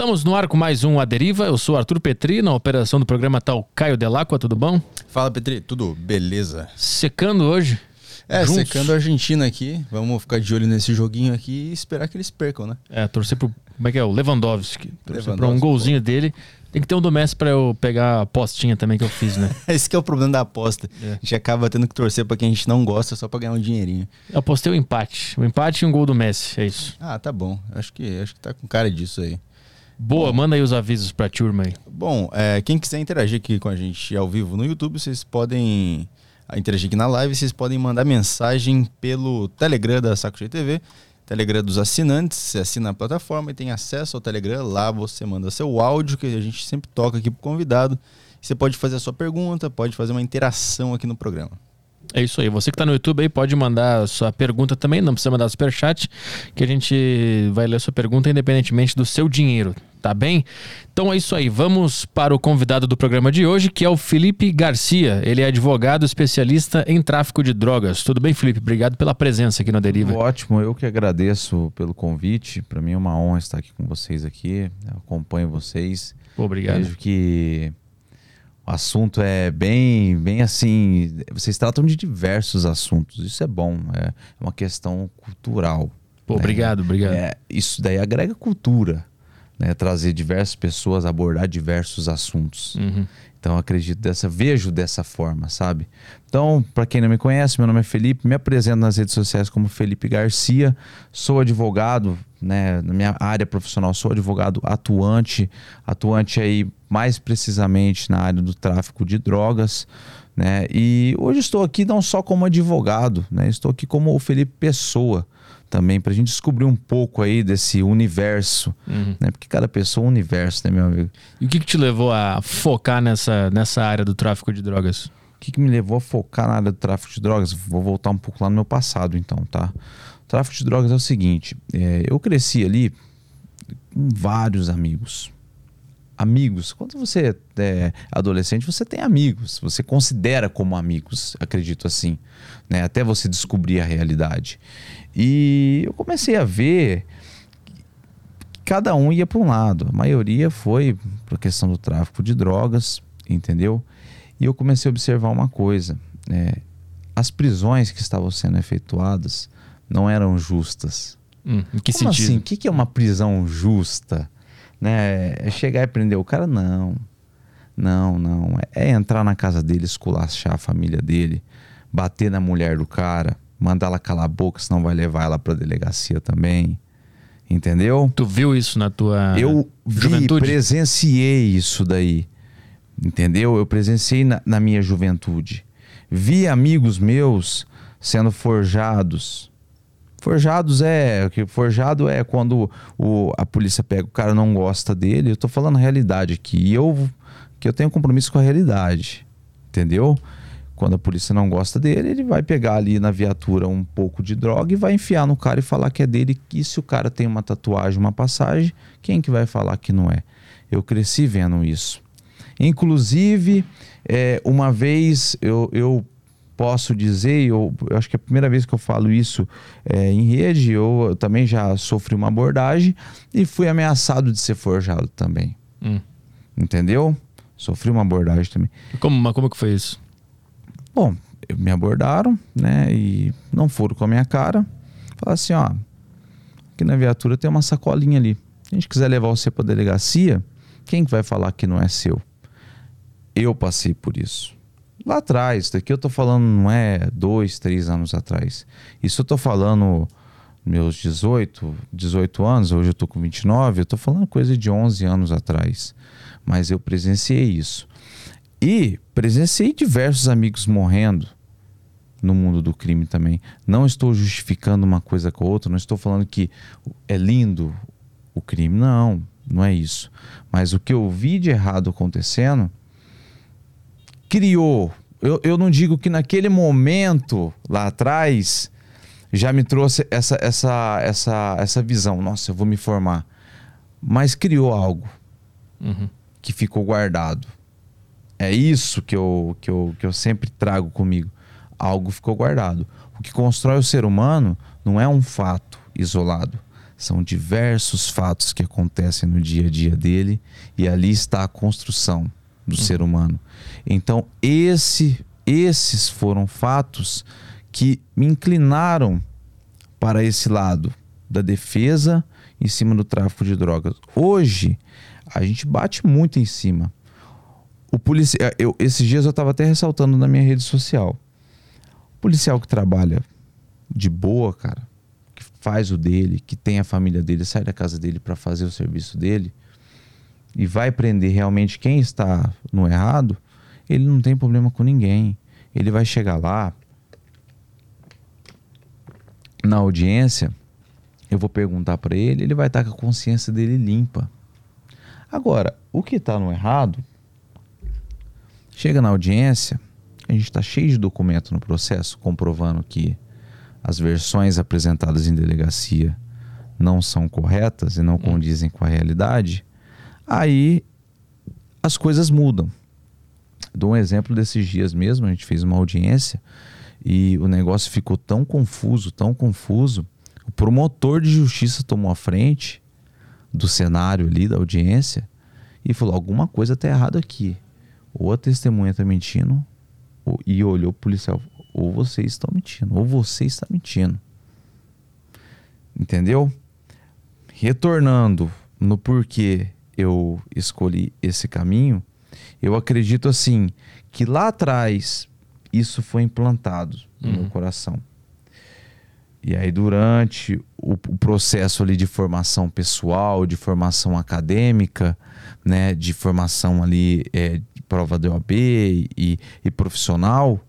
Estamos no ar com mais um A Deriva. Eu sou Arthur Petri, na operação do programa tal Caio Delacqua, tudo bom? Fala, Petri, tudo beleza? Secando hoje? É, juntos. secando a Argentina aqui. Vamos ficar de olho nesse joguinho aqui e esperar que eles percam, né? É, torcer pro. Como é que é? O Lewandowski. Torcer pra um golzinho pô. dele. Tem que ter um do Messi pra eu pegar a apostinha também que eu fiz, né? Esse que é o problema da aposta. É. A gente acaba tendo que torcer pra quem a gente não gosta só pra ganhar um dinheirinho. Eu apostei o um empate. O um empate e um gol do Messi, é isso. Ah, tá bom. Acho que, acho que tá com cara disso aí. Boa, manda aí os avisos pra turma aí. Bom, é, quem quiser interagir aqui com a gente ao vivo no YouTube, vocês podem interagir aqui na live, vocês podem mandar mensagem pelo Telegram da Saco TV Telegram dos assinantes, você assina a plataforma e tem acesso ao Telegram. Lá você manda seu áudio, que a gente sempre toca aqui pro convidado. Você pode fazer a sua pergunta, pode fazer uma interação aqui no programa. É isso aí. Você que está no YouTube aí pode mandar a sua pergunta também. Não precisa mandar superchat, que a gente vai ler a sua pergunta independentemente do seu dinheiro. Tá bem? Então é isso aí. Vamos para o convidado do programa de hoje, que é o Felipe Garcia. Ele é advogado especialista em tráfico de drogas. Tudo bem, Felipe? Obrigado pela presença aqui no Deriva. Ótimo. Eu que agradeço pelo convite. Para mim é uma honra estar aqui com vocês aqui. Eu acompanho vocês. Obrigado. Vejo que o assunto é bem, bem assim. Vocês tratam de diversos assuntos. Isso é bom. É uma questão cultural. Pô, né? Obrigado, obrigado. É, isso daí agrega cultura né, trazer diversas pessoas, abordar diversos assuntos. Uhum. Então acredito dessa, vejo dessa forma, sabe? Então, para quem não me conhece, meu nome é Felipe, me apresento nas redes sociais como Felipe Garcia, sou advogado, né, na minha área profissional sou advogado atuante, atuante aí mais precisamente na área do tráfico de drogas, né? E hoje estou aqui não só como advogado, né? Estou aqui como o Felipe Pessoa, também para a gente descobrir um pouco aí desse universo, uhum. né? Porque cada pessoa é um universo, né, meu amigo? E o que, que te levou a focar nessa, nessa área do tráfico de drogas? O que, que me levou a focar na área do tráfico de drogas? Vou voltar um pouco lá no meu passado, então, tá? O tráfico de drogas é o seguinte: é, eu cresci ali com vários amigos. Amigos. Quando você é adolescente, você tem amigos. Você considera como amigos, acredito assim. Né? Até você descobrir a realidade. E eu comecei a ver que cada um ia para um lado. A maioria foi para a questão do tráfico de drogas, entendeu? E eu comecei a observar uma coisa: né? as prisões que estavam sendo efetuadas não eram justas. Hum, em que Como sentido? assim? O que é uma prisão justa? Né? É chegar e prender o cara? Não. Não, não. É entrar na casa dele, esculachar a família dele, bater na mulher do cara, mandar ela calar a boca, senão vai levar ela pra delegacia também. Entendeu? Tu viu isso na tua Eu vi, juventude? presenciei isso daí. Entendeu? Eu presenciei na, na minha juventude. Vi amigos meus sendo forjados. Forjados é. Forjado é quando o, a polícia pega, o cara não gosta dele. Eu tô falando a realidade aqui. E eu que eu tenho compromisso com a realidade. Entendeu? Quando a polícia não gosta dele, ele vai pegar ali na viatura um pouco de droga e vai enfiar no cara e falar que é dele. E se o cara tem uma tatuagem, uma passagem, quem que vai falar que não é? Eu cresci vendo isso. Inclusive, é, uma vez eu, eu posso dizer, eu, eu, acho que é a primeira vez que eu falo isso é, em rede, eu, eu, também já sofri uma abordagem e fui ameaçado de ser forjado também. Hum. Entendeu? Sofri uma abordagem também. Como, como que foi isso? Bom, me abordaram, né? E não foram com a minha cara. Falaram assim, ó, aqui na viatura tem uma sacolinha ali. Se a gente quiser levar você para delegacia, quem que vai falar que não é seu? Eu passei por isso. Lá atrás, daqui eu tô falando não é dois, três anos atrás. Isso eu tô falando meus 18, 18 anos, hoje eu tô com 29, eu tô falando coisa de 11 anos atrás. Mas eu presenciei isso. E presenciei diversos amigos morrendo no mundo do crime também. Não estou justificando uma coisa com a outra, não estou falando que é lindo o crime. Não, não é isso. Mas o que eu vi de errado acontecendo criou. Eu, eu não digo que naquele momento lá atrás já me trouxe essa, essa, essa, essa visão. Nossa, eu vou me formar. Mas criou algo uhum. que ficou guardado é isso que eu, que, eu, que eu sempre trago comigo. Algo ficou guardado. O que constrói o ser humano não é um fato isolado. São diversos fatos que acontecem no dia a dia dele e ali está a construção do uhum. ser humano. Então, esse, esses foram fatos que me inclinaram para esse lado da defesa em cima do tráfico de drogas. Hoje, a gente bate muito em cima. O policial, é, eu, esses dias eu estava até ressaltando na minha rede social. O policial que trabalha de boa, cara, que faz o dele, que tem a família dele, sai da casa dele para fazer o serviço dele e vai prender realmente quem está no errado, ele não tem problema com ninguém. Ele vai chegar lá na audiência, eu vou perguntar para ele, ele vai estar com a consciência dele limpa. Agora, o que está no errado, chega na audiência, a gente está cheio de documento no processo comprovando que as versões apresentadas em delegacia não são corretas e não condizem com a realidade, aí as coisas mudam. Dou um exemplo desses dias mesmo, a gente fez uma audiência e o negócio ficou tão confuso, tão confuso. O promotor de justiça tomou a frente do cenário ali da audiência e falou: alguma coisa está errada aqui. Ou a testemunha está mentindo, ou, e olhou o policial: ou vocês estão mentindo, ou você está mentindo. Entendeu? Retornando no porquê eu escolhi esse caminho, eu acredito assim que lá atrás isso foi implantado no uhum. meu coração. E aí, durante o, o, processo ali de formação pessoal, de formação acadêmica, né, de formação ali é, de prova de OAB e, e profissional,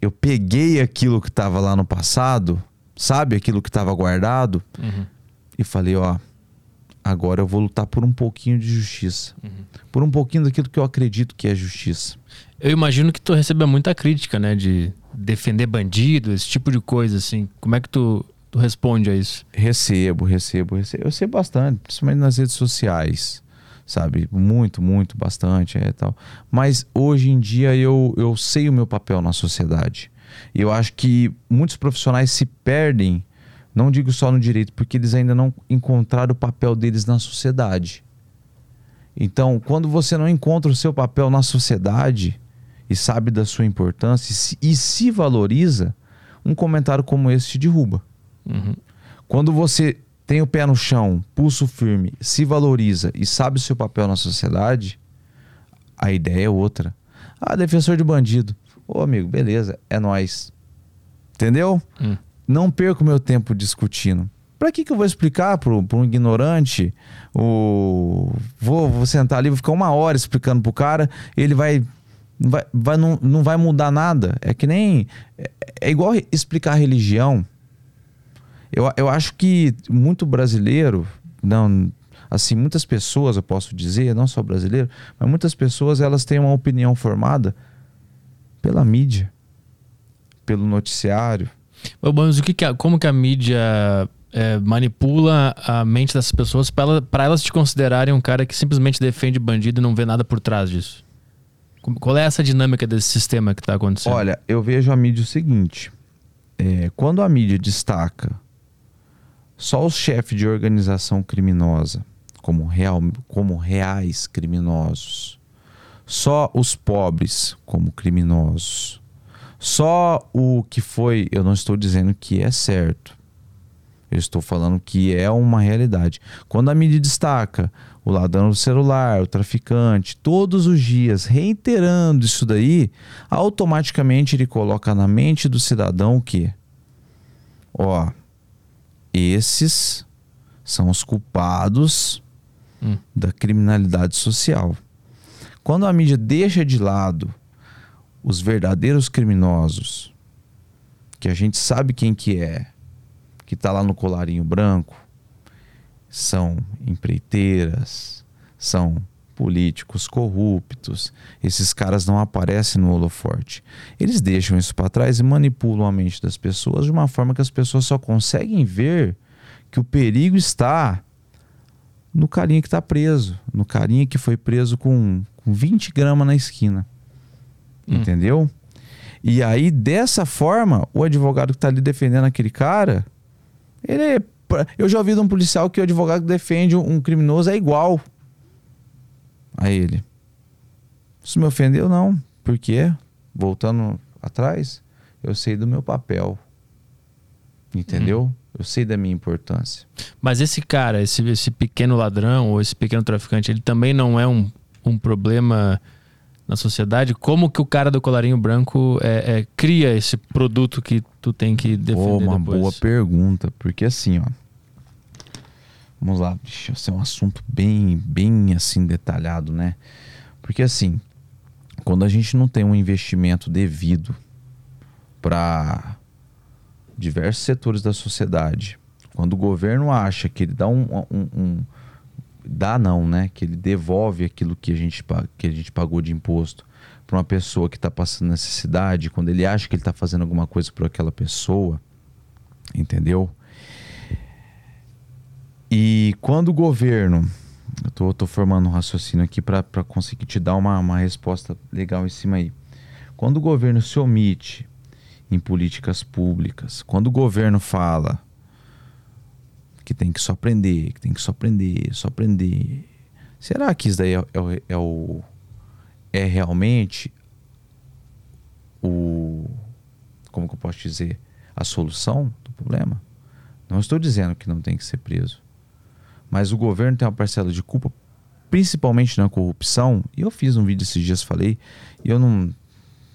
eu peguei aquilo que estava lá no passado, sabe, aquilo que estava guardado, uhum. e falei: ó, agora eu vou lutar por um pouquinho de justiça, uhum. por um pouquinho daquilo que eu acredito que é justiça. Eu imagino que tu receba muita crítica, né? De defender bandido, esse tipo de coisa, assim. Como é que tu, tu responde a isso? Recebo, recebo, recebo. Eu recebo bastante, principalmente nas redes sociais, sabe? Muito, muito, bastante é tal. Mas hoje em dia eu, eu sei o meu papel na sociedade. E eu acho que muitos profissionais se perdem, não digo só no direito, porque eles ainda não encontraram o papel deles na sociedade. Então, quando você não encontra o seu papel na sociedade, e sabe da sua importância e se, valoriza, um comentário como esse te derruba. Uhum. Quando você tem o pé no chão, pulso firme, se valoriza e sabe o seu papel na sociedade, a ideia é outra. Ah, defensor de bandido. Ô amigo, beleza, é nós. Entendeu? Hum. Não perco meu tempo discutindo. Pra que, que eu vou explicar pro um ignorante? O... Vou, vou sentar ali, vou ficar uma hora explicando pro cara, ele vai vai, vai, não, não vai mudar nada. É que nem. É, é igual explicar religião. Eu, eu acho que muito brasileiro, não, assim, muitas pessoas, eu posso dizer, não só brasileiro, mas muitas pessoas elas têm uma opinião formada pela mídia, pelo noticiário. Mas o que, que como que a mídia é, manipula a mente dessas pessoas para ela, elas te considerarem um cara que simplesmente defende bandido e não vê nada por trás disso? Qual é essa dinâmica desse sistema que está acontecendo? Olha, eu vejo a mídia o seguinte: é, quando a mídia destaca só os chefes de organização criminosa como, real, como reais criminosos, só os pobres como criminosos, só o que foi, eu não estou dizendo que é certo, eu estou falando que é uma realidade. Quando a mídia destaca o ladrão do celular, o traficante, todos os dias, reiterando isso daí, automaticamente ele coloca na mente do cidadão que, ó, esses são os culpados hum. da criminalidade social. Quando a mídia deixa de lado os verdadeiros criminosos, que a gente sabe quem que é, que está lá no colarinho branco, são empreiteiras, são políticos corruptos. Esses caras não aparecem no holoforte. Eles deixam isso para trás e manipulam a mente das pessoas de uma forma que as pessoas só conseguem ver que o perigo está no carinha que está preso, no carinha que foi preso com, com 20 gramas na esquina. Hum. Entendeu? E aí, dessa forma, o advogado que está ali defendendo aquele cara, ele pra- eu já ouvi de um policial que o advogado que defende um criminoso é igual a ele. Isso me ofendeu? Não. Por quê? Voltando atrás, eu sei do meu papel. Entendeu? Eu sei da minha importância. Mas esse cara, esse, esse pequeno ladrão ou esse pequeno traficante, ele também não é um, um problema na sociedade? Como que o cara do colarinho branco é, é, cria esse produto que tu tem que defender Pô, uma depois? boa pergunta, porque assim, ó. Vamos lá, bicho, esse é um assunto bem, bem assim detalhado, né? Porque assim, quando a gente não tem um investimento devido para diversos setores da sociedade, quando o governo acha que ele dá um, um- um- dá não, né? Que ele devolve aquilo que a gente, que a gente pagou de imposto para uma pessoa que está passando necessidade, quando ele acha que ele está fazendo alguma coisa por aquela pessoa, entendeu? E quando o governo, eu tô, tô formando um raciocínio aqui para conseguir te dar uma, uma resposta legal em cima aí. Quando o governo se omite em políticas públicas, quando o governo fala que tem que só prender, que tem que só prender, só prender, será que isso daí é, é é o é realmente o como que eu posso dizer a solução do problema? Não estou dizendo que não tem que ser preso, mas o governo tem uma parcela de culpa, principalmente na corrupção. E eu fiz um vídeo esses dias, falei, e eu não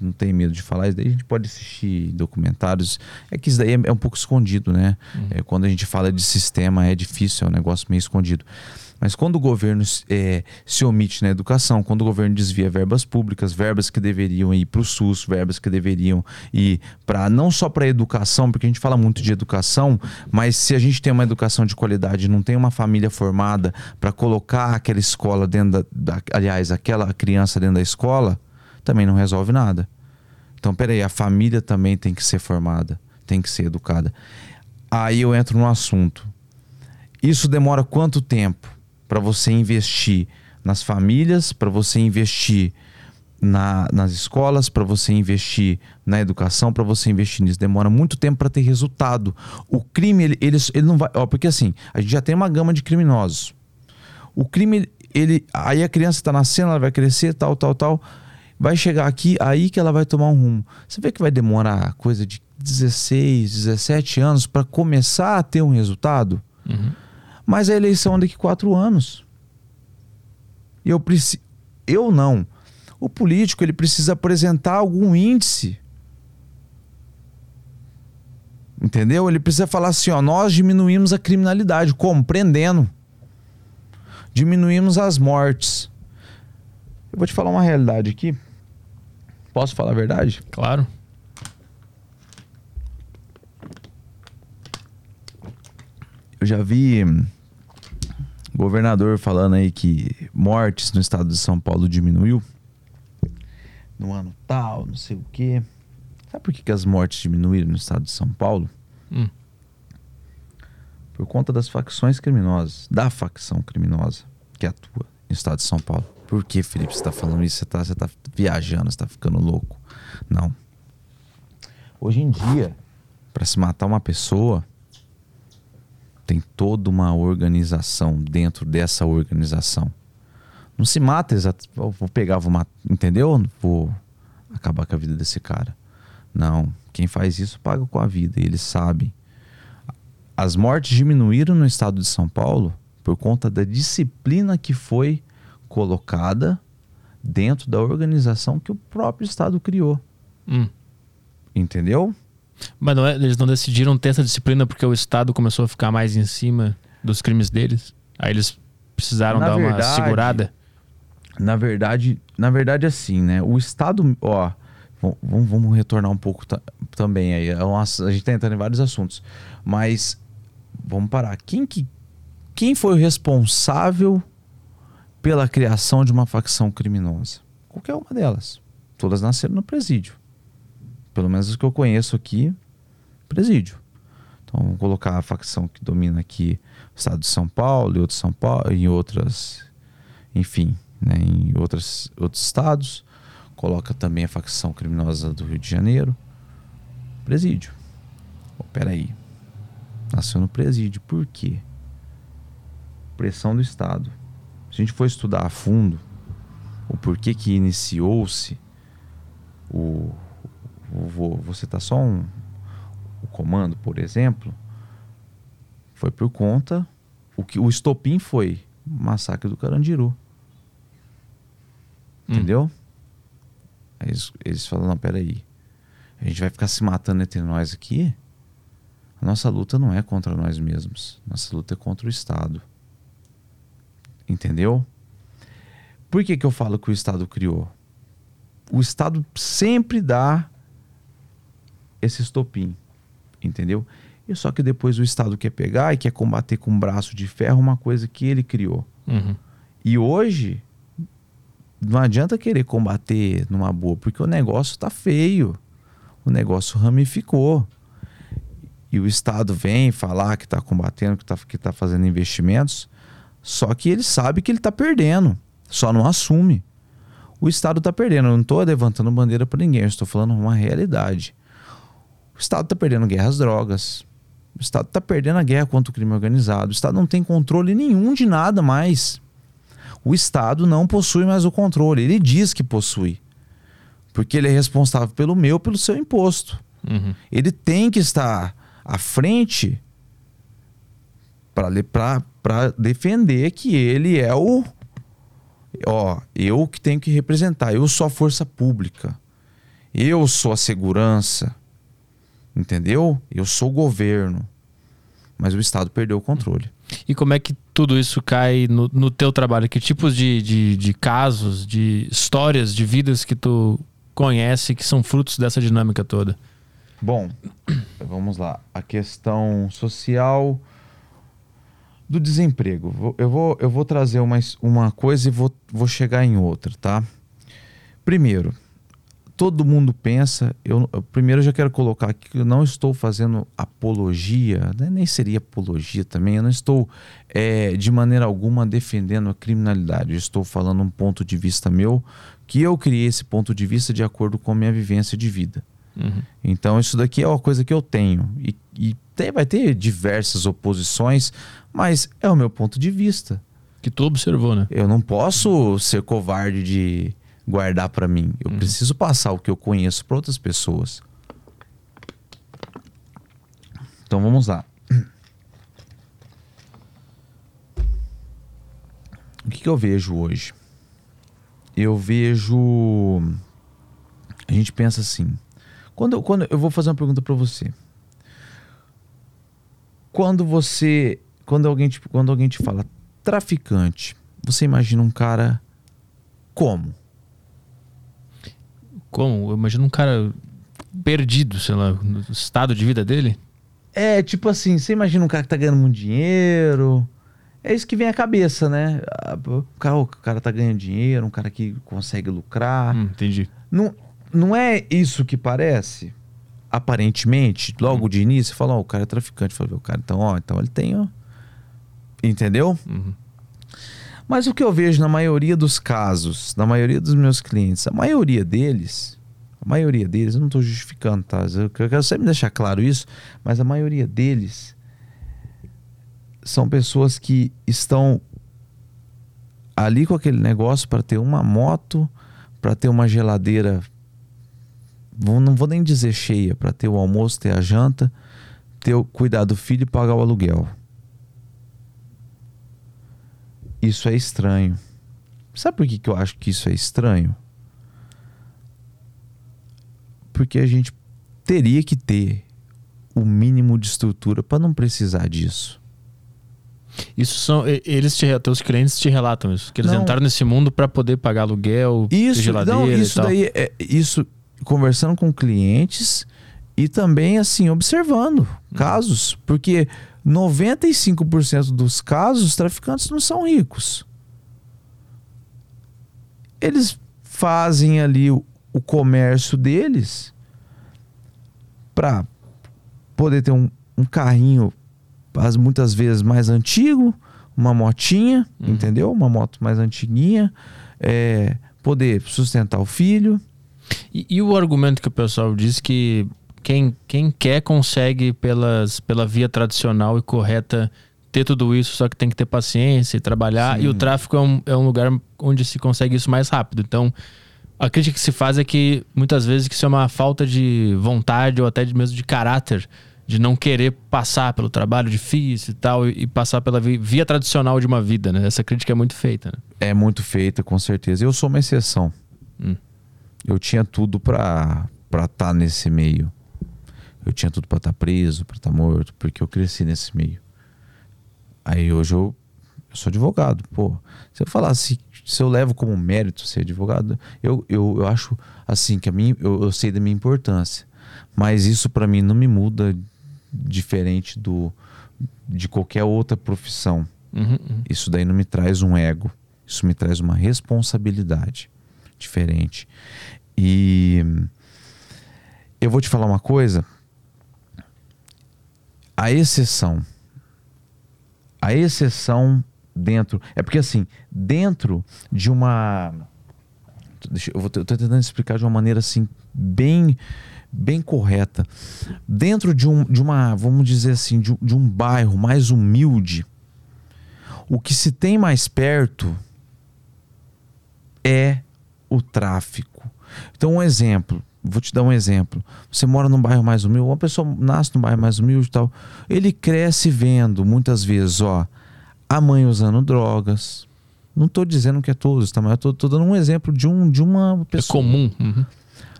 não tenho medo de falar isso daí. A gente pode assistir documentários. É que isso daí é, é um pouco escondido, né? É, quando a gente fala de sistema é difícil, é um negócio meio escondido. Mas quando o governo é, se omite na educação, quando o governo desvia verbas públicas, verbas que deveriam ir para o SUS, verbas que deveriam ir para não só para a educação, porque a gente fala muito de educação, mas se a gente tem uma educação de qualidade, não tem uma família formada para colocar aquela escola dentro da, da, aliás, aquela criança dentro da escola, também não resolve nada. Então, peraí, a família também tem que ser formada, tem que ser educada. Aí eu entro no assunto. Isso demora quanto tempo para você investir nas famílias, para você investir na- nas escolas, para você investir na educação, para você investir nisso? Demora muito tempo para ter resultado. O crime, ele, ele, ele não vai. Ó, porque assim, a gente já tem uma gama de criminosos. O crime, ele. Aí a criança está nascendo, ela vai crescer, tal, tal, tal. Vai chegar aqui, aí que ela vai tomar um rumo. Você vê que vai demorar coisa de 16, 17 anos para começar a ter um resultado? Uhum. Mas a eleição é daqui quatro anos. Eu preciso. Eu não. O político ele precisa apresentar algum índice. Entendeu? Ele precisa falar assim: ó, nós diminuímos a criminalidade, como? Prendendo. Diminuímos as mortes. Eu vou te falar uma realidade aqui. Posso falar a verdade? Claro. Eu já vi governador falando aí que mortes no estado de São Paulo diminuiu no ano tal, não sei o quê. Sabe por que, que as mortes diminuíram no estado de São Paulo? Hum. Por conta das facções criminosas, da facção criminosa que atua no estado de São Paulo. Por que, Felipe, você tá falando isso? Você tá, você tá viajando, você tá ficando louco. Não. Hoje em dia, para se matar uma pessoa, tem toda uma organização dentro dessa organização. Não se mata exato. Vou vou pegar, vou matar. Entendeu? Vou acabar com a vida desse cara. Não. Quem faz isso paga com a vida. E eles sabem. As mortes diminuíram no estado de São Paulo por conta da disciplina que foi colocada dentro da organização que o próprio estado criou. Hum. Entendeu? Mas não é- eles não decidiram ter essa disciplina porque o Estado começou a ficar mais em cima dos crimes deles? Aí eles precisaram Na dar uma verdade, segurada? Na verdade, na verdade assim, né? O Estado, ó, vamos, vamos retornar um pouco ta- também aí. É um ass- a gente tá entrando em vários assuntos, mas vamos parar. Quem que quem foi o responsável pela criação de uma facção criminosa? Qualquer uma delas. Todas nasceram no presídio. Pelo menos os que eu conheço aqui, presídio. Então, vamos colocar a facção que domina aqui o estado de São Paulo e outros São Paulo, em outras, enfim, né, em outras, outros estados. Coloca também a facção criminosa do Rio de Janeiro. Presídio. Oh, peraí. Nasceu no presídio. Por quê? Pressão do Estado. Se a gente for estudar a fundo o porquê que iniciou-se o, o, Vou, vou citar só um. O comando, por exemplo, foi por conta. O, que, o estopim foi o massacre do Carandiru. Hum. Entendeu? Eles, eles falam, não, peraí. A gente vai ficar se matando entre nós aqui? A nossa luta não é contra nós mesmos. Nossa luta é contra o Estado. Entendeu? Por que, que eu falo que o Estado criou? O Estado sempre dá esse estopim. Entendeu? E só que depois o Estado quer pegar e quer combater com um braço de ferro uma coisa que ele criou. Uhum. E hoje, não adianta querer combater numa boa, porque o negócio tá feio. O negócio ramificou. E o Estado vem falar que está combatendo, que está que tá fazendo investimentos, só que ele sabe que ele está perdendo, só não assume. O Estado está perdendo. Eu não estou levantando bandeira para ninguém, eu estou falando uma realidade. O Estado está perdendo guerras drogas. O Estado está perdendo a guerra contra o crime organizado. O Estado não tem controle nenhum de nada mais. O Estado não possui mais o controle. Ele diz que possui. Porque ele é responsável pelo meu, pelo seu imposto. Uhum. Ele tem que estar à frente para defender que ele é o. Ó, eu que tenho que representar. Eu sou a força pública. Eu sou a segurança. Entendeu? Eu sou o governo. Mas o Estado perdeu o controle. E como é que tudo isso cai no, no teu trabalho? Que tipos de, de, de casos, de histórias, de vidas que tu conhece que são frutos dessa dinâmica toda? Bom, vamos lá. A questão social do desemprego. Eu vou, eu vou trazer uma, uma coisa e vou, vou chegar em outra, tá? Primeiro, todo mundo pensa. Eu, eu- primeiro, eu já quero colocar aqui que eu não estou fazendo apologia, né? nem seria apologia também. Eu não estou, é, de maneira alguma, defendendo a criminalidade. Eu estou falando um ponto de vista meu, que eu criei esse ponto de vista de acordo com a minha vivência de vida. Uhum. Então, isso daqui é uma coisa que eu tenho. E, e tem- vai ter diversas oposições, mas é o meu ponto de vista. Que tu observou, né? Eu não posso ser covarde de guardar pra mim. Eu preciso passar o que eu conheço para outras pessoas. Então vamos lá. O que, que eu vejo hoje? Eu vejo. A gente pensa assim. Quando, eu- quando eu vou fazer uma pergunta para você. Quando você. Quando alguém, te, quando alguém te fala traficante, você imagina um cara como? Como? Eu imagino um cara perdido, sei lá, no estado de vida dele. É, tipo assim, você imagina um cara que tá ganhando muito dinheiro. É isso que vem à cabeça, né? Ah, O cara, o cara tá ganhando dinheiro, um cara que consegue lucrar. Hum, entendi. Não, não é isso que parece? Aparentemente, logo de início, você fala, ó, o cara é traficante. Fala, o cara, então, ó, então ele tem, ó. Entendeu? Uhum. Mas o que eu vejo na maioria dos casos, na maioria dos meus clientes, a maioria deles, a maioria deles, eu não estou justificando, tá? Eu quero sempre deixar claro isso, mas a maioria deles são pessoas que estão ali com aquele negócio para ter uma moto, para ter uma geladeira, não vou nem dizer cheia, para ter o almoço, ter a janta, ter o cuidar do filho e pagar o aluguel. Isso é estranho. Sabe por que, que eu acho que isso é estranho? Porque a gente teria que ter o mínimo de estrutura para não precisar disso. Isso são. e- Eles te, teus clientes te relatam isso. Que eles Não. entraram nesse mundo pra poder pagar aluguel, Isso, geladeira não, e isso tal. daí é isso conversando com clientes e também assim observando casos, porque 95% dos casos os traficantes não são ricos. Eles fazem ali o, o comércio deles para poder ter um, um carrinho as- muitas vezes mais antigo, uma motinha, Uhum. entendeu? Uma moto mais antiguinha, é, poder sustentar o filho. E, e o argumento que o pessoal diz que quem, quem quer consegue pelas, pela via tradicional e correta ter tudo isso, só que tem que ter paciência e trabalhar. Sim. E o tráfico é um, é um lugar onde se consegue isso mais rápido. Então, a crítica que se faz é que muitas vezes que isso é uma falta de vontade ou até mesmo de caráter, de não querer passar pelo trabalho difícil e tal, e, e passar pela via, via tradicional de uma vida, né? Essa crítica é muito feita, né? É muito feita, com certeza. Eu sou uma exceção. Hum. Eu tinha tudo pra estar tá nesse meio. Eu tinha tudo pra estar tá preso, pra estar tá morto, porque eu cresci nesse meio. Aí hoje eu, eu sou advogado. Pô, se eu falasse, se eu levo como mérito ser advogado, eu, eu, eu acho assim que a mim, eu, eu sei da minha importância. Mas isso para mim não me muda diferente do de qualquer outra profissão. Uhum, uhum. Isso daí não me traz um ego. Isso me traz uma responsabilidade diferente. E eu vou te falar uma coisa. A exceção a exceção dentro. É porque assim, dentro de uma. Deixa, eu tô tentando explicar de uma maneira assim, bem bem correta. Dentro de, um, de uma, vamos dizer assim, de, de um bairro mais humilde, o que se tem mais perto é o tráfico. Então, um exemplo, vou te dar um exemplo. Você mora num bairro mais humilde, uma pessoa nasce num bairro mais humilde e tal. Ele cresce vendo, muitas vezes, ó, a mãe usando drogas. Não estou dizendo que é todos, tá? Mas eu tô, tô, dando um exemplo de, um, de uma pessoa. É comum. Uhum.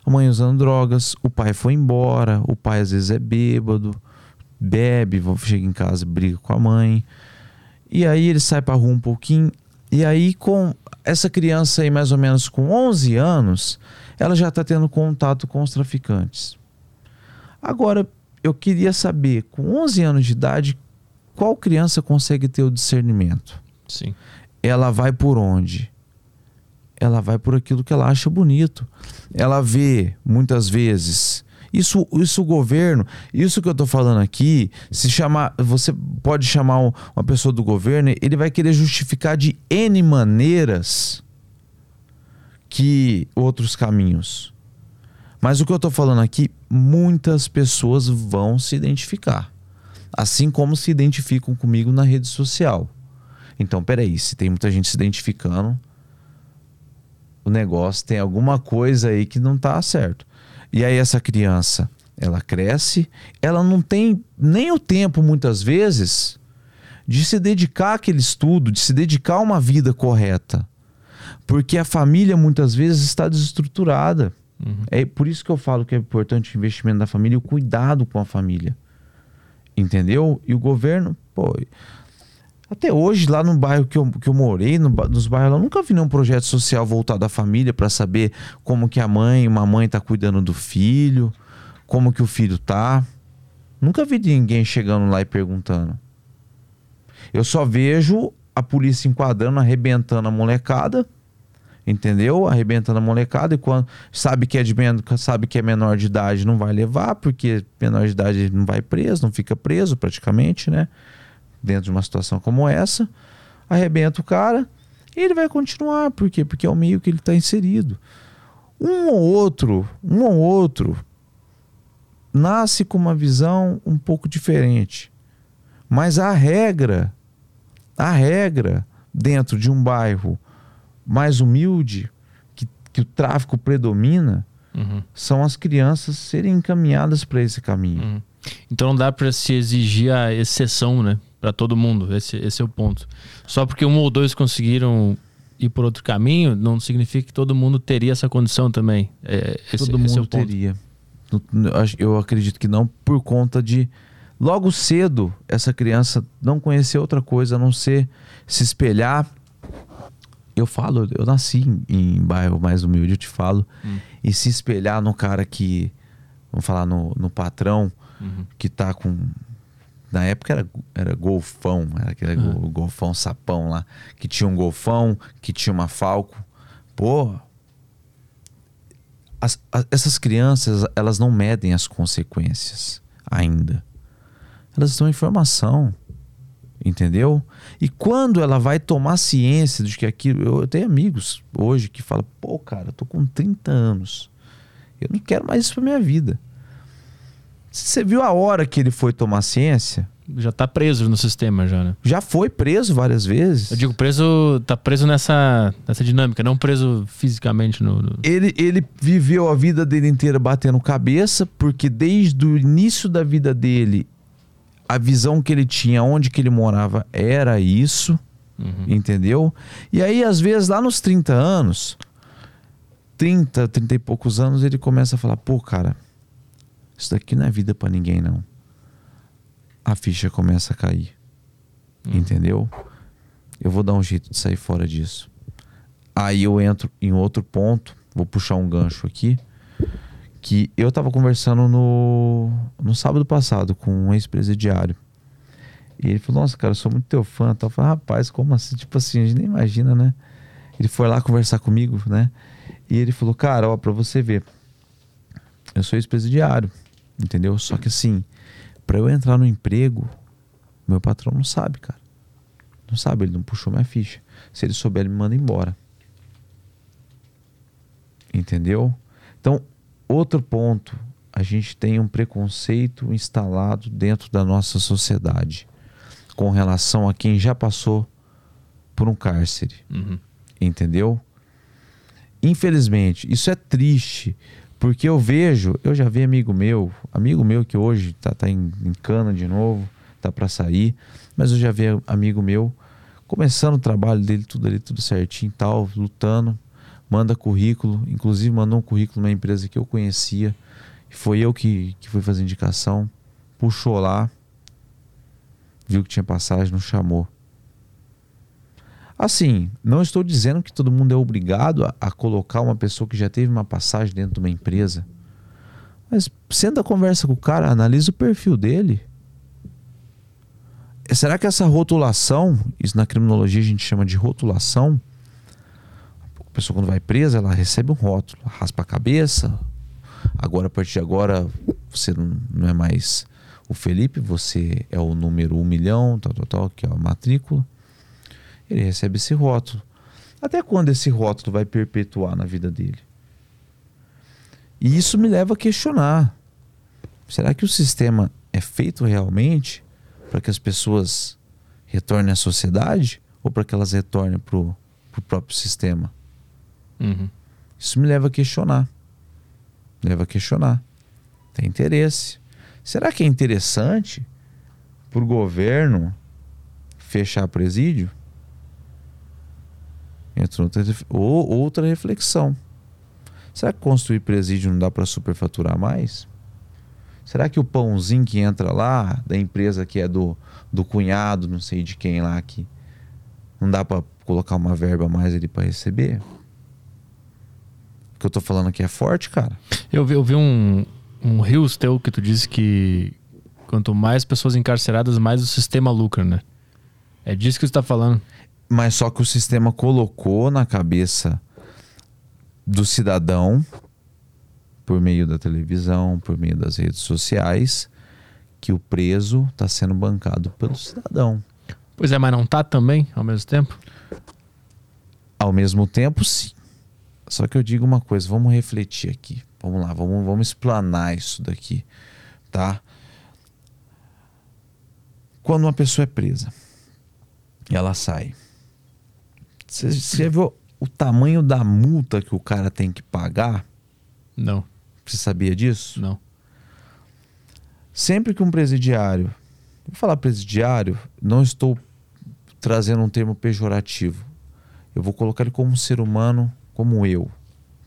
A mãe usando drogas, o pai foi embora, o pai às vezes é bêbado, bebe, chega em casa e briga com a mãe. E aí ele sai pra rua um pouquinho. E aí, com essa criança aí, mais ou menos com 11 anos, ela já está tendo contato com os traficantes. Agora, eu queria saber, com 11 anos de idade, qual criança consegue ter o discernimento? Sim. Ela vai por onde? Ela vai por aquilo que ela acha bonito. Ela vê, muitas vezes, isso, isso o governo, isso que eu estou falando aqui, se chamar, você pode chamar uma pessoa do governo, ele vai querer justificar de N maneiras que outros caminhos. Mas o que eu estou falando aqui, muitas pessoas vão se identificar. Assim como se identificam comigo na rede social. Então, peraí, se tem muita gente se identificando, o negócio tem alguma coisa aí que não está certo. E aí essa criança, ela cresce, ela não tem nem o tempo muitas vezes de se dedicar àquele estudo, de se dedicar a uma vida correta. Porque a família muitas vezes está desestruturada. Uhum. É por isso que eu falo que é importante o investimento da família e o cuidado com a família. Entendeu? E o governo, pô. Até hoje, lá no bairro que eu, que eu morei, no, nos bairros, eu nunca vi nenhum projeto social voltado à família para saber como que a mãe, uma mãe está cuidando do filho, como que o filho tá. Nunca vi ninguém chegando lá e perguntando. Eu só vejo a polícia enquadrando, arrebentando a molecada, entendeu? Arrebentando a molecada e quando sabe que é de sabe que é menor de idade não vai levar, porque menor de idade não vai preso, não fica preso praticamente, né? Dentro de uma situação como essa, arrebenta o cara e ele vai continuar, por quê? Porque é o meio que ele está inserido. Um ou outro, um ou outro nasce com uma visão um pouco diferente. Mas a regra a regra dentro de um bairro mais humilde, que, que o tráfico predomina, uhum. são as crianças serem encaminhadas para esse caminho. Uhum. Então não dá para se exigir a exceção, né? Para todo mundo. Esse, esse é o ponto. Só porque um ou dois conseguiram ir por outro caminho, não significa que todo mundo teria essa condição também. É, esse, todo mundo é teria. Eu acredito que não, por conta de logo cedo essa criança não conhecer outra coisa a não ser se espelhar. Eu falo, eu nasci em, em bairro mais humilde, eu te falo, hum. e se espelhar no cara que, vamos falar, no, no patrão uhum. que tá com. Na época era, era golfão, era aquele uhum. golfão sapão lá, que tinha um golfão, que tinha uma falco. Pô, as, as, essas crianças, elas não medem as consequências ainda elas dão informação. Entendeu? E quando ela vai tomar ciência de que aquilo. Eu tenho amigos hoje que falam: pô, cara, eu tô com 30 anos. Eu não quero mais isso pra minha vida. Você viu a hora que ele foi tomar ciência? Já tá preso no sistema, já, né? Já foi preso várias vezes. Eu digo preso, tá preso nessa, nessa dinâmica, não preso fisicamente no. no... Ele, ele viveu a vida dele inteira batendo cabeça, porque desde o início da vida dele, a visão que ele tinha, onde que ele morava, era isso. Uhum. Entendeu? E aí, às vezes, lá nos 30 anos, 30, 30 e poucos anos, ele começa a falar: pô, cara, isso daqui não é vida pra ninguém, não. A ficha começa a cair. Entendeu? Eu vou dar um jeito de sair fora disso. Aí eu entro em outro ponto, vou puxar um gancho aqui, que eu tava conversando no, no sábado passado com um ex-presidiário. E ele falou, nossa, cara, eu sou muito teu fã. Eu falei, rapaz, como assim? Tipo assim, a gente nem imagina, né? Ele foi lá conversar comigo, né? E ele falou, cara, ó, pra você ver, eu sou ex-presidiário, entendeu? Só que assim, pra eu entrar no emprego, meu patrão não sabe, cara. Não sabe, ele não puxou minha ficha. Se ele souber, ele me manda embora. Entendeu? Então, outro ponto, a gente tem um preconceito instalado dentro da nossa sociedade com relação a quem já passou por um cárcere. Uhum. Entendeu? Infelizmente, isso é triste, porque eu vejo, eu já vi amigo meu, amigo meu que hoje tá, tá em, em cana de novo, tá para sair, mas eu já vi amigo meu começando o trabalho dele, tudo ali, tudo certinho tal, lutando, manda currículo, inclusive mandou um currículo numa empresa que eu conhecia, foi eu que, que fui fazer indicação, puxou lá, viu que tinha passagem, não chamou. Assim, não estou dizendo que todo mundo é obrigado a, a, colocar uma pessoa que já teve uma passagem dentro de uma empresa. Mas senta a conversa com o cara, analisa o perfil dele. Será que essa rotulação, isso na criminologia a gente chama de rotulação, pessoa quando vai presa, ela recebe um rótulo, raspa a cabeça, agora a partir de agora você não é mais o Felipe, você é o número um milhão, tal, tal, tal, que é a matrícula ele recebe esse rótulo. Até quando esse rótulo vai perpetuar na vida dele? E isso me leva a questionar: será que o sistema é feito realmente para que as pessoas retornem à sociedade ou para que elas retornem para o próprio sistema? Uhum. Isso me leva a questionar. Me leva a questionar. Tem interesse. Será que é interessante para o governo fechar presídio? Ou outra reflexão. Será que construir presídio não dá para superfaturar mais? Será que o pãozinho que entra lá, da empresa que é do, do cunhado, não sei de quem lá, que não dá para colocar uma verba a mais ali para receber? Que eu tô falando aqui é forte, cara. Eu vi, eu vi um, um rios teu que tu disse que quanto mais pessoas encarceradas, mais o sistema lucra, né? É disso que você tá falando. Mas só que o sistema colocou na cabeça do cidadão, por meio da televisão, por meio das redes sociais, que o preso está sendo bancado pelo cidadão. Pois é, mas não tá também ao mesmo tempo? Ao mesmo tempo, sim. Só que eu digo uma coisa, vamos refletir aqui. Vamos lá, vamos, vamos explanar isso daqui, tá? Quando uma pessoa é presa, ela sai. Você, você viu o tamanho da multa que o cara tem que pagar? Não. Você sabia disso? Não. Sempre que um presidiário, vou falar presidiário, não estou trazendo um termo pejorativo. Eu vou colocar ele como um ser humano, como eu.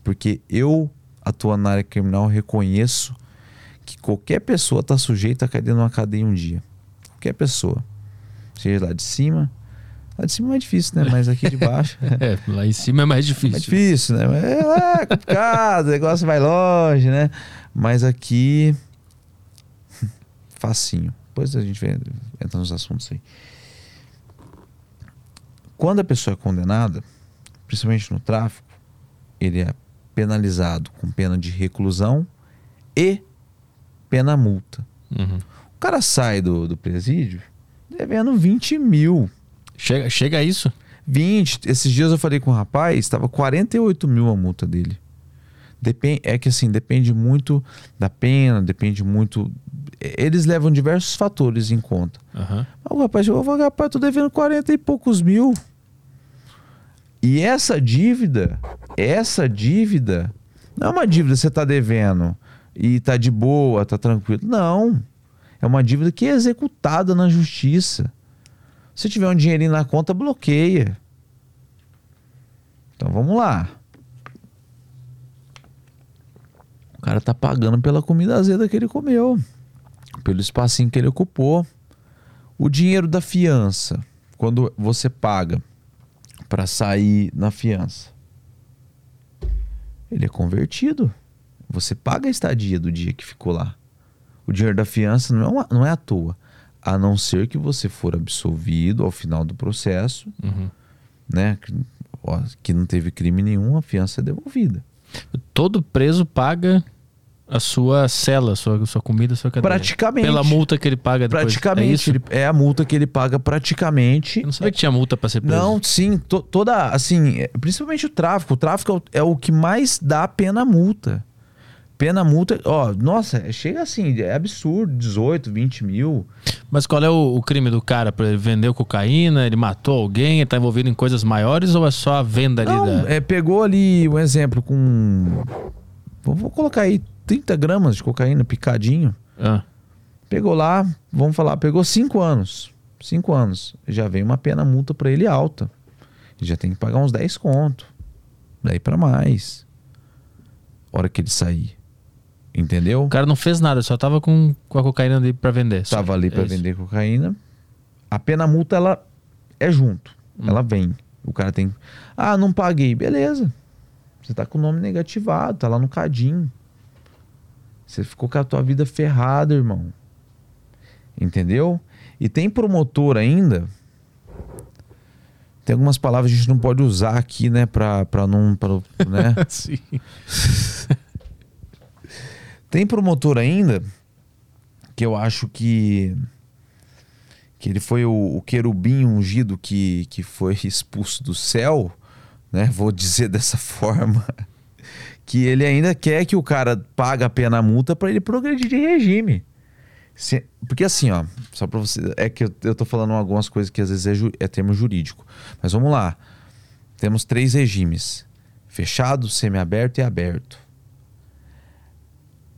Porque eu, atuando na área criminal, reconheço que qualquer pessoa está sujeita a cair dentro de uma cadeia um dia. Qualquer pessoa. Seja lá de cima, Lá de cima é mais difícil, né? Mas aqui de baixo. é, lá em cima é mais difícil. Mais difícil, né? É, lá é complicado, o negócio vai longe, né? Mas aqui. Facinho. Depois a gente entra nos assuntos aí. Quando a pessoa é condenada, principalmente no tráfico, ele é penalizado com pena de reclusão e pena multa. Uhum. O cara sai do, do presídio devendo 20 mil. Chega, chega a isso? 20. Esses dias eu falei com um rapaz, estava 48 mil a multa dele. Depende, é que assim, depende muito da pena, depende muito. Eles levam diversos fatores em conta. Mas o rapaz chegou e falou: rapaz, tô devendo 40 e poucos mil. E essa dívida, essa dívida, não é uma dívida que você tá devendo e tá de boa, tá tranquilo. Não. É uma dívida que é executada na justiça. Se tiver um dinheirinho na conta, bloqueia. Então vamos lá. O cara tá pagando pela comida azeda que ele comeu, pelo espacinho que ele ocupou. O dinheiro da fiança, quando você paga para sair na fiança, ele é convertido. Você paga a estadia do dia que ficou lá. O dinheiro da fiança não é, uma- não é à toa. A não ser que você for absolvido ao final do processo, Uhum. né? Que, ó, que não teve crime nenhum, a fiança é devolvida. Todo preso paga a sua cela, a sua, a sua comida, a sua cadeia. Praticamente. Pela multa que ele paga depois. É Praticamente. isso? ele- É, a multa que ele paga praticamente. Eu não sabia que tinha multa pra ser preso. Não, sim, to- toda, assim, é, principalmente o tráfico. O tráfico é o, é o que mais dá pena multa. Pena multa, ó, nossa, chega assim, é absurdo, 18, 20 mil. Mas qual é o, o crime do cara? Ele vendeu cocaína, ele matou alguém, ele tá envolvido em coisas maiores ou é só a venda ali Não, da... é, pegou ali um exemplo com. Vou, vou colocar aí 30 gramas de cocaína picadinho. Ah, Pegou lá, vamos falar, pegou 5 anos. 5 anos. Já vem uma pena multa pra ele alta. Ele já tem que pagar uns 10 conto. Daí pra mais. Hora que ele sair. Entendeu? O cara não fez nada, só tava com, com a cocaína ali pra vender. só. Tava ali pra É isso. vender cocaína. A pena multa, ela é junto. Ela vem. O cara tem. Ah, não paguei. Beleza. Você tá com o nome negativado, tá lá no cadinho. Você ficou com a tua vida ferrada, irmão. Entendeu? E tem promotor ainda. Tem algumas palavras que a gente não pode usar aqui, né? Pra, pra não. Pra, né? Sim. Tem promotor ainda que eu acho que que ele foi o, o querubim ungido que, que foi expulso do céu, né? Vou dizer dessa forma, que ele ainda quer que o cara pague a pena multa para ele progredir de regime. Se- porque assim, ó, só para você, é que eu, eu tô falando algumas coisas que às vezes é, ju- é termo jurídico, mas vamos lá. Temos três regimes: fechado, semiaberto e aberto.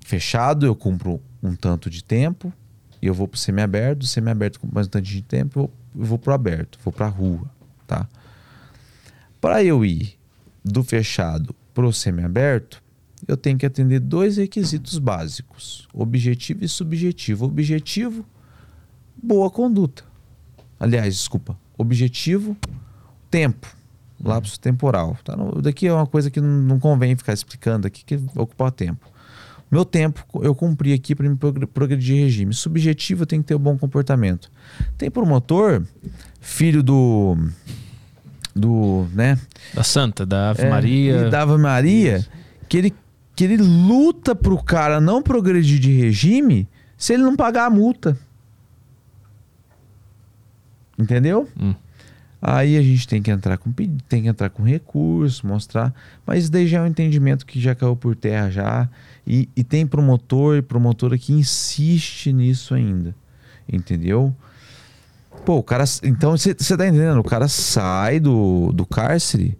Fechado, eu cumpro um tanto de tempo e eu vou pro semiaberto, semiaberto cumpro mais um tanto de tempo, eu vou, eu vou pro aberto, vou pra rua, tá? Para eu ir do fechado pro semiaberto, eu tenho que atender dois requisitos básicos: objetivo e subjetivo. Objetivo, boa conduta. Aliás, desculpa, objetivo, tempo, lapso temporal. Tá? Daqui é uma coisa que não, convém ficar explicando aqui, que vai ocupar tempo. Meu tempo eu cumpri aqui para me progr- progredir regime. Subjetivo tenho que ter um bom comportamento. Tem promotor, filho do. Do. né? Da Santa, da Ave É, Maria. E da Ave Maria, que ele, que ele luta pro cara não progredir de regime se ele não pagar a multa. Entendeu? Hum. Aí a gente tem que entrar com tem que entrar com recurso, mostrar. Mas isso daí já é um entendimento que já caiu por terra já. E, e tem promotor e promotora que insiste nisso ainda. Entendeu? Pô, o cara. Então você tá entendendo? O cara sai do, do cárcere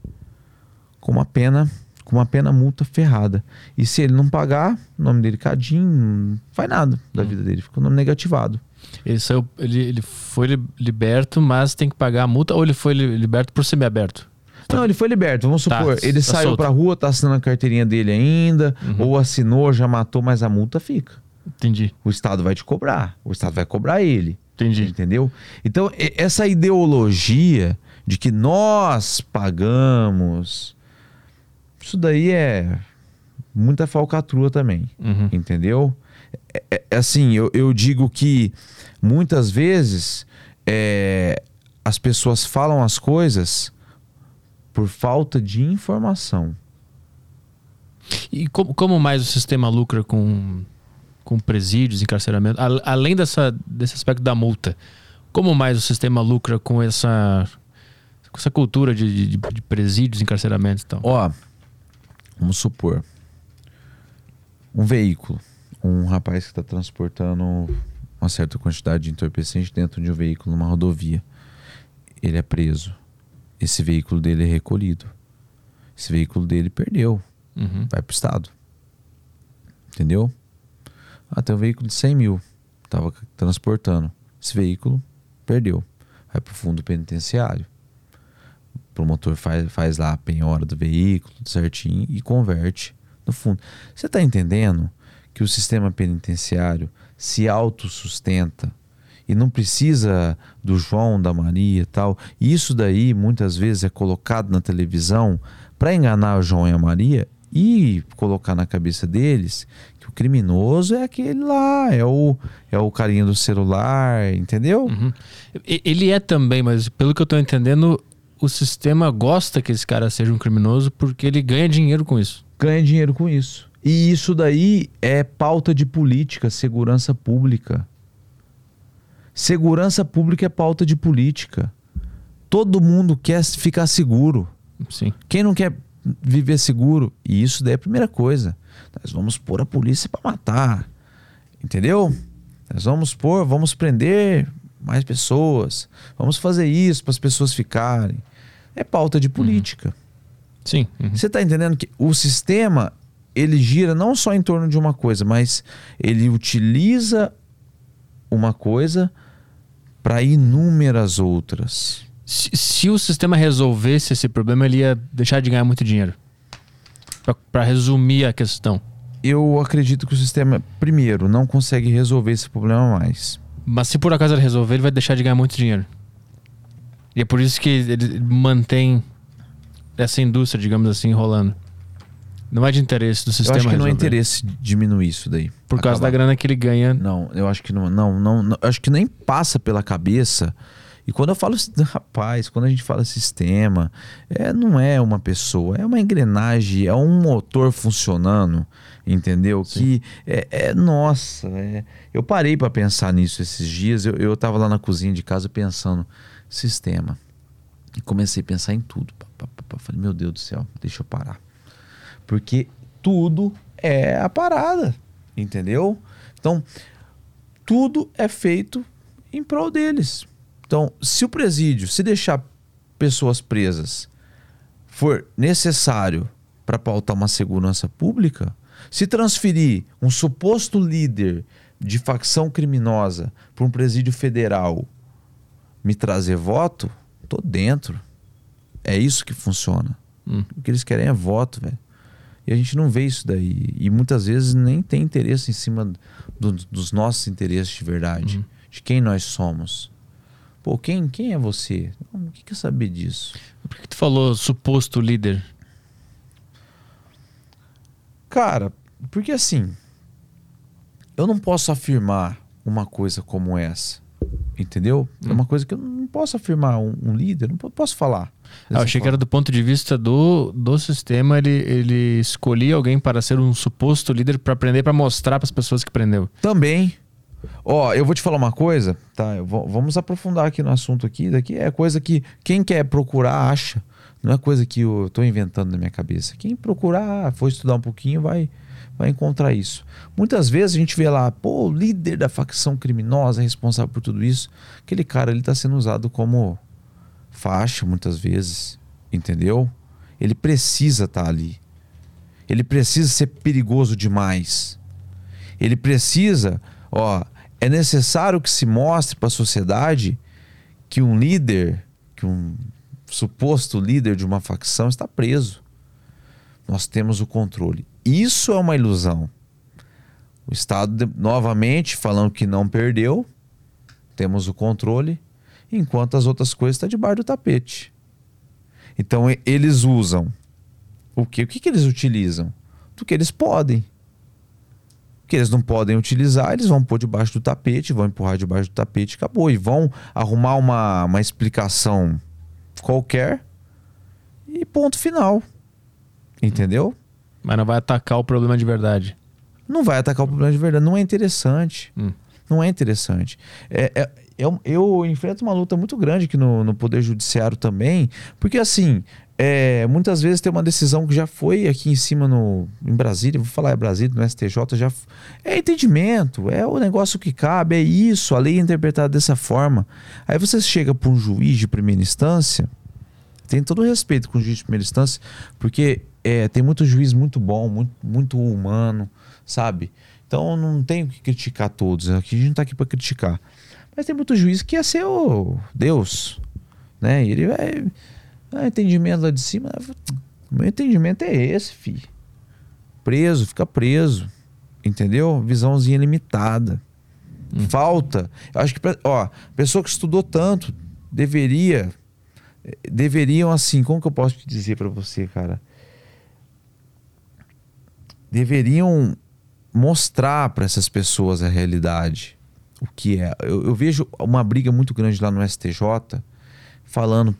com uma pena. Com uma pena multa ferrada. E se ele não pagar, o nome dele cadinho, não faz nada da vida dele. Fica o nome negativado. Ele, saiu, ele, ele foi li- liberto, mas tem que pagar a multa ou ele foi li- liberto por semiaberto? Não, ele foi liberto. Vamos Tá, supor, ele tá saiu solto. pra rua, tá assinando a carteirinha dele ainda, ou assinou, já matou, mas a multa fica. Entendi, O Estado vai te cobrar. O Estado vai cobrar ele. Entendi. Entendeu? Então, essa ideologia de que nós pagamos, isso daí é muita falcatrua também. Uhum. Entendeu? É, é- é assim, eu, eu digo que muitas vezes é, as pessoas falam as coisas por falta de informação. E como, como mais o sistema lucra com, com presídios, encarceramento? A- além dessa, desse aspecto da multa, como mais o sistema lucra com essa, com essa cultura de, de, de presídios, encarceramentos e tal? Ó, vamos supor, um veículo, um rapaz que está transportando uma certa quantidade de entorpecente dentro de um veículo numa rodovia. Ele é preso. Esse veículo dele é recolhido. Esse veículo dele perdeu. Uhum. Vai pro Estado. Entendeu? Tem um veículo de 100 mil. Tava c- transportando. Esse veículo perdeu. Vai pro fundo penitenciário. O promotor faz, faz lá a penhora do veículo, certinho, e converte no fundo. Você tá entendendo que o sistema penitenciário se autossustenta e não precisa do João, da Maria e tal. E isso daí muitas vezes é colocado na televisão para enganar o João e a Maria e colocar na cabeça deles o criminoso é aquele lá, é o, é o carinha do celular, entendeu? Uhum. Ele é também, mas pelo que eu tô entendendo, o sistema gosta que esse cara seja um criminoso porque ele ganha dinheiro com isso. Ganha dinheiro com isso. E isso daí é pauta de política, segurança pública. Segurança pública é pauta de política. Todo mundo quer ficar seguro. Sim. Quem não quer viver seguro? E isso daí é a primeira coisa. Nós vamos pôr a polícia para matar. Entendeu? Nós vamos pôr, vamos prender mais pessoas. Vamos fazer isso para as pessoas ficarem. É pauta de política. Sim. Uhum. Você está entendendo que o sistema ele gira não só em torno de uma coisa, mas ele utiliza uma coisa para inúmeras outras. Se, se o sistema resolvesse esse problema, ele ia deixar de ganhar muito dinheiro. Pra resumir a questão. Eu acredito que o sistema, primeiro, não consegue resolver esse problema mais. Mas se por acaso ele resolver, ele vai deixar de ganhar muito dinheiro. E é por isso que ele mantém essa indústria, digamos assim, rolando. Não é de interesse do Eu sistema acho que não é resolver. interesse diminuir isso daí. Por causa da Acabar. grana que ele ganha. Não, eu acho que não, não, não, não- eu acho que nem passa pela cabeça. E quando eu falo, rapaz, quando a gente fala sistema, é, não é uma pessoa, é uma engrenagem, é um motor funcionando, entendeu? Que é, é- nossa, é- eu parei para pensar nisso esses dias. Eu, eu tava lá na cozinha de casa pensando, sistema. E comecei a pensar em tudo. Falei, meu Deus do céu, deixa eu parar. Porque tudo é a parada, entendeu? Então, tudo é feito em prol deles. Então, se o presídio, se deixar pessoas presas, for necessário para pautar uma segurança pública, se transferir um suposto líder de facção criminosa para um presídio federal me trazer voto, tô dentro. É isso que funciona. Hum. O que eles querem é voto, velho. E a gente não vê isso daí. E muitas vezes nem tem interesse em cima do- dos nossos interesses de verdade. Uhum. De quem nós somos. Pô, quem, quem é você? O que quer saber disso? Por que tu falou suposto líder? Cara, porque assim, eu não posso afirmar uma coisa como essa. Entendeu? É Hum. uma coisa que eu não posso afirmar um, um líder, não po- posso falar. Ah, eu achei que era do ponto de vista do, do sistema, ele, ele escolhia alguém para ser um suposto líder para aprender, para mostrar para as pessoas que prendeu. Também. Ó, eu vou te falar uma coisa, tá? Vou- vamos aprofundar aqui no assunto aqui. Daqui é coisa que quem quer procurar acha. Não é coisa que eu tô inventando na minha cabeça. Quem procurar, for estudar um pouquinho, vai, vai encontrar isso. Muitas vezes a gente vê lá, pô, o líder da facção criminosa responsável por tudo isso. Aquele cara, ele tá sendo usado como faixa muitas vezes, entendeu? Ele precisa estar ali. Ele precisa ser perigoso demais. Ele precisa, ó, é necessário que se mostre para a sociedade que um líder, que um suposto líder de uma facção está preso. Nós temos o controle. Isso é uma ilusão. O Estado, novamente, falando que não perdeu, temos o controle, enquanto as outras coisas estão debaixo do tapete. Então, eles usam o que? O que, que eles utilizam? Do que eles podem. Que eles não podem utilizar, eles vão pôr debaixo do tapete, vão empurrar debaixo do tapete acabou. E vão arrumar uma, uma explicação qualquer e ponto final. Entendeu? Mas não vai atacar o problema de verdade. Não vai atacar o problema de verdade. Não é interessante. Hum. Não é interessante. É, é- eu, eu enfrento uma luta muito grande aqui no, no Poder Judiciário também, porque assim, é, muitas vezes tem uma decisão que já foi aqui em cima no, em Brasília, vou falar é Brasília, no STJ, já é entendimento, é o negócio que cabe, é isso, a lei é interpretada dessa forma. Aí você chega para um juiz de primeira instância, tem todo o respeito com o juiz de primeira instância, porque é, tem muito juiz muito bom, muito, muito humano, sabe? Então não tenho que criticar todos, aqui a gente não está aqui para criticar. Mas tem muito juiz que ia ser o Deus, né? E ele vai ah, entendimento lá de cima. O meu entendimento é esse, fi. Preso, fica preso. Entendeu? Visãozinha limitada. Hum. Falta. Eu acho que, ó, pessoa que estudou tanto deveria. Deveriam, assim, como que eu posso te dizer para você, cara? Deveriam mostrar para essas pessoas a realidade. O que é. Eu, eu vejo uma briga muito grande lá no STJ falando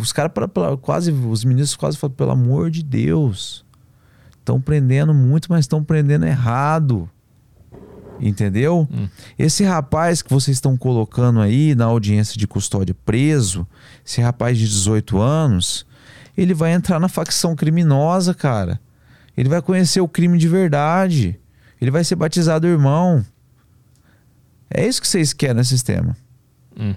os caras quase, os ministros quase falam, pelo amor de Deus, estão prendendo muito, mas estão prendendo errado. Entendeu? Hum. Esse rapaz que vocês estão colocando aí na audiência de custódia preso, esse rapaz de 18 anos, ele vai entrar na facção criminosa, cara. Ele vai conhecer o crime de verdade. Ele vai ser batizado irmão. É isso que vocês querem no sistema. Hum.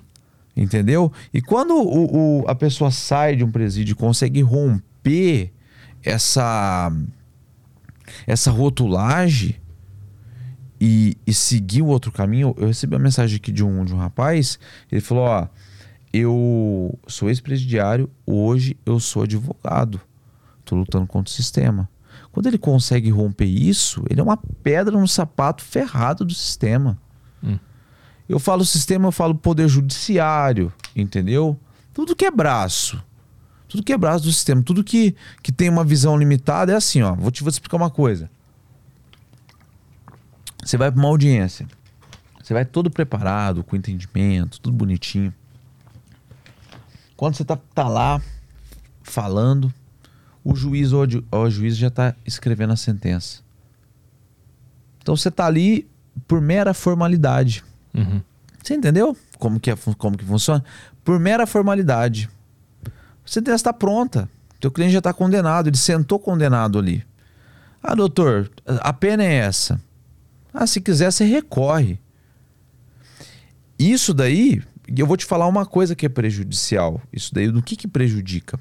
Entendeu? E quando o, o, a pessoa sai de um presídio e consegue romper essa, essa rotulagem e, e seguir o outro caminho, eu recebi uma mensagem aqui de um, de um rapaz, ele falou, ó, eu sou ex-presidiário, hoje eu sou advogado. Tô lutando contra o sistema. Quando ele consegue romper isso, ele é uma pedra no sapato ferrado do sistema. Hum. Eu falo sistema, eu falo poder judiciário, entendeu? Tudo que é braço. Tudo que é braço do sistema. Tudo que, que tem uma visão limitada é assim, ó. Vou te, vou te explicar uma coisa. Você vai para uma audiência. Você vai todo preparado, com entendimento, tudo bonitinho. Quando você tá, tá lá falando, o juiz ou o juiz já tá escrevendo a sentença. Então você tá ali por mera formalidade. Uhum. Você entendeu como que, é, como que funciona? Por mera formalidade. Você tem está pronta. Teu cliente já está condenado, ele sentou condenado ali. Ah, doutor, a pena é essa. Ah, se quiser, você recorre. Isso daí, eu vou te falar uma coisa que é prejudicial. Isso daí, do que, que prejudica?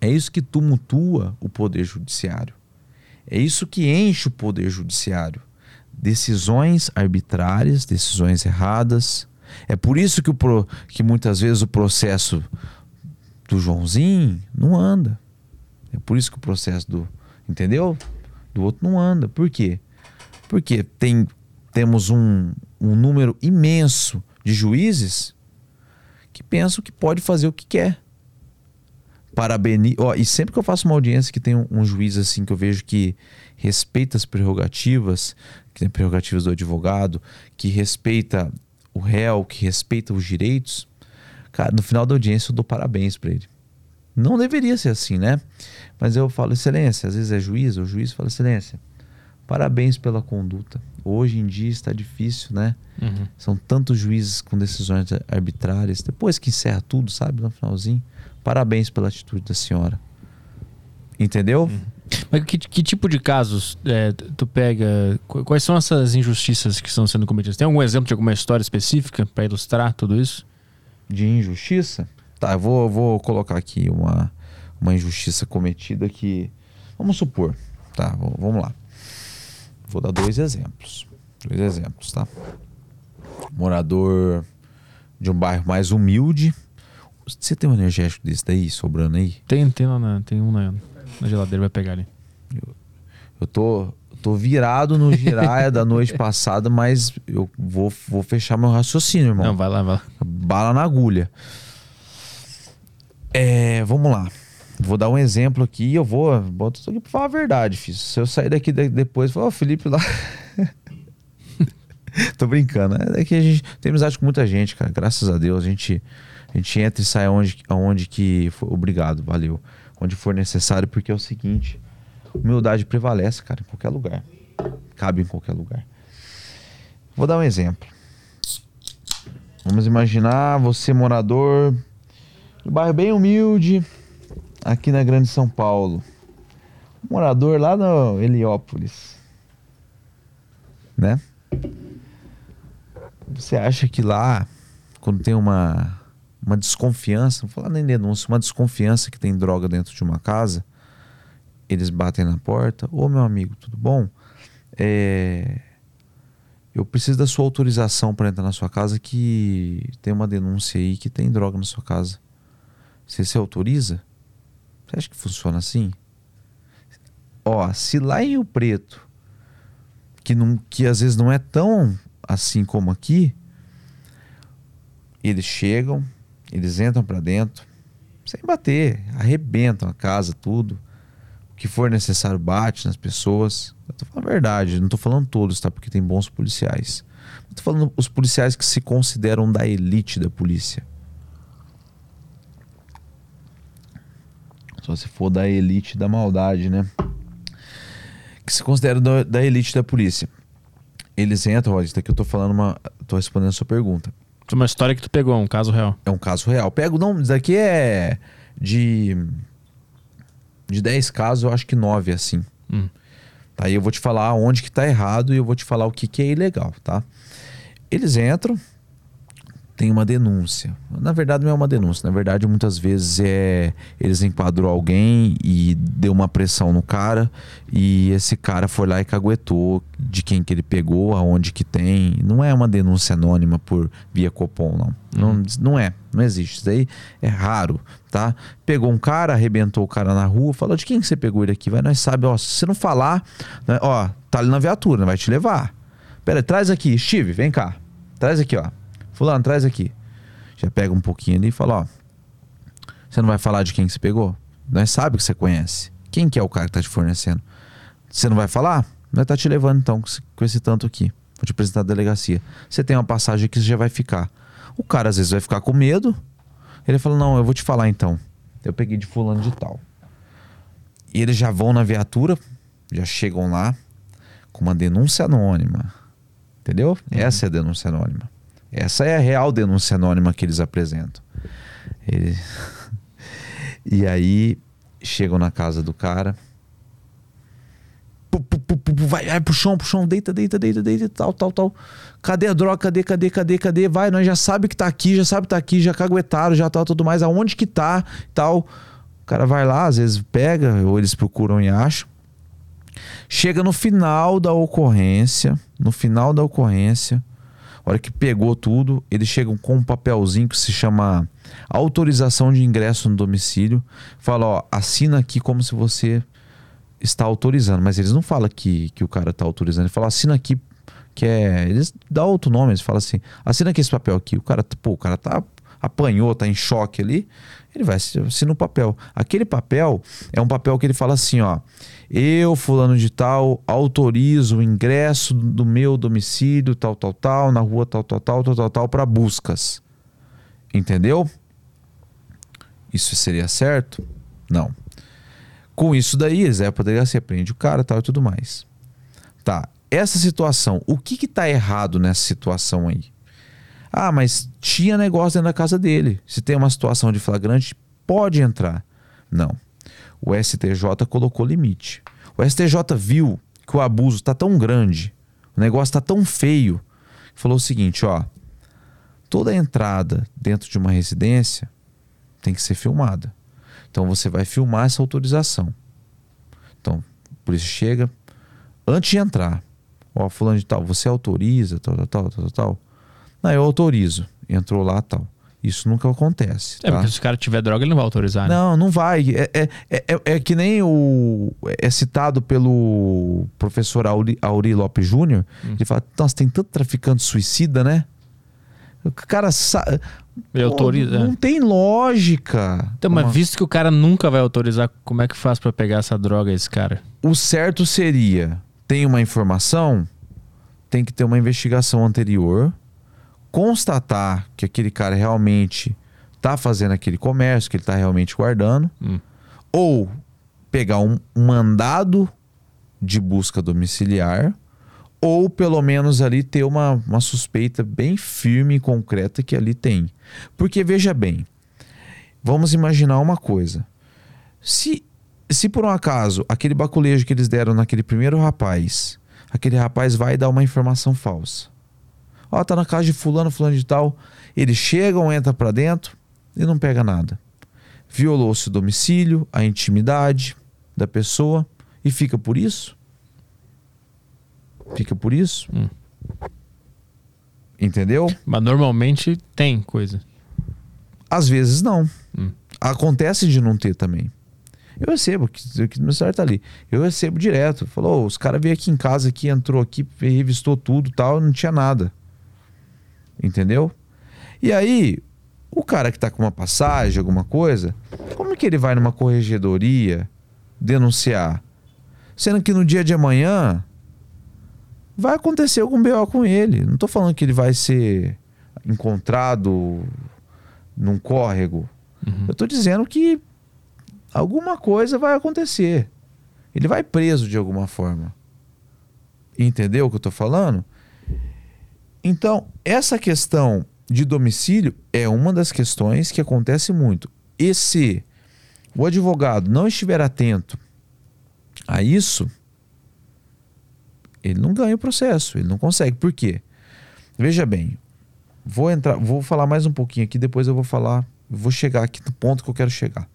É isso que tumultua o poder judiciário. É isso que enche o poder judiciário decisões arbitrárias, decisões erradas. É por isso que, o pro, que muitas vezes o processo do Joãozinho não anda. É por isso que o processo do. Entendeu? Do outro não anda. Por quê? Porque tem, temos um, um número imenso de juízes que pensam que pode fazer o que quer. Parabeniz... Oh, e sempre que eu faço uma audiência que tem um, um juiz assim que eu vejo que respeita as prerrogativas, que tem prerrogativas do advogado, que respeita o réu, que respeita os direitos, cara, no final da audiência eu dou parabéns para ele. Não deveria ser assim, né? Mas eu falo, excelência, às vezes é juiz, o juiz fala, excelência, parabéns pela conduta. Hoje em dia está difícil, né? Uhum. São tantos juízes com decisões arbitrárias. Depois que encerra tudo, sabe, no finalzinho, parabéns pela atitude da senhora. Entendeu? Uhum. Mas que, que tipo de casos é, tu pega? Quais são essas injustiças que estão sendo cometidas? Tem algum exemplo de alguma história específica para ilustrar tudo isso? De injustiça? Tá, eu vou, vou colocar aqui uma, uma injustiça cometida que. Vamos supor, tá? Vamos lá. Vou dar dois exemplos. Dois exemplos, tá? Morador de um bairro mais humilde. Você tem um energético desse daí sobrando aí? Tem, tem lá tem um na, na geladeira, vai pegar ali. Eu, eu tô, tô virado no giraia da noite passada, mas eu vou, vou fechar meu raciocínio, irmão. Não, vai lá, vai lá. Bala na agulha. É, vamos lá. Vou dar um exemplo aqui eu vou. Boto aqui pra falar a verdade, filho. Se eu sair daqui depois, falar, oh, Felipe lá. Tô brincando. É que a gente tem amizade com muita gente, cara. Graças a Deus. A gente, a gente entra e sai aonde, aonde que. Obrigado, valeu onde for necessário, porque é o seguinte: humildade prevalece, cara, em qualquer lugar. Cabe em qualquer lugar. Vou dar um exemplo. Vamos imaginar você morador de bairro bem humilde aqui na Grande São Paulo. Morador lá no Heliópolis. Né? Você acha que lá, quando tem uma, uma desconfiança, não vou falar nem denúncia, uma desconfiança que tem droga dentro de uma casa, eles batem na porta, ô meu amigo, tudo bom? É, eu preciso da sua autorização para entrar na sua casa que tem uma denúncia aí que tem droga na sua casa. Você se autoriza? Você acha que funciona assim? Ó, se lá em Rio Preto, que, não, que às vezes não é tão assim como aqui, eles chegam, eles entram para dentro, sem bater, arrebentam a casa, tudo. O que for necessário, bate nas pessoas. Eu tô falando a verdade, não tô falando todos, tá? Porque tem bons policiais. Eu tô falando os policiais que se consideram da elite da polícia. Só se for da elite da maldade, né? Que se considera da, da elite da polícia. Eles entram, olha, isso daqui eu tô falando uma. tô respondendo a sua pergunta. Foi uma história que tu pegou, um caso real. É um caso real. Pego, não, isso daqui é de. De 10 casos, eu acho que 9 assim. Hum. Aí eu vou te falar onde que tá errado e eu vou te falar o que, que é ilegal, tá? Eles entram, tem uma denúncia. Na verdade, não é uma denúncia. Na verdade, muitas vezes é eles enquadrou alguém e deu uma pressão no cara e esse cara foi lá e caguetou de quem que ele pegou, aonde que tem. Não é uma denúncia anônima por via Copom, não. Não, não é. Não existe. Isso daí é raro, tá? Pegou um cara, arrebentou o cara na rua, falou de quem que você pegou ele aqui? Vai, nós sabe, ó, se você não falar, né, ó, tá ali na viatura, vai te levar. Pera, traz aqui, Steve, vem cá. Traz aqui, ó. Fulano, traz aqui. Já pega um pouquinho ali e fala, ó. Você não vai falar de quem que você pegou? Nós sabe que você conhece. Quem que é o cara que tá te fornecendo? Você não vai falar? Nós tá te levando então com esse- tanto aqui. Vou te apresentar a delegacia. Você tem uma passagem aqui, você já vai ficar. O cara às vezes vai ficar com medo. Ele fala, não, eu vou te falar então. Eu peguei de fulano de tal. E eles já vão na viatura, já chegam lá com uma denúncia anônima. Entendeu? Essa é a denúncia anônima. Essa é a real denúncia anônima que eles apresentam. E aí chegam na casa do cara. Vai, vai pro chão, pro chão, deita, deita, deita, deita, tal, tal, tal. Cadê a droga? Cadê, cadê, cadê, cadê? Vai, nós já sabe que tá aqui, já sabe que tá aqui, já caguetaram, já tal, tudo mais. Aonde que tá, tal. O cara vai lá, às vezes pega, ou eles procuram e acham. Chega no final da ocorrência, no final da ocorrência, a hora que pegou tudo, eles chegam com um papelzinho que se chama autorização de ingresso no domicílio. Fala, ó, assina aqui como se você está autorizando, mas eles não falam que, que o cara está autorizando, ele fala, assina aqui que é, eles dão outro nome, eles falam assim, assina aqui esse papel aqui. O cara, pô, o cara tá apanhou, tá em choque ali, ele vai assinar o papel. Aquele papel é um papel que ele fala assim, ó, eu, fulano de tal, autorizo o ingresso do meu domicílio, tal, tal, tal, na rua tal, tal, tal, tal, tal, tal, para buscas. Entendeu? Isso seria certo? Não. Com isso daí, eles é pra delegacia, prende o cara tal e tudo mais. Tá, essa situação, o que que tá errado nessa situação aí? Ah, mas tinha negócio dentro da casa dele. Se tem uma situação de flagrante, pode entrar. Não. O STJ colocou limite. O STJ viu que o abuso tá tão grande, o negócio tá tão feio, falou o seguinte, ó, toda entrada dentro de uma residência tem que ser filmada. Então você vai filmar essa autorização. Então, por isso chega antes de entrar. Ó, fulano de tal, você autoriza, tal, tal, tal, tal, tal. Não, eu autorizo. Entrou lá, tal. Isso nunca acontece. É, tá? porque se o cara tiver droga, ele não vai autorizar, né? Não, não vai. É, é, é, é- é que nem o. É citado pelo professor Auri, Auri Lopes Júnior. Ele fala: Nossa, tem tanto traficante suicida, né? O cara. Sa... Ele Pô, autoriza. Não tem lógica. Então, mas Uma- visto que o cara nunca vai autorizar, como é que faz pra pegar essa droga, esse cara? O certo seria: tem uma informação, tem que ter uma investigação anterior, constatar que aquele cara realmente tá fazendo aquele comércio, que ele tá realmente guardando, Hum. ou pegar um um mandado de busca domiciliar, ou pelo menos ali ter uma, uma suspeita bem firme e concreta que ali tem. Porque veja bem, vamos imaginar uma coisa. Se, se por um acaso aquele baculejo que eles deram naquele primeiro rapaz, aquele rapaz vai dar uma informação falsa. Ó, tá na casa de fulano, fulano de tal. Eles chegam, entram para dentro e não pega nada. Violou-se o domicílio, a intimidade da pessoa e fica por isso? Fica por isso? Hum. Entendeu? Mas normalmente tem coisa. Às vezes não. Hum. Acontece de não ter também. Eu recebo, que, que meu celular tá ali. Eu recebo direto. Falou, os caras veio aqui em casa, aqui, entrou aqui, revistou tudo tal, não tinha nada. Entendeu? E aí, o cara que tá com uma passagem, alguma coisa, como que ele vai numa corregedoria denunciar? Sendo que no dia de amanhã vai acontecer algum BO com ele. Não tô falando que ele vai ser encontrado num córrego. Uhum. Eu tô dizendo que alguma coisa vai acontecer. Ele vai preso de alguma forma. Entendeu o que eu tô falando? Então, essa questão de domicílio é uma das questões que acontece muito. E se o advogado não estiver atento a isso, ele não ganha o processo, ele não consegue. Por quê? Veja bem, vou entrar, vou falar mais um pouquinho aqui, depois eu vou falar, vou chegar aqui no ponto que eu quero chegar.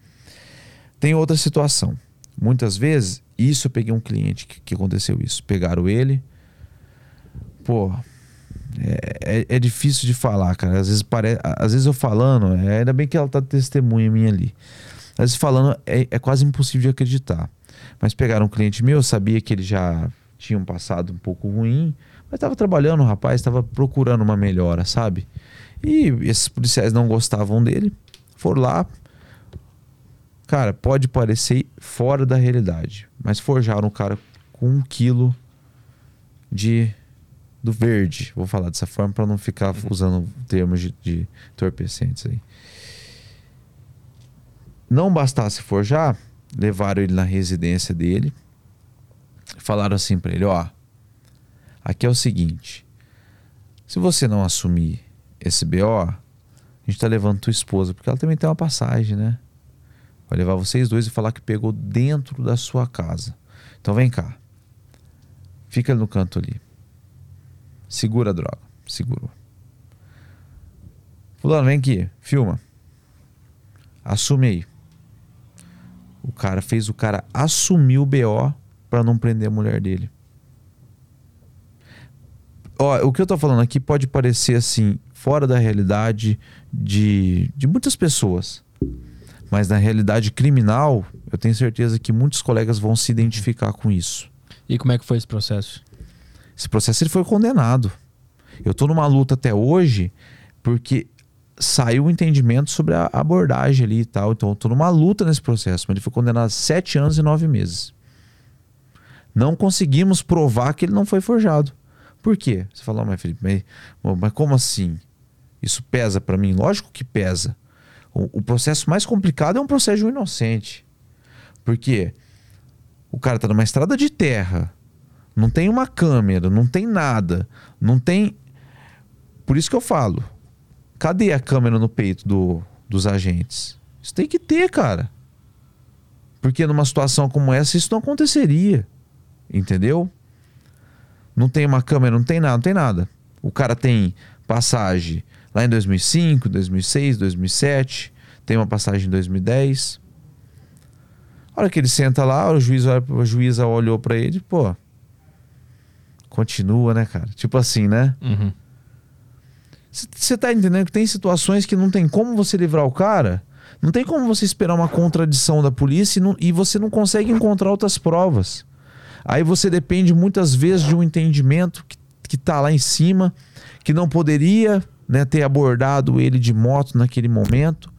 Tem outra situação. Muitas vezes, isso eu peguei um cliente que, que aconteceu isso. Pegaram ele, pô, é, é, é, difícil de falar, cara. Às vezes, pare... Às vezes eu falando, é, ainda bem que ela tá testemunha minha ali. Às vezes falando é, é quase impossível de acreditar. Mas pegaram um cliente meu, eu sabia que ele já tinha um passado um pouco ruim, mas estava trabalhando, o rapaz estava procurando uma melhora, sabe? E esses policiais não gostavam dele, foram lá. Cara, pode parecer fora da realidade, mas forjaram o cara com um quilo de do verde, vou falar dessa forma para não ficar usando termos de, de entorpecentes aí. Não bastasse forjar, levaram ele na residência dele, falaram assim para ele: ó, aqui é o seguinte, se você não assumir esse BO, a gente tá levando tua esposa, porque ela também tem uma passagem, né? Vai levar vocês dois e falar que pegou dentro da sua casa. Então vem cá. Fica no canto ali. Segura a droga. Segurou. Fulano, vem aqui. Filma. Assume aí. O cara fez o cara assumir o BO para não prender a mulher dele. Ó, o que eu tô falando aqui pode parecer assim, fora da realidade de, de muitas pessoas. Mas na realidade criminal, eu tenho certeza que muitos colegas vão se identificar com isso. E como é que foi esse processo? Esse processo ele foi condenado. Eu estou numa luta até hoje porque saiu o entendimento sobre a abordagem ali e tal. Então eu estou numa luta nesse processo. Mas ele foi condenado a sete anos e nove meses. Não conseguimos provar que ele não foi forjado. Por quê? Você falou, mas Felipe, mas, mas como assim? Isso pesa para mim? Lógico que pesa. O, o, processo mais complicado é um processo de um inocente. Porque o cara está numa estrada de terra não tem uma câmera, não tem nada, não tem. Por isso que eu falo. Cadê a câmera no peito do, dos agentes? Isso tem que ter, cara. Porque numa situação como essa, isso não aconteceria. Entendeu? Não tem uma câmera, não tem nada, não tem nada. O cara tem passagem lá em 2005, 2006, 2007, tem uma passagem em 2010. A hora que ele senta lá, o juiz, a juíza olhou para ele, pô, continua, né, cara? Tipo assim, né? Você uhum. tá entendendo que tem situações que não tem como você livrar o cara? Não tem como você esperar uma contradição da polícia e, não, e você não consegue encontrar outras provas. Aí você depende muitas vezes de um entendimento que, que tá lá em cima, que não poderia né, ter abordado ele de moto naquele momento,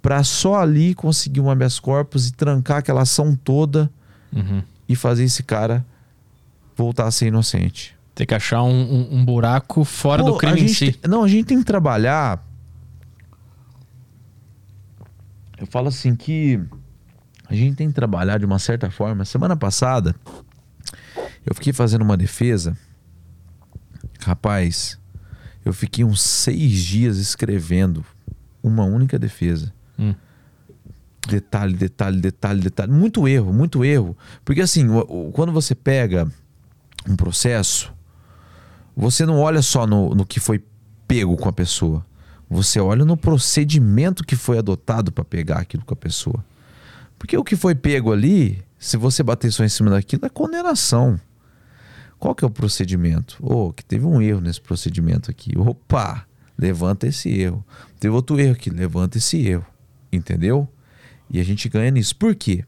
para só ali conseguir um habeas corpus e trancar aquela ação toda Uhum. e fazer esse cara voltar a ser inocente. Tem que achar um, um- um buraco fora Pô, do crime em si. tem- não, a gente tem que trabalhar. Eu falo assim que a gente tem que trabalhar de uma certa forma. Semana passada, eu fiquei fazendo uma defesa Rapaz, eu fiquei uns seis dias escrevendo uma única defesa. Hum. Detalhe, detalhe, detalhe, detalhe. Muito erro, muito erro. Porque assim, quando você pega um processo, você não olha só no, no que foi pego com a pessoa. Você olha no procedimento que foi adotado para pegar aquilo com a pessoa. Porque o que foi pego ali, se você bater só em cima daquilo, é condenação. Qual que é o procedimento? Oh, que teve um erro nesse procedimento aqui. Opa, levanta esse erro. Teve outro erro aqui, levanta esse erro. Entendeu? E a gente ganha nisso. Por quê?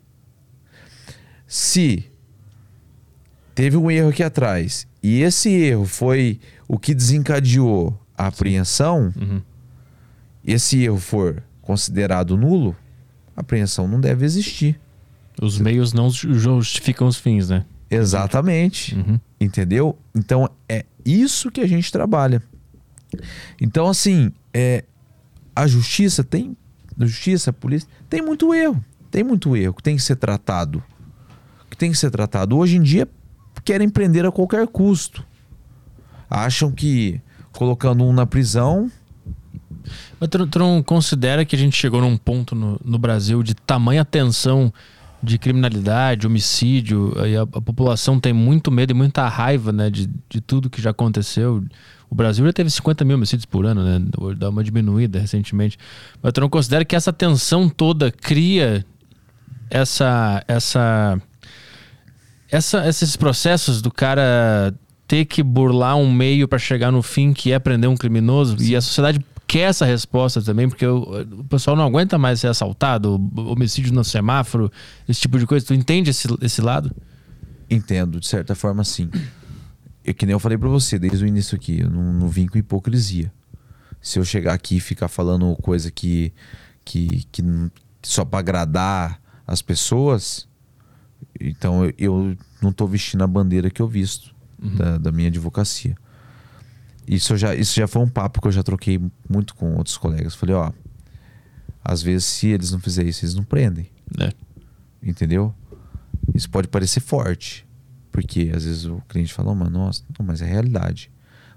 Se teve um erro aqui atrás e esse erro foi o que desencadeou a apreensão, Uhum. esse erro for considerado nulo, a apreensão não deve existir. Os meios não ju- justificam os fins, né? Exatamente. Uhum. Entendeu? Então é isso que a gente trabalha. Então, assim, é, a justiça tem. A justiça, a polícia, tem muito erro. Tem muito erro que tem que ser tratado. Que tem que ser tratado. Hoje em dia querem prender a qualquer custo. Acham que colocando um na prisão. Mas tu, tu não considera que a gente chegou num ponto no, no Brasil de tamanha tensão de criminalidade, homicídio, aí a, a população tem muito medo e muita raiva né, de, de tudo que já aconteceu. O Brasil já teve 50 mil homicídios por ano, né? Dá uma diminuída recentemente. Mas tu não considera que essa tensão toda cria essa. essa, essa esses processos do cara ter que burlar um meio para chegar no fim que é prender um criminoso? E a sociedade quer essa resposta também, porque o, o pessoal não aguenta mais ser assaltado, homicídio no semáforo, esse tipo de coisa. Tu entende esse, esse lado? Entendo, de certa forma, sim. É que nem eu falei pra você desde o início aqui, eu não, não vim com hipocrisia. Se eu chegar aqui e ficar falando coisa que, que, que só pra agradar as pessoas, então eu, eu não tô vestindo a bandeira que eu visto da, da minha advocacia. Isso, já, isso já foi um papo que eu já troquei muito com outros colegas. Falei, ó, às vezes se eles não fizerem isso, eles não prendem É. entendeu? Isso pode parecer forte, porque às vezes o cliente fala, "Não, mas nossa, não, mas é realidade.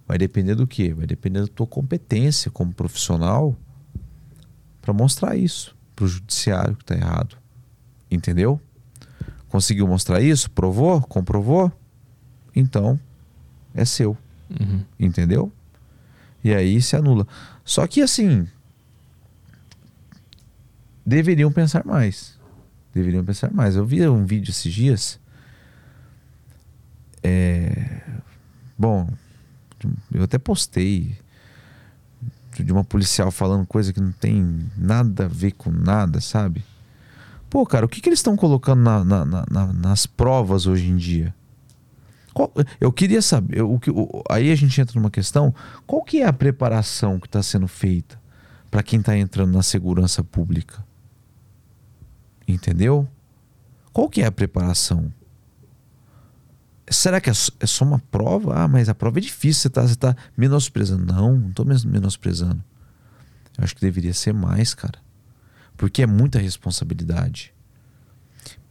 Vai depender do quê? Vai depender da tua competência como profissional para mostrar isso pro judiciário que tá errado. Entendeu? Conseguiu mostrar isso? Provou? Comprovou? Então, é seu. Uhum. Entendeu? E aí se anula. Só que assim. Deveriam pensar mais. Deveriam pensar mais. Eu vi um vídeo esses dias. É, Bom, eu até postei de uma policial falando coisa que não tem nada a ver com nada, sabe? Pô, cara, o que, que eles estão colocando na- na- na- na- nas provas hoje em dia? Qual- eu queria saber, o que, o- aí a gente entra numa questão, qual que é a preparação que está sendo feita para quem está entrando na segurança pública? Entendeu? Qual que é a preparação? Será que é só, é só uma prova? Ah, mas a prova é difícil, você está tá menosprezando. Não, não estou menosprezando. Eu acho que deveria ser mais, cara. Porque é muita responsabilidade.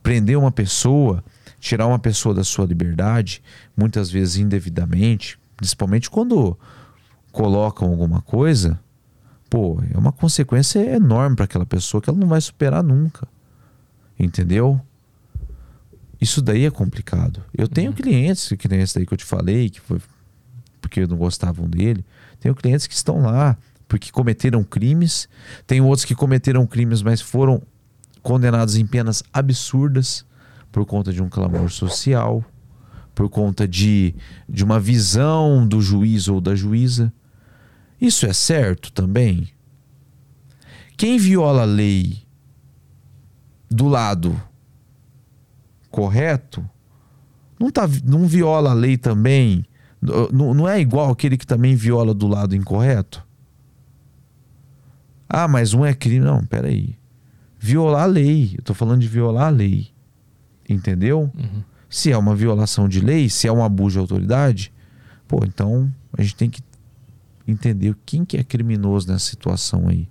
Prender uma pessoa, tirar uma pessoa da sua liberdade, muitas vezes indevidamente, principalmente quando colocam alguma coisa, pô, é uma consequência enorme para aquela pessoa que ela não vai superar nunca. Entendeu? Isso daí é complicado. Eu tenho clientes, que nem esse daí que eu te falei, que foi porque não gostavam dele. Tenho clientes que estão lá porque cometeram crimes. Tem outros que cometeram crimes, mas foram condenados em penas absurdas por conta de um clamor social, por conta de, de uma visão do juiz ou da juíza. Isso é certo também? Quem viola a lei do lado correto não, tá, não viola a lei também? Não, não é igual aquele que também viola do lado incorreto? Ah, mas um é crime. Não, peraí. Violar a lei. Eu tô falando de violar a lei. Entendeu? Uhum. Se é uma violação de lei, se é um abuso de autoridade, pô, então a gente tem que entender quem que é criminoso nessa situação aí.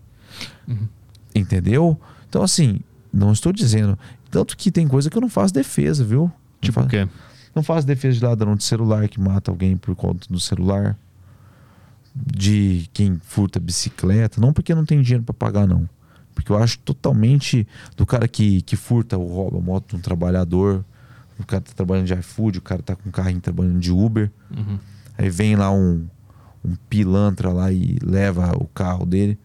Uhum. Entendeu? Então, assim, não estou dizendo. Tanto que tem coisa que eu não faço defesa, viu? Não Tipo o quê? Não faço defesa de ladrão de celular que mata alguém por conta do celular. De quem furta bicicleta, não porque não tem dinheiro para pagar, não. Porque eu acho totalmente do cara que, que furta ou rouba a moto de um trabalhador. O cara tá trabalhando de iFood, o cara tá com um carrinho trabalhando de Uber. Uhum. Aí vem lá um, um pilantra lá e leva o carro dele.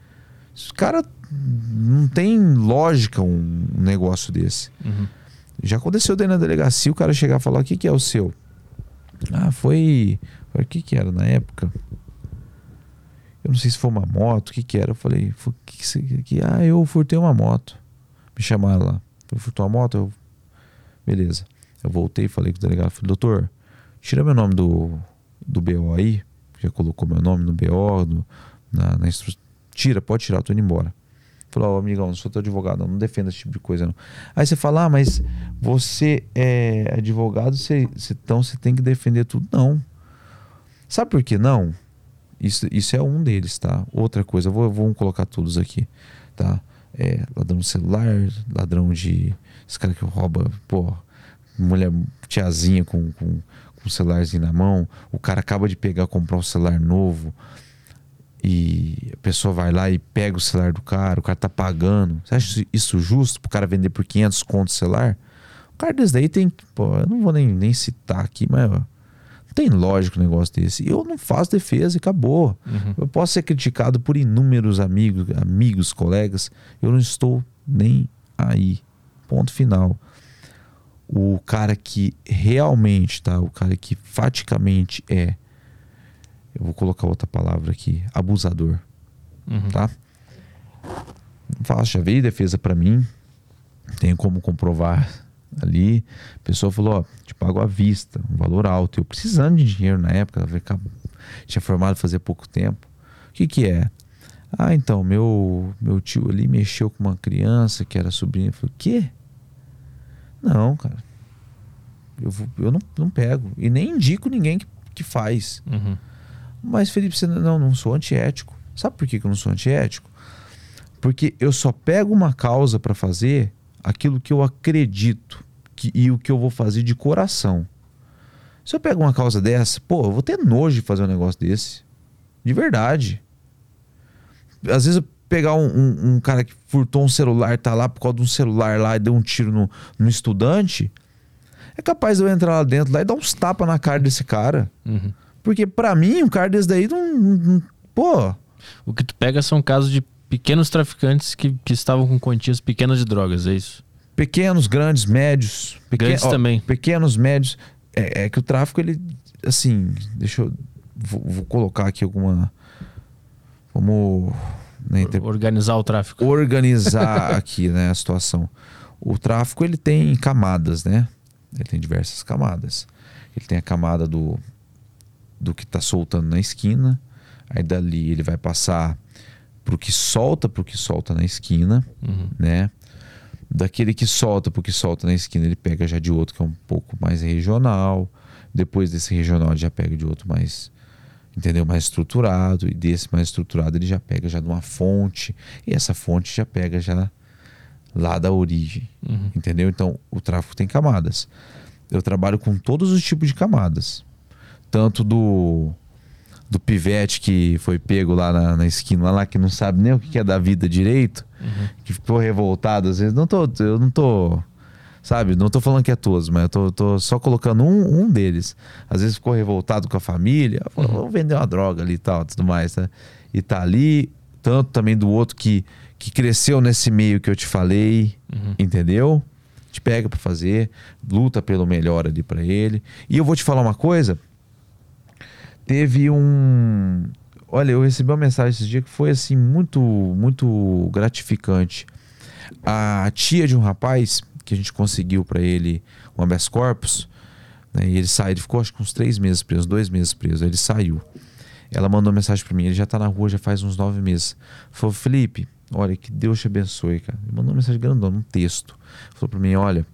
Os cara não tem lógica um negócio desse. Uhum. Já aconteceu daí na delegacia o cara chegar e falar: o que, que é o seu? Ah, foi. foi o que, que era na época? Eu não sei se foi uma moto, o que, que era. Eu falei: que, que, Ah, eu furtei uma moto. Me chamaram lá. Eu furtou uma moto? Eu... Beleza. Eu voltei falei com o delegado: falei, doutor, tira meu nome do, do BO aí. Já colocou meu nome no BO, na, na. Tira, pode tirar, eu tô indo embora. Falou, ó, amigão, não sou teu advogado, não, defenda esse tipo de coisa, não. Aí você fala, ah, mas você é advogado, você- então você tem que defender tudo. Não. Sabe por que não? Isso, isso é um deles, tá? Outra coisa, vou, vamos colocar todos aqui, tá? É, ladrão de celular, ladrão de. Esse cara que rouba, pô, mulher, tiazinha com, com, com um celularzinho na mão, o cara acaba de pegar, comprar um celular novo e a pessoa vai lá e pega o celular do cara, o cara tá pagando. Você acha isso justo pro cara vender por 500 conto o celular? O cara desse daí tem, pô, eu não vou nem, nem citar aqui, mas ó, tem lógico um negócio desse. Eu não faço defesa e acabou. Uhum. Eu posso ser criticado por inúmeros amigos, amigos, colegas. Eu não estou nem aí. Ponto final. O cara que realmente, tá? O cara que faticamente é. Eu vou colocar outra palavra aqui. Abusador, Uhum. tá? Não faço, já veio defesa pra mim. Tenho como comprovar ali. A pessoa falou: Ó, te pago à vista, um valor alto. Eu precisando de dinheiro na época, ela tinha formado fazia pouco tempo. O que que é? Ah, então, meu, meu tio ali mexeu com uma criança que era sobrinha. Eu falei: Quê? Não, cara. Eu, vou- eu não, não pego. E nem indico ninguém que, que faz. Uhum. Mas, Felipe, você não, não sou antiético. Sabe por que, que eu não sou antiético? Porque eu só pego uma causa para fazer aquilo que eu acredito que, e o que eu vou fazer de coração. Se eu pego uma causa dessa, pô, eu vou ter nojo de fazer um negócio desse. De verdade. Às vezes eu pegar um, um- um cara que furtou um celular, tá lá por causa de um celular lá e deu um tiro no, no estudante, é capaz de eu entrar lá dentro lá e dar uns tapas na cara desse cara. Uhum. Porque pra mim, um cara desse daí não. não- não- pô, O que tu pega são casos de pequenos traficantes que, que estavam com quantias pequenas de drogas, é isso? pequenos, grandes, médios. Grandes ó, também. Pequenos, médios. É, é que o tráfico, ele. Assim, deixa eu. Vou, vou colocar aqui alguma. Vamos. né, inter- Organizar o tráfico. organizar aqui né, a situação. O tráfico ele tem camadas, né? Ele tem diversas camadas. Ele tem a camada do, do que está soltando na esquina. Aí dali ele vai passar pro que solta, pro que solta na esquina, Uhum. né? Daquele que solta pro que solta na esquina, ele pega já de outro que é um pouco mais regional. Depois desse regional, ele já pega de outro mais, entendeu? Mais estruturado. E desse mais estruturado, ele já pega já de uma fonte. E essa fonte já pega já lá da origem, Uhum. entendeu? Então, o tráfico tem camadas. Eu trabalho com todos os tipos de camadas. Tanto do do pivete que foi pego lá na, na esquina, lá que não sabe nem o que é da vida direito, Uhum. que ficou revoltado às vezes. Não tô, eu não tô, sabe? Não tô falando que é todos, mas eu tô, tô só colocando um, um deles. Às vezes ficou revoltado com a família, falou, Uhum. vou vender uma droga ali e tal, tudo mais, né? E tá ali, tanto também do outro que, que cresceu nesse meio que eu te falei, Uhum. entendeu? Te pega pra fazer, luta pelo melhor ali pra ele. E eu vou te falar uma coisa. Teve um. Olha, eu recebi uma mensagem esses dias que foi assim muito, muito gratificante. A tia de um rapaz que a gente conseguiu pra ele um habeas corpus, né, e ele saiu, ele ficou acho que uns três meses preso, dois meses preso. Aí ele saiu. Ela mandou mensagem pra mim, ele já tá na rua já faz uns nove meses. Falou, Felipe, olha, que Deus te abençoe, cara. Ele mandou uma mensagem grandona, um texto. Falou pra mim, olha,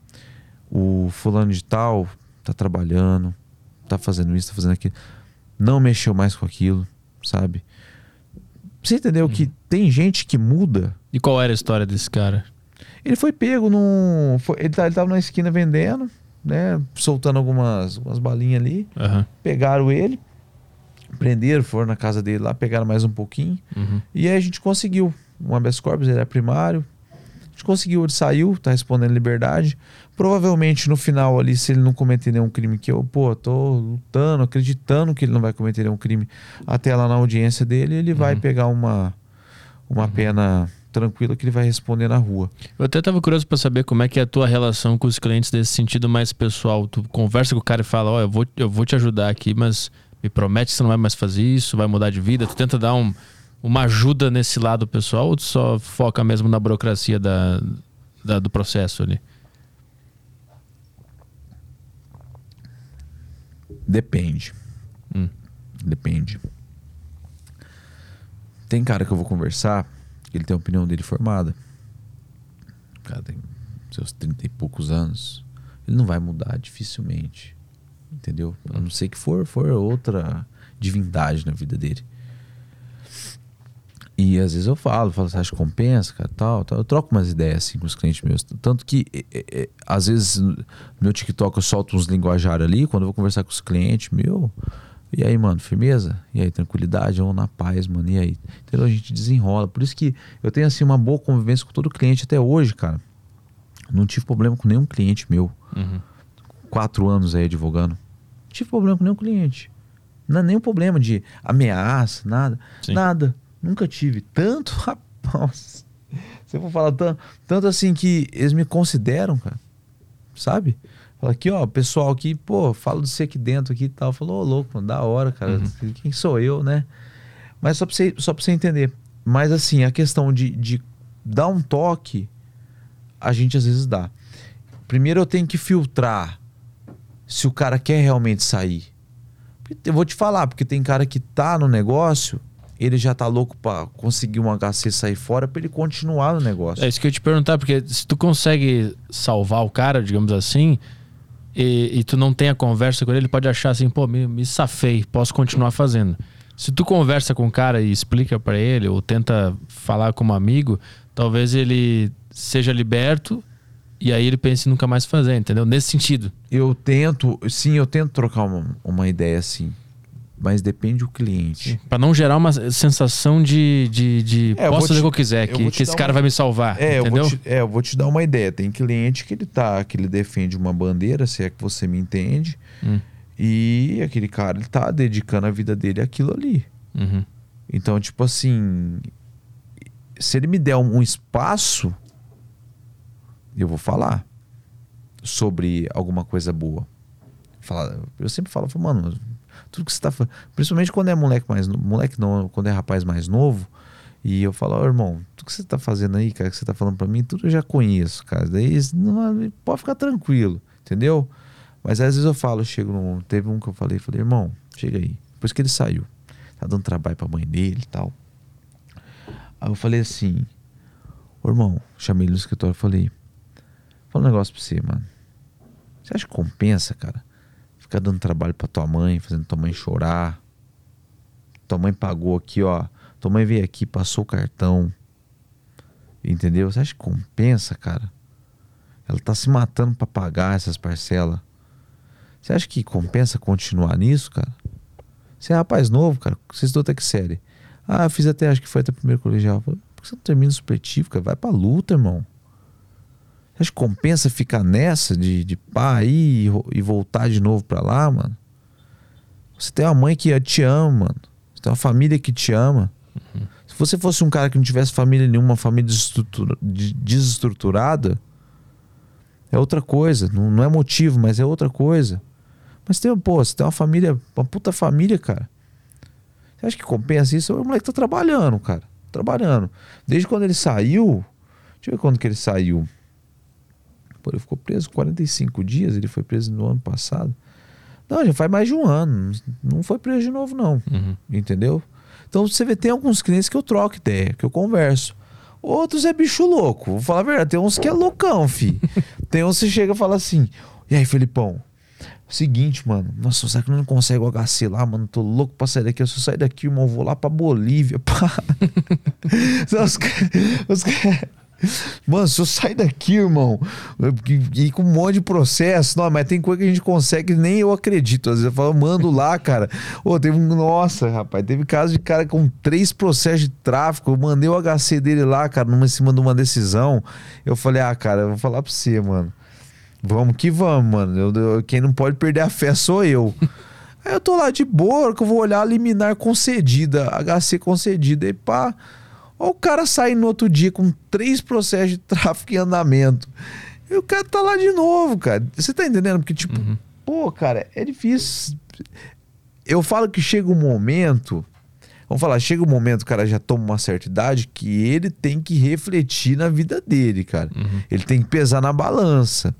o fulano de tal tá trabalhando, tá fazendo isso, tá fazendo aquilo. Não mexeu mais com aquilo, sabe? Você entendeu que tem gente que muda. E qual era a história desse cara? Ele foi pego num. foi- ele, tá, ele tava na esquina vendendo, né? Soltando algumas, algumas balinhas ali. Aham. Pegaram ele. Prenderam, foram na casa dele lá, pegaram mais um pouquinho. Uhum. E aí a gente conseguiu. Um habeas corpus, ele é primário. Gente conseguiu, ele saiu, tá respondendo liberdade. Provavelmente no final ali, se ele não cometer nenhum crime que eu, pô, tô lutando, acreditando que ele não vai cometer nenhum crime até lá na audiência dele, ele vai Uhum. pegar uma, uma pena tranquila que ele vai responder na rua. Eu até tava curioso pra saber como é que é a tua relação com os clientes nesse sentido mais pessoal. Tu conversa com o cara e fala, ó, eu, vou, eu vou te ajudar aqui, mas me promete que você não vai mais fazer isso, vai mudar de vida. Tu tenta dar um, uma ajuda nesse lado pessoal ou tu só foca mesmo na burocracia da, da- do processo ali? Depende. Hum. Depende. Tem cara que eu vou conversar, ele tem a opinião dele formada. O cara tem seus 30 e poucos anos. Ele não vai mudar dificilmente. Entendeu? A não ser que for, for outra divindade na vida dele. E às vezes eu falo, falo, você acha que compensa, cara, tal, tal. Eu troco umas ideias assim com os clientes meus. Tanto que, é, é, às vezes, no meu TikTok eu solto uns linguajar ali, quando eu vou conversar com os clientes, meu. E aí, mano, firmeza? E aí, tranquilidade? Ou na paz, mano? E aí? Entendeu? A gente desenrola. Por isso que eu tenho, assim, uma boa convivência com todo cliente até hoje, cara. Não tive problema com nenhum cliente meu. Uhum. Quatro anos aí advogando. Não tive problema com nenhum cliente. Não é nenhum problema de ameaça, nada. Sim. Nada. Nunca tive. Tanto, rapaz. Se eu for falar tanto, tanto assim que eles me consideram, cara. Sabe? Fala aqui, ó, pessoal aqui, pô, falo de você aqui dentro aqui e tal. Falou, ô louco, mano, da hora, cara. Quem sou eu, né? Mas só pra você, só pra você entender. Mas assim, a questão de, de dar um toque, a gente às vezes dá. Primeiro eu tenho que filtrar se o cara quer realmente sair. Eu vou te falar, porque tem cara que tá no negócio, ele já tá louco pra conseguir um HC sair fora pra ele continuar no negócio. É isso que eu ia te perguntar, porque se tu consegue salvar o cara, digamos assim, e, e tu não tem a conversa com ele, ele pode achar assim, pô, me, me safei, posso continuar fazendo. Se tu conversa com o cara e explica pra ele, ou tenta falar como amigo, talvez ele seja liberto e aí ele pense em nunca mais fazer, entendeu? Nesse sentido. Eu tento, sim, eu tento trocar uma, uma ideia assim, mas depende do cliente. Pra não gerar uma sensação de, de, de É, eu posso fazer o que eu quiser, eu que, que esse cara uma- vai me salvar, É, eu entendeu? vou, te, é, eu vou te dar uma ideia. Tem cliente que ele tá, que ele defende uma bandeira, se é que você me entende, Hum, e aquele cara ele tá dedicando a vida dele àquilo ali. uhum, Então, tipo assim, se ele me der um, um espaço, eu vou falar sobre alguma coisa boa. Falar, eu sempre falo, falo, mano, tudo que você tá fazendo, principalmente quando é moleque mais no- moleque não, quando é rapaz mais novo, e eu falo, ó, irmão, tudo que você tá fazendo aí, cara, que você tá falando pra mim, tudo eu já conheço, cara. Daí não, pode ficar tranquilo, entendeu? Mas às vezes eu falo, chego num, teve um que eu falei, falei, irmão, chega aí. Depois que ele saiu, tá dando trabalho pra mãe dele e tal. Aí eu falei assim, ô irmão, chamei ele no escritório e falei, fala um negócio pra você, mano. Você acha que compensa, cara? Ficar dando trabalho pra tua mãe, fazendo tua mãe chorar. Tua mãe pagou aqui, ó. Tua mãe veio aqui, passou o cartão. Entendeu? Você acha que compensa, cara? Ela tá se matando pra pagar essas parcelas. Você acha que compensa continuar nisso, cara? Você é rapaz novo, cara. Você estudou até que série? Ah, eu fiz até, acho que foi até o primeiro colegial. Por que você não termina o supletivo, cara? Vai pra luta, irmão. Acha que compensa ficar nessa de, de pá aí e, e voltar de novo pra lá, mano? Você tem uma mãe que te ama, mano. Você tem uma família que te ama. Se você fosse um cara que não tivesse família nenhuma, uma família desestrutura- de- desestruturada, é outra coisa. Não, não é motivo, mas é outra coisa. Mas tem, pô, você tem uma família, uma puta família, cara. Você acha que compensa isso? O moleque tá trabalhando, cara. Trabalhando. Desde quando ele saiu. Deixa eu ver quando que ele saiu. Pô, ele ficou preso 45 dias. Ele foi preso no ano passado. Não, já faz mais de um ano. Não foi preso de novo, não. uhum. Entendeu? Então você vê, tem alguns clientes que eu troco ideia, que eu converso. Outros é bicho louco. Vou falar a verdade, tem uns que é loucão, fi. tem uns que chega e fala assim: E aí, Felipão? Seguinte, mano. Nossa, será que não consegue o HC lá, mano? Tô louco pra sair daqui. Se eu sair daqui, irmão, eu vou lá pra Bolívia. Pá. Os os Mano, se eu sair daqui, irmão, e, e com um monte de processo, não, mas tem coisa que a gente consegue nem eu acredito. Às vezes eu falo, mando lá, cara. Ô, teve um. Nossa, rapaz, teve caso de cara com três processos de tráfico. Eu mandei o HC dele lá, cara, numa, em cima de uma decisão. Eu falei, ah, cara, eu vou falar pra você, mano. Vamos que vamos, mano. Eu, eu, quem não pode perder a fé sou eu. Aí eu tô lá de boa, que eu vou olhar liminar concedida, HC concedida, e pá. Ou o cara sai no outro dia com três processos de tráfico em andamento. E o cara tá lá de novo, cara. Você tá entendendo? Porque, tipo, uhum. pô, cara, é difícil. Eu falo que chega um momento. Vamos falar, chega um momento, o cara já toma uma certa idade que ele tem que refletir na vida dele, cara. Uhum. Ele tem que pesar na balança.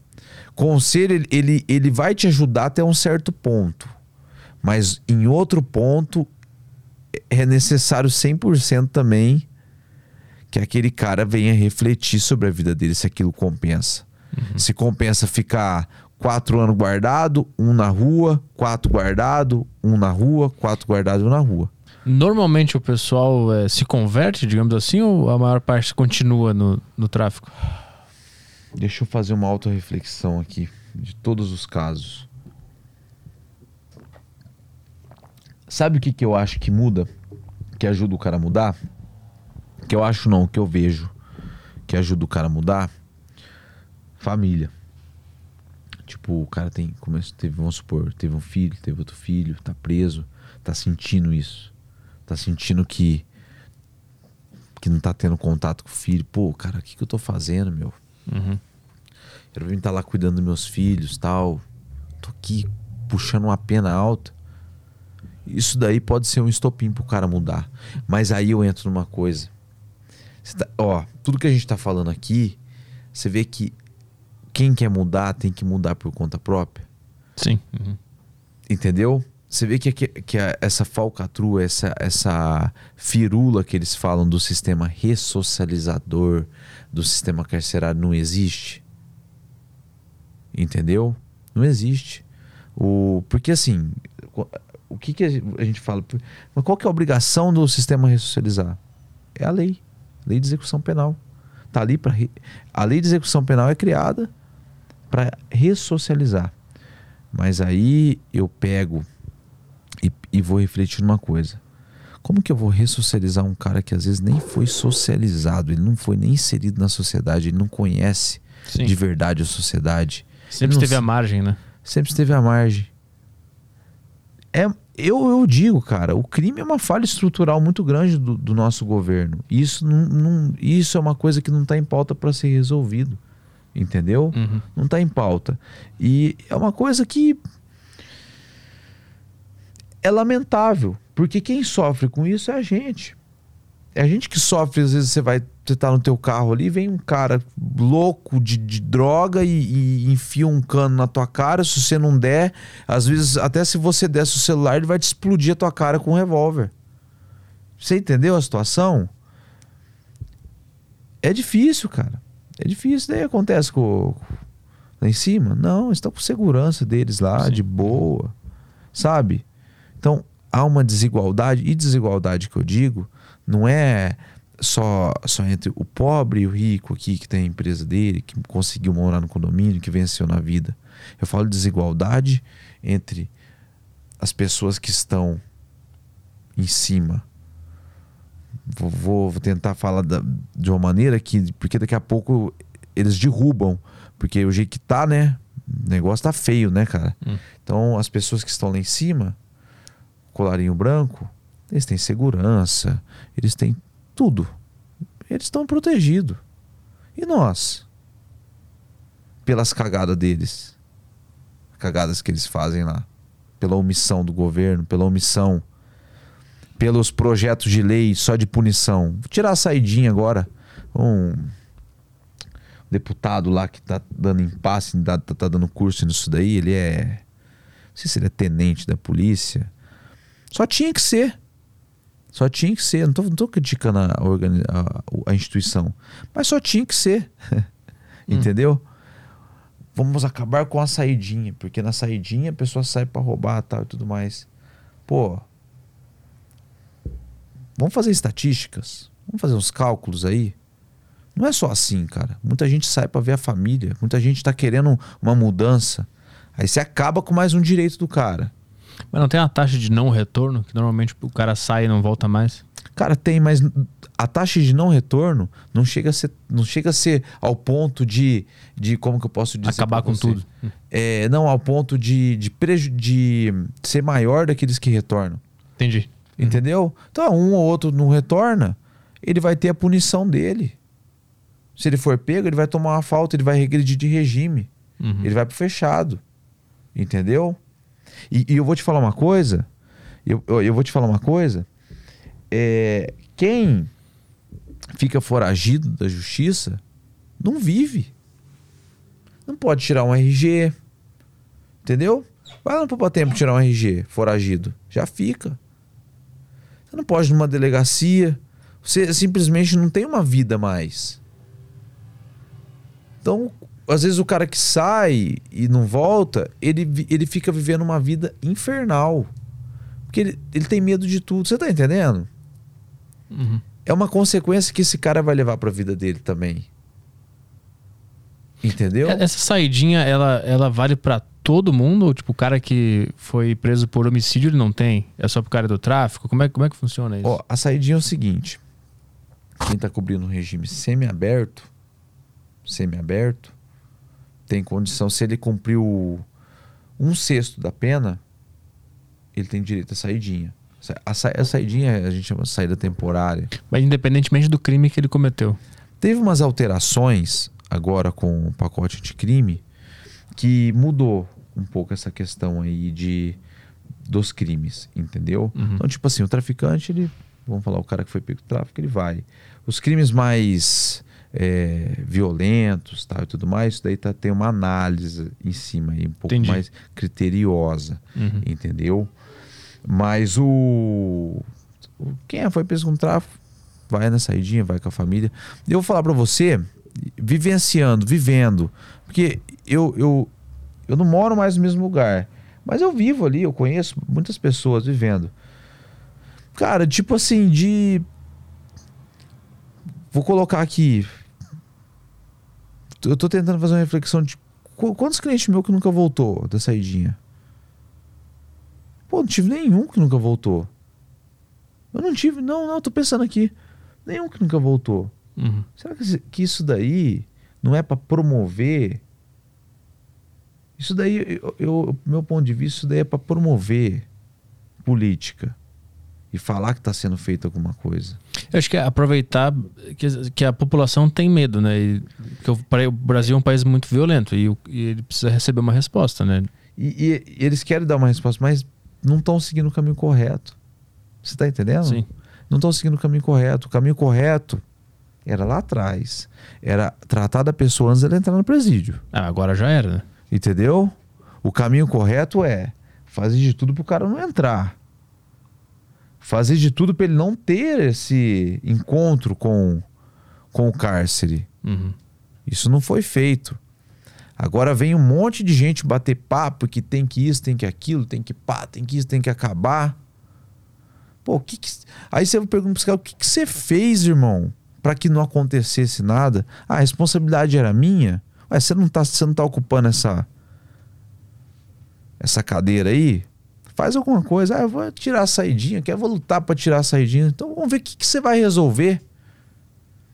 Conselho, ele, ele, ele vai te ajudar até um certo ponto. Mas em outro ponto, é necessário 100% também que aquele cara venha refletir sobre a vida dele, se aquilo compensa. Uhum. Se compensa ficar quatro anos guardado, um na rua, quatro guardado, um na rua, quatro guardado, um na rua. Normalmente o pessoal é, se converte, digamos assim, ou a maior parte continua no, no tráfico? Deixa eu fazer uma auto-reflexão aqui de todos os casos. Sabe o que, que eu acho que muda? Que ajuda o cara a mudar? Que eu acho não, que eu vejo que ajuda o cara a mudar. Família. Tipo, o cara tem. Começo, teve, vamos supor, teve um filho, teve outro filho, tá preso, tá sentindo isso. Tá sentindo que. Que não tá tendo contato com o filho. Pô, cara, o que, que eu tô fazendo, meu? Uhum. Quero vir estar tá lá cuidando dos meus filhos tal. Tô aqui puxando uma pena alta. Isso daí pode ser um estopim pro cara mudar. Mas aí eu entro numa coisa. Tá, ó, tudo que a gente tá falando aqui, você vê que quem quer mudar tem que mudar por conta própria. Sim. Uhum. Entendeu? Você vê que, que, que essa falcatrua, essa, essa firula que eles falam do sistema ressocializador, do sistema carcerário, não existe. Entendeu? Não existe. O, porque assim, o que, que a gente fala? Mas qual que é a obrigação do sistema ressocializar? É a lei. Lei de execução penal. Tá ali para a lei de execução penal é criada para ressocializar. Mas aí eu pego e, e vou refletir numa coisa. Como que eu vou ressocializar um cara que às vezes nem foi socializado, ele não foi nem inserido na sociedade, ele não conhece Sim. de verdade a sociedade. Sempre esteve à margem, né? Sempre esteve à margem é, eu, eu digo, cara, o crime é uma falha estrutural muito grande do, do nosso governo. Isso, não, não, isso é uma coisa que não está em pauta para ser resolvido. Entendeu? Uhum. Não está em pauta. E é uma coisa que é lamentável, porque quem sofre com isso é a gente. É a gente que sofre, às vezes você vai você tá no teu carro ali, vem um cara louco de, de droga e, e, enfia um cano na tua cara. Se você não der, às vezes, até se você desse o celular, ele vai te explodir a tua cara com um revólver. Você entendeu a situação? É difícil, cara. É difícil. Daí acontece com, lá em cima. Não, estão com segurança deles lá, Sim. de boa. Sabe? Então, há uma desigualdade. E desigualdade que eu digo, não é só, só entre o pobre e o rico aqui que tem a empresa dele, que conseguiu morar no condomínio, que venceu na vida. Eu falo de desigualdade entre as pessoas que estão em cima. Vou, vou, vou tentar falar da, de uma maneira que. Porque daqui a pouco eles derrubam. Porque o jeito que tá, né? O negócio tá feio, né, cara? Hum. Então as pessoas que estão lá em cima, colarinho branco, eles têm segurança, eles têm tudo. Eles estão protegidos. E nós? Pelas cagadas deles. Cagadas que eles fazem lá. Pela omissão do governo, pela omissão. Pelos projetos de lei só de punição. Vou tirar a saidinha agora. Um deputado lá que tá dando impasse, tá, tá dando curso nisso daí, ele é. Não sei se ele é tenente da polícia. Só tinha que ser. Só tinha que ser. Não tô criticando a, a, a, instituição. Mas só tinha que ser. Entendeu? Hum. Vamos acabar com a saidinha. Porque na saidinha a pessoa sai para roubar tal e tudo mais. Pô. Vamos fazer estatísticas. Vamos fazer uns cálculos aí. Não é só assim, cara. Muita gente sai para ver a família, muita gente tá querendo uma mudança. Aí você acaba com mais um direito do cara. Mas não tem uma taxa de não retorno, que normalmente o cara sai e não volta mais? Cara, tem, mas a taxa de não retorno não chega a ser, não chega a ser ao ponto de, de como que eu posso dizer Acabar com você? tudo. É, não, ao ponto de, de, preju de ser maior daqueles que retornam. Entendi. Entendeu? Então, um ou outro não retorna, ele vai ter a punição dele. Se ele for pego, ele vai tomar uma falta, ele vai regredir de regime. Uhum. Ele vai pro fechado. Entendeu? E, e eu vou te falar uma coisa. Eu, eu, eu vou te falar uma coisa. É, quem fica foragido da justiça não vive. Não pode tirar um RG. Entendeu? Vai lá no Poupatempo tirar um RG foragido. Já fica. Você não pode numa delegacia. Você simplesmente não tem uma vida mais. Então, às vezes o cara que sai e não volta, ele, ele fica vivendo uma vida infernal. Porque ele, ele tem medo de tudo. Você tá entendendo? Uhum. É uma consequência que esse cara vai levar pra vida dele também. Entendeu? É- Essa saidinha, ela, ela vale pra todo mundo? Ou, tipo, o cara que foi preso por homicídio, ele não tem? É só pro cara do tráfico? Como é, como é que funciona isso? Ó, a saidinha é o seguinte: quem tá cobrindo um regime semi-aberto, semi-aberto, tem condição, se ele cumpriu um sexto da pena, ele tem direito à saidinha. Sa- A, sa a saidinha a gente chama de saída temporária. Mas independentemente do crime que ele cometeu. Teve umas alterações agora com o pacote de crime que mudou um pouco essa questão aí de dos crimes, entendeu? Uhum. Então, tipo assim, o traficante, ele, vamos falar, o cara que foi pego tráfico, ele vai. Os crimes mais é, violentos, tá, e tudo mais, isso daí tá, tem uma análise em cima aí, um pouco Entendi. mais criteriosa, Uhum. entendeu? Mas o, o- quem é, foi preso com tráfico, vai na saidinha, vai com a família. Eu vou falar pra você, vivenciando, vivendo, porque eu, eu, eu não moro mais no mesmo lugar, mas eu vivo ali, eu conheço muitas pessoas vivendo. Cara, tipo assim, de. Vou colocar aqui. Eu tô tentando fazer uma reflexão de qu- quantos clientes meus que nunca voltou da saidinha? Pô, não tive nenhum que nunca voltou. Eu não tive, não, não, tô pensando aqui. Nenhum que nunca voltou. Uhum. Será que isso daí não é para promover? Isso daí, eu, eu- meu ponto de vista, isso daí é para promover política e falar que está sendo feita alguma coisa. Eu acho que é aproveitar que, que a população tem medo, né? E, que o, o Brasil é um país muito violento e, o- e ele precisa receber uma resposta, né? E, e- eles querem dar uma resposta, mas não estão seguindo o caminho correto. Você está entendendo? Sim. Não estão seguindo o caminho correto. O caminho correto era lá atrás. Era tratar da pessoa antes dela entrar no presídio. Ah, agora já era, né? Entendeu? O caminho correto é fazer de tudo pro cara não entrar. Fazer de tudo para ele não ter esse encontro com, com o cárcere. Uhum. Isso não foi feito. Agora vem um monte de gente bater papo que tem que isso, tem que aquilo, tem que pá, tem que isso, tem que acabar. Pô, que que... Aí você pergunta pros caras, o que, que você fez, irmão, para que não acontecesse nada? Ah, a responsabilidade era minha? Ué, você não tá, você não tá ocupando essa essa cadeira aí? Faz alguma coisa. Ah, eu vou tirar a saidinha, quer vou lutar para tirar a saidinha. Então vamos ver o que, que você vai resolver.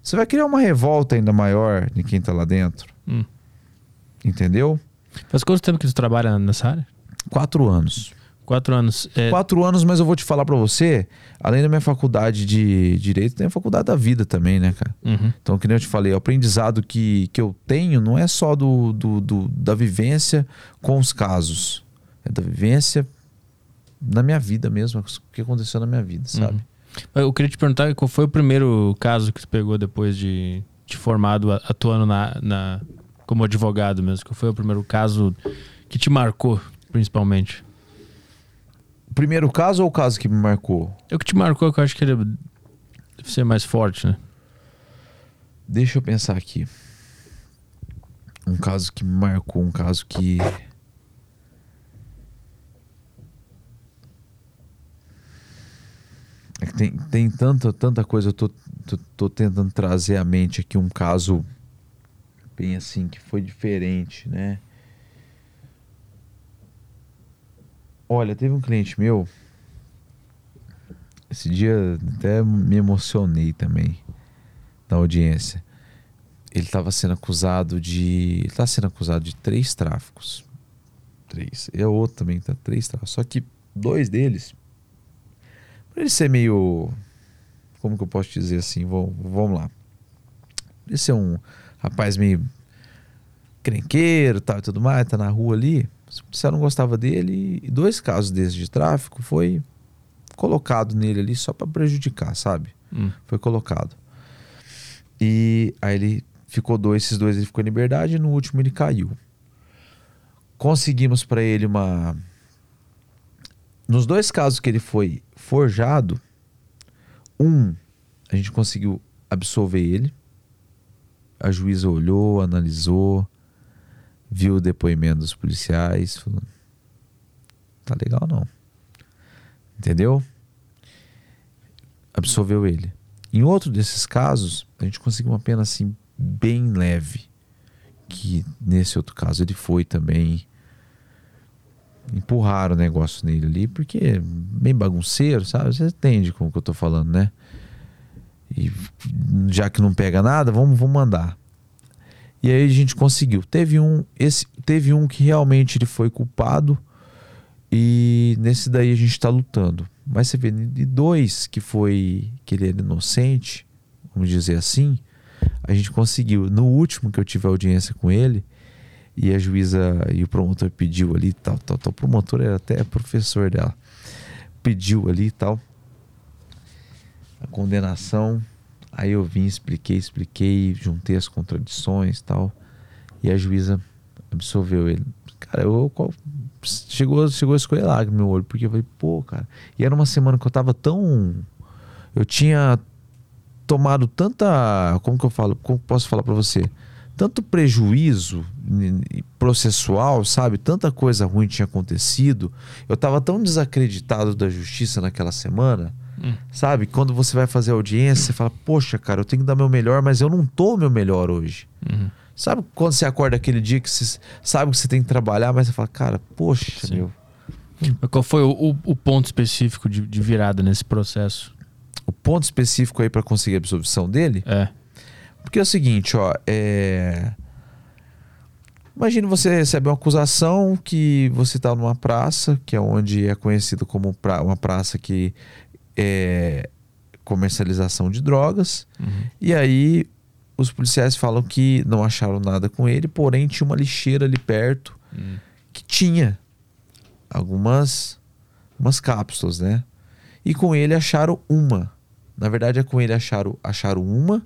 Você vai criar uma revolta ainda maior de quem tá lá dentro. Hum. Entendeu? Faz quanto tempo que tu trabalha nessa área? Quatro anos. Quatro anos. É, Quatro anos, mas eu vou te falar para você, além da minha faculdade de Direito, tem a faculdade da vida também, né, cara? Uhum. Então, que nem eu te falei, o aprendizado que, que eu tenho não é só do, do, do- da vivência com os casos. É da vivência na minha vida mesmo, o que aconteceu na minha vida, sabe? Uhum. Eu queria te perguntar qual foi o primeiro caso que tu pegou depois de, de formado, atuando na, na, como advogado mesmo? Qual foi o primeiro caso que te marcou, principalmente? O primeiro caso ou o caso que me marcou? É o que te marcou, que eu acho que ele deve ser mais forte, né? Deixa eu pensar aqui. Um caso que me marcou, um caso que. É que tem, tem tanta, tanta coisa. Eu tô, tô, tô tentando trazer à mente aqui um caso bem assim, que foi diferente, né? Olha, teve um cliente meu. Esse dia até me emocionei também na audiência. Ele estava sendo acusado de. Ele está sendo acusado de três tráficos. Três. E outro também tá três tráficos. Só que dois deles. Por ele ser meio. Como que eu posso dizer assim? Vamos, vamos lá. Por ele ser um rapaz meio crenqueiro tal, e tudo mais, tá na rua ali. Se não gostava dele, e dois casos desses de tráfico foi colocado nele ali só para prejudicar, sabe? Hum. Foi colocado. E aí ele ficou dois, esses dois ele ficou em liberdade e no último ele caiu. Conseguimos para ele uma nos dois casos que ele foi forjado, um a gente conseguiu absolver ele. A juíza olhou, analisou, viu o depoimento dos policiais, falou: tá legal não. Entendeu? Absolveu ele. Em outro desses casos, a gente conseguiu uma pena assim bem leve, que nesse outro caso ele foi também empurraram o negócio nele ali, porque é bem bagunceiro, sabe? Você entende como que eu tô falando, né? E já que não pega nada, vamos, vamos mandar. E aí a gente conseguiu. Teve um, esse, teve um que realmente ele foi culpado e nesse daí a gente está lutando. Mas você vê, de dois que foi que ele era inocente, vamos dizer assim, a gente conseguiu. No último que eu tive audiência com ele, e a juíza e o promotor pediu ali tal, tal, tal. O promotor era até professor dela. Pediu ali tal. A condenação. Aí eu vim, expliquei, expliquei, juntei as contradições tal. E a juíza absolveu ele. Cara, eu, chegou, chegou a escolher no meu olho, porque eu falei, pô, cara. E era uma semana que eu tava tão. Eu tinha tomado tanta. Como que eu falo? Como posso falar para você? Tanto prejuízo processual, sabe? Tanta coisa ruim tinha acontecido. Eu tava tão desacreditado da justiça naquela semana. Hum. Sabe? Quando você vai fazer audiência, você fala, poxa, cara, eu tenho que dar meu melhor, mas eu não tô meu melhor hoje. Uhum. Sabe quando você acorda aquele dia que você sabe que você tem que trabalhar, mas você fala, cara, poxa, Sim. meu. Qual foi o, o ponto específico de, de, virada nesse processo? O ponto específico aí para conseguir a absolvição dele? É. Porque é o seguinte, ó, é. Imagine você recebe uma acusação que você está numa praça, que é onde é conhecido como pra, uma praça que é comercialização de drogas, uhum. e aí os policiais falam que não acharam nada com ele, porém tinha uma lixeira ali perto uhum. que tinha algumas, algumas cápsulas, né? E com ele acharam uma. Na verdade, é com ele acharam, acharam uma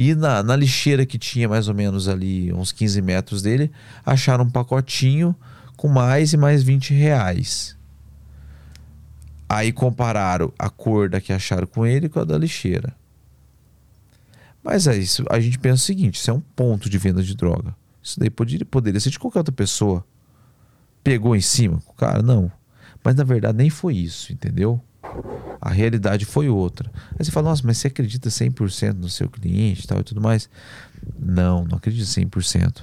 e na, na lixeira que tinha mais ou menos ali uns 15 metros dele, acharam um pacotinho com mais e mais 20 reais. Aí compararam a cor da que acharam com ele com a da lixeira. Mas é isso, a gente pensa o seguinte: isso é um ponto de venda de droga. Isso daí poderia, poderia ser de qualquer outra pessoa. Pegou em cima cara? Não. Mas na verdade nem foi isso, entendeu? A realidade foi outra. Aí você fala, nossa, mas você acredita 100% no seu cliente tal, e tudo mais? Não, não acredito 100%.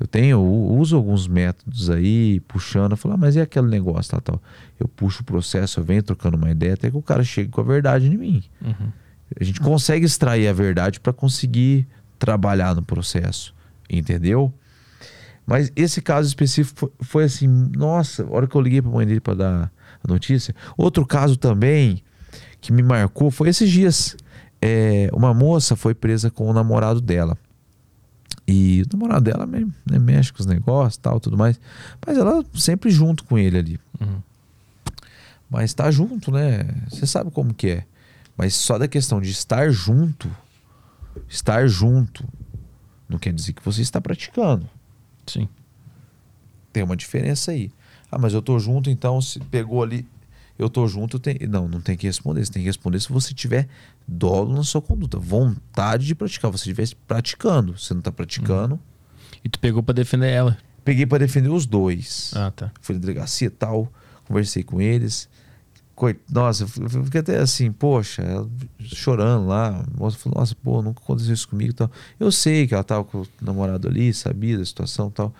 Eu tenho, eu uso alguns métodos aí, puxando, falo, ah, mas e aquele negócio, tal, tal. Eu puxo o processo, eu venho trocando uma ideia até que o cara chegue com a verdade em mim. Uhum. A gente consegue extrair a verdade para conseguir trabalhar no processo, entendeu? Mas esse caso específico foi, foi assim, nossa, a hora que eu liguei para a mãe dele para dar a notícia. Outro caso também que me marcou foi esses dias. É, uma moça foi presa com o namorado dela. E o namorado dela né, mexe com os negócios tal, tudo mais. Mas ela sempre junto com ele ali. Uhum. Mas tá junto, né? Você sabe como que é. Mas só da questão de estar junto, estar junto, não quer dizer que você está praticando. Sim. Tem uma diferença aí. Ah, mas eu tô junto, então se pegou ali, eu tô junto, tem... não, não tem que responder. Você tem que responder se você tiver dolo na sua conduta, vontade de praticar. Você estivesse praticando, você não tá praticando. Uhum. E tu pegou para defender ela? Peguei para defender os dois. Ah, tá. Fui na delegacia tal, conversei com eles, coit- Nossa, eu fiquei até assim, poxa, ela chorando lá. A moça falou, nossa, pô, nunca aconteceu isso comigo tal. Eu sei que ela tava com o namorado ali, sabia da situação tal.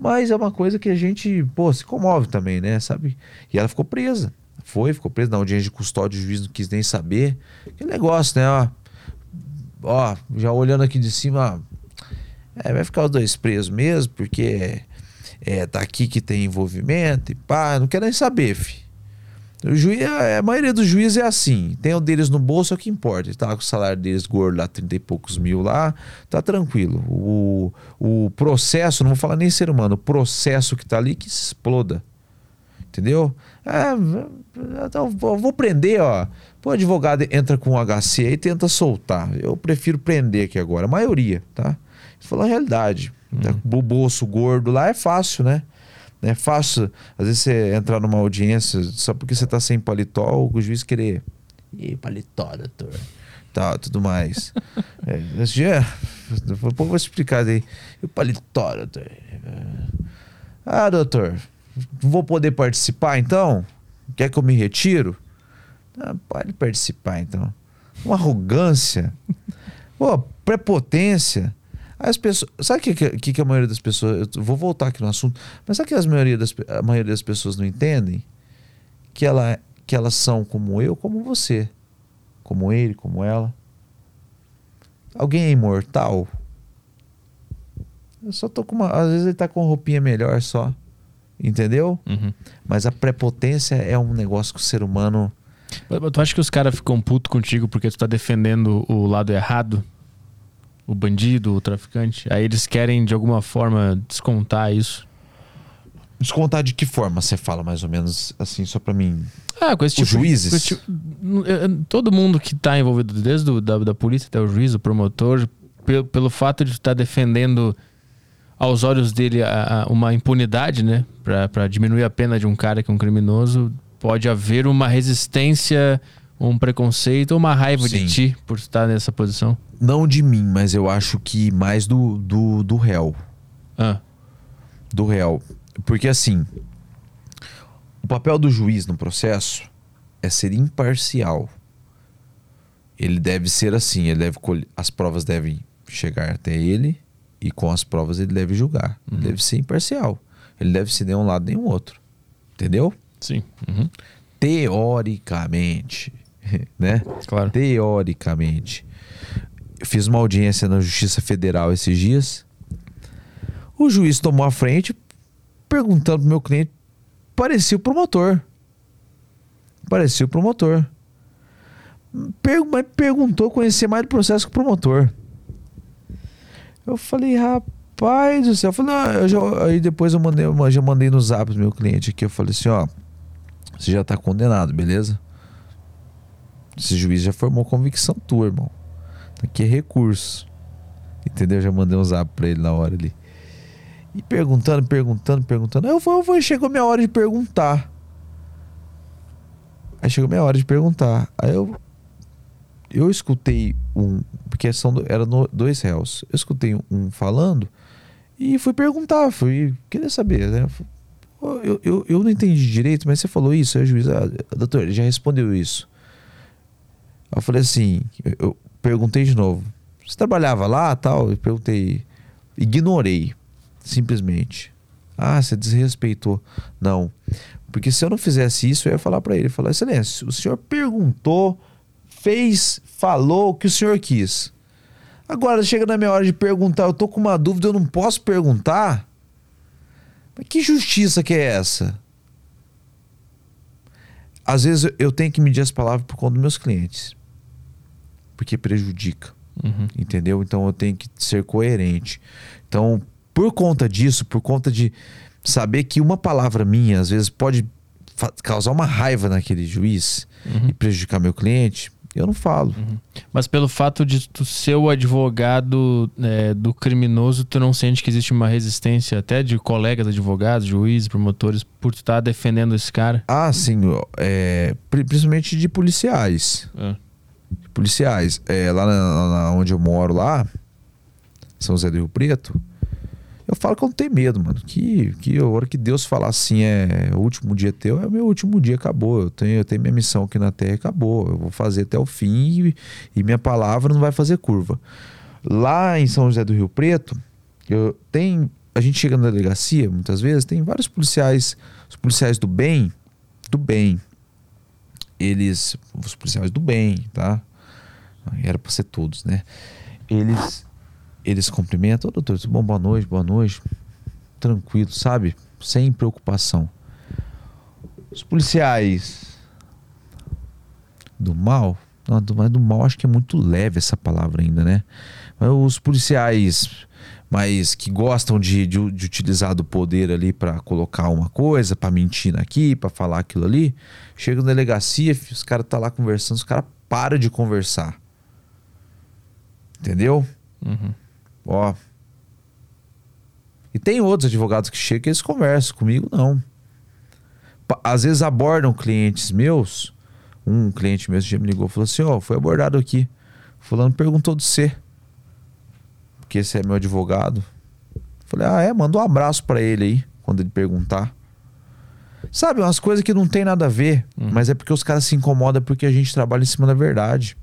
Mas é uma coisa que a gente, pô, se comove também, né? Sabe? E ela ficou presa. Foi, ficou presa na audiência de custódia, o juiz não quis nem saber. Que negócio, né? Ó, ó já olhando aqui de cima, é, vai ficar os dois presos mesmo, porque é, tá aqui que tem envolvimento e pá, não quero nem saber, fi. O juiz, a maioria dos juízes é assim, tem o deles no bolso, é o que importa. Tá com o salário deles gordo lá, 30 e poucos mil lá, tá tranquilo. O, o processo, não vou falar nem ser humano, o processo que tá ali que exploda. Entendeu? É, então, vou prender, ó. Pô, o advogado entra com o HC e tenta soltar. Eu prefiro prender aqui agora. A maioria, tá? Falando a realidade. Tá com O bolso gordo lá é fácil, né? É fácil, às vezes, você entrar numa audiência só porque você tá sem paletó, o juiz querer. E paletó, doutor? Tá, tudo mais. é, dia, depois eu vou explicar aí. E o paletó, doutor? Ah, doutor, não vou poder participar então? Quer que eu me retiro? Ah, pode participar então. Uma arrogância. Pô, prepotência. As pessoas, sabe o que, que, que a maioria das pessoas. Eu vou voltar aqui no assunto, mas sabe que as maioria das, a maioria das pessoas não entendem? Que, ela, que elas são como eu, como você. Como ele, como ela. Alguém é imortal? Eu só tô com uma. Às vezes ele tá com roupinha melhor só. Entendeu? Uhum. Mas a prepotência é um negócio que o ser humano. Mas- mas Tu acha que os caras ficam putos contigo porque tu tá defendendo o lado errado? O bandido, o traficante? Aí eles querem, de alguma forma, descontar isso. Descontar de que forma você fala, mais ou menos, assim, só pra mim. Ah, com esse Os tipo juízes? com esse tipo- eh, eh, todo mundo que tá envolvido, desde o, da, da polícia até o juiz, o promotor, pelo, pelo fato de estar defendendo aos olhos dele a- a- uma impunidade, né? Pra, pra diminuir a pena de um cara que é um criminoso, pode haver uma resistência, um preconceito ou uma raiva Sim. de ti por estar nessa posição. Não de mim, mas eu acho que mais do, do, do réu. Ah, Do réu. Porque assim. O papel do juiz no processo é ser imparcial. Ele deve ser assim, ele deve colher, as provas devem chegar até ele e com as provas ele deve julgar. Ele deve ser imparcial. Ele deve ser nem um lado nem o outro. Entendeu? sim. Uhum. Teoricamente, né? Claro. Teoricamente. Eu fiz uma audiência na Justiça Federal esses dias. O juiz tomou a frente perguntando pro meu cliente. Parecia o promotor. Parecia o promotor. Per- mas perguntou conhecer mais do processo que o promotor. Eu falei, rapaz do céu. Eu falei, não, eu já- aí depois eu mandei, eu já mandei no zap do meu cliente aqui. Eu falei assim, ó. Você já tá condenado, beleza? Esse juiz já formou convicção tua, irmão. Aqui é recurso. Entendeu? Já mandei um zap pra ele na hora ali. E perguntando, perguntando, perguntando. Eu vou, eu vou, chegou minha hora de perguntar. Aí chegou minha hora de perguntar. Aí eu. Eu escutei um. Porque são, eram no- dois réus. Eu escutei um, falando e fui perguntar. Fui querer saber, né? Eu, eu, eu não entendi direito, mas você falou isso. Aí o juiz, ah, doutor, ele já respondeu isso. Eu falei assim, eu, perguntei de novo. Você trabalhava lá, tal? Eu perguntei, ignorei, simplesmente. Ah, você desrespeitou. Não, porque se eu não fizesse isso, eu ia falar pra ele, falar, excelência, o senhor perguntou, fez, falou o que o senhor quis. Agora chega na minha hora de perguntar, eu tô com uma dúvida, eu não posso perguntar. Mas que justiça que é essa? Às vezes eu tenho que medir as palavras por conta dos meus clientes. Porque prejudica, Uhum. entendeu? Então eu tenho que ser coerente. Então, por conta disso, por conta de saber que uma palavra minha às vezes pode causar uma raiva naquele juiz e prejudicar meu cliente, eu não falo. Mas pelo fato de tu ser o advogado é, do criminoso, tu não sente que existe uma resistência até de colegas advogados, juízes, promotores, por tu estar defendendo esse cara? Ah, sim, é, pri- principalmente de policiais. Ah, policiais. É, lá na, na- onde eu moro lá, São José do Rio Preto, Eu falo que eu não tenho medo, mano. Que, que a hora que Deus falar assim, é o último dia teu, é o meu último dia, acabou. Eu tenho, eu tenho minha missão aqui na Terra, acabou. Eu vou fazer até o fim e, e minha palavra não vai fazer curva. Lá em São José do Rio Preto, eu tem a gente chega na delegacia, muitas vezes, tem vários policiais, os policiais do bem, do bem. Eles, os policiais do bem, tá? Era para ser todos, né? Eles eles cumprimentam, ô doutor, tudo bom? Boa noite, boa noite. Tranquilo, sabe? Sem preocupação. Os policiais do mal, não, do, do mal acho que é muito leve essa palavra ainda, né? Mas os policiais mas que gostam de, de, de utilizar do poder ali para colocar uma coisa, para mentir aqui, para falar aquilo ali. Chega na delegacia, os caras tá lá conversando, os caras param de conversar. Entendeu? Uhum. Ó. E tem outros advogados que chegam e eles conversam comigo, não. Às vezes abordam clientes meus. Um cliente mesmo já me ligou e falou assim: Ó, oh, foi abordado aqui. Fulano perguntou de você porque esse é meu advogado. Falei, ah, é? Manda um abraço para ele aí, quando ele perguntar. Sabe, umas coisas que não tem nada a ver, uhum. mas é porque os caras se incomodam porque a gente trabalha em cima da verdade.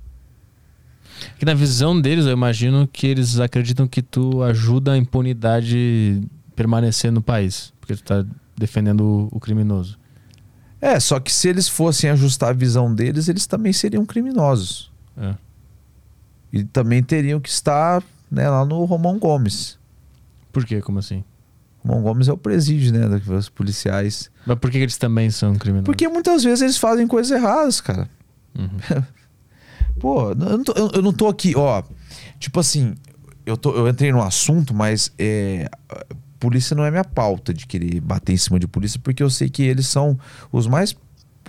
Que na visão deles, eu imagino que eles acreditam que tu ajuda a impunidade permanecer no país, porque tu tá defendendo o criminoso. É, só que se eles fossem ajustar a visão deles, eles também seriam criminosos. É. E também teriam que estar né, lá no Romão Gomes. Por quê? Como assim? Romão Gomes é o presídio, né, dos policiais. Mas por que eles também são criminosos? Porque muitas vezes eles fazem coisas erradas, cara. Uhum. Pô, eu não, tô, eu não tô aqui, ó. Tipo assim, eu, tô, eu entrei no assunto, mas é, polícia não é minha pauta de querer bater em cima de polícia, porque eu sei que eles são os mais.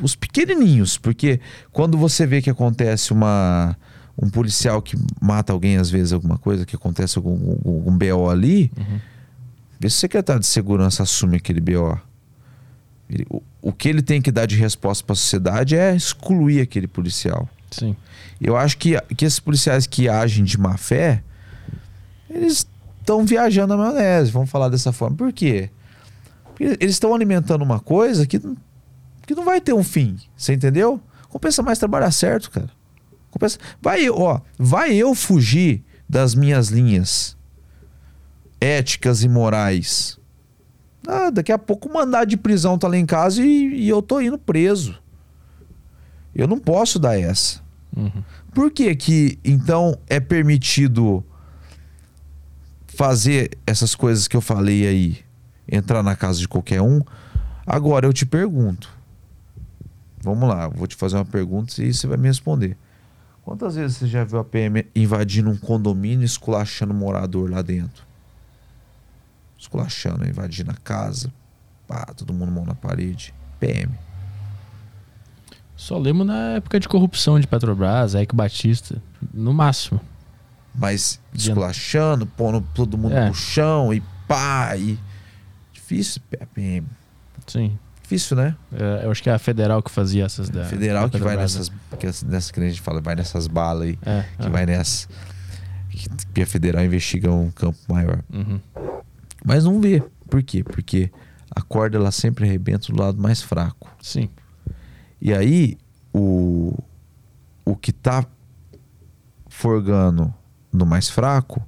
os pequenininhos. Porque quando você vê que acontece uma um policial que mata alguém, às vezes, alguma coisa, que acontece algum, algum, algum BO ali, uhum. vê se o secretário de segurança assume aquele BO. Ele, o, o que ele tem que dar de resposta para a sociedade é excluir aquele policial. Sim. Eu acho que, que esses policiais que agem de má fé, eles estão viajando na maionese, vamos falar dessa forma. Por quê? Porque eles estão alimentando uma coisa que, que não vai ter um fim. Você entendeu? Compensa mais trabalhar certo, cara. Vai, ó, vai eu fugir das minhas linhas éticas e morais. Ah, daqui a pouco o mandado de prisão tá lá em casa e, e, eu tô indo preso. Eu não posso dar essa. Uhum. Por que que então é permitido fazer essas coisas que eu falei aí, entrar na casa de qualquer um? Agora eu te pergunto. Vamos lá, vou te fazer uma pergunta e você vai me responder. Quantas vezes você já viu a PM invadindo um condomínio e esculachando um morador lá dentro? Esculachando, invadindo a casa. Pá, todo mundo mão na parede. PM. Só lembro na época de corrupção de Petrobras, Eike Batista, no máximo. Mas esculachando, pondo todo mundo é. no chão e pá, e... Difícil, PM. Sim. Difícil, né? É, eu acho que é a Federal que fazia essas da. Federal que vai nessas. Que, nessas que a gente fala, vai nessas balas aí. É, que é. vai nessas. Que a Federal investiga um campo maior. Uhum. Mas não vê. Por quê? Porque a corda ela sempre arrebenta do lado mais fraco. Sim. E aí, o, o que tá forgando no mais fraco,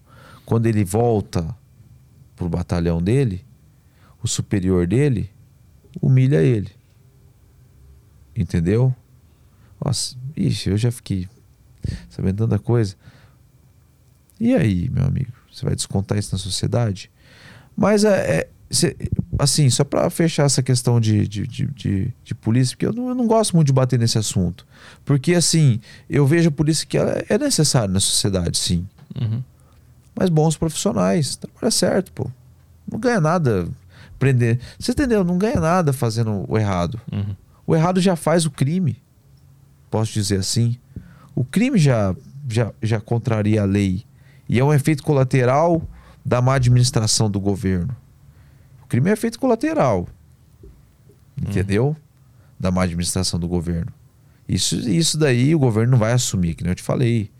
quando ele volta pro batalhão dele, o superior dele humilha ele. Entendeu? Nossa, ixi, eu já fiquei sabendo tanta coisa. E aí, meu amigo? Você vai descontar isso na sociedade? Mas é, é cê, assim, só para fechar essa questão de, de, de, de, de polícia, porque eu não, eu não, gosto muito de bater nesse assunto. Porque, assim, eu vejo a polícia que ela é necessária na sociedade, sim. Uhum. Mas bons profissionais, trabalha certo, pô. Não ganha nada prender. Você entendeu? Não ganha nada fazendo o errado. Uhum. O errado já faz o crime. Posso dizer assim. O crime já, já, já contraria a lei. E é um efeito colateral da má administração do governo. O crime é efeito colateral. Entendeu? Uhum. Da má administração do governo. Isso, isso daí o governo não vai assumir, que nem eu te falei.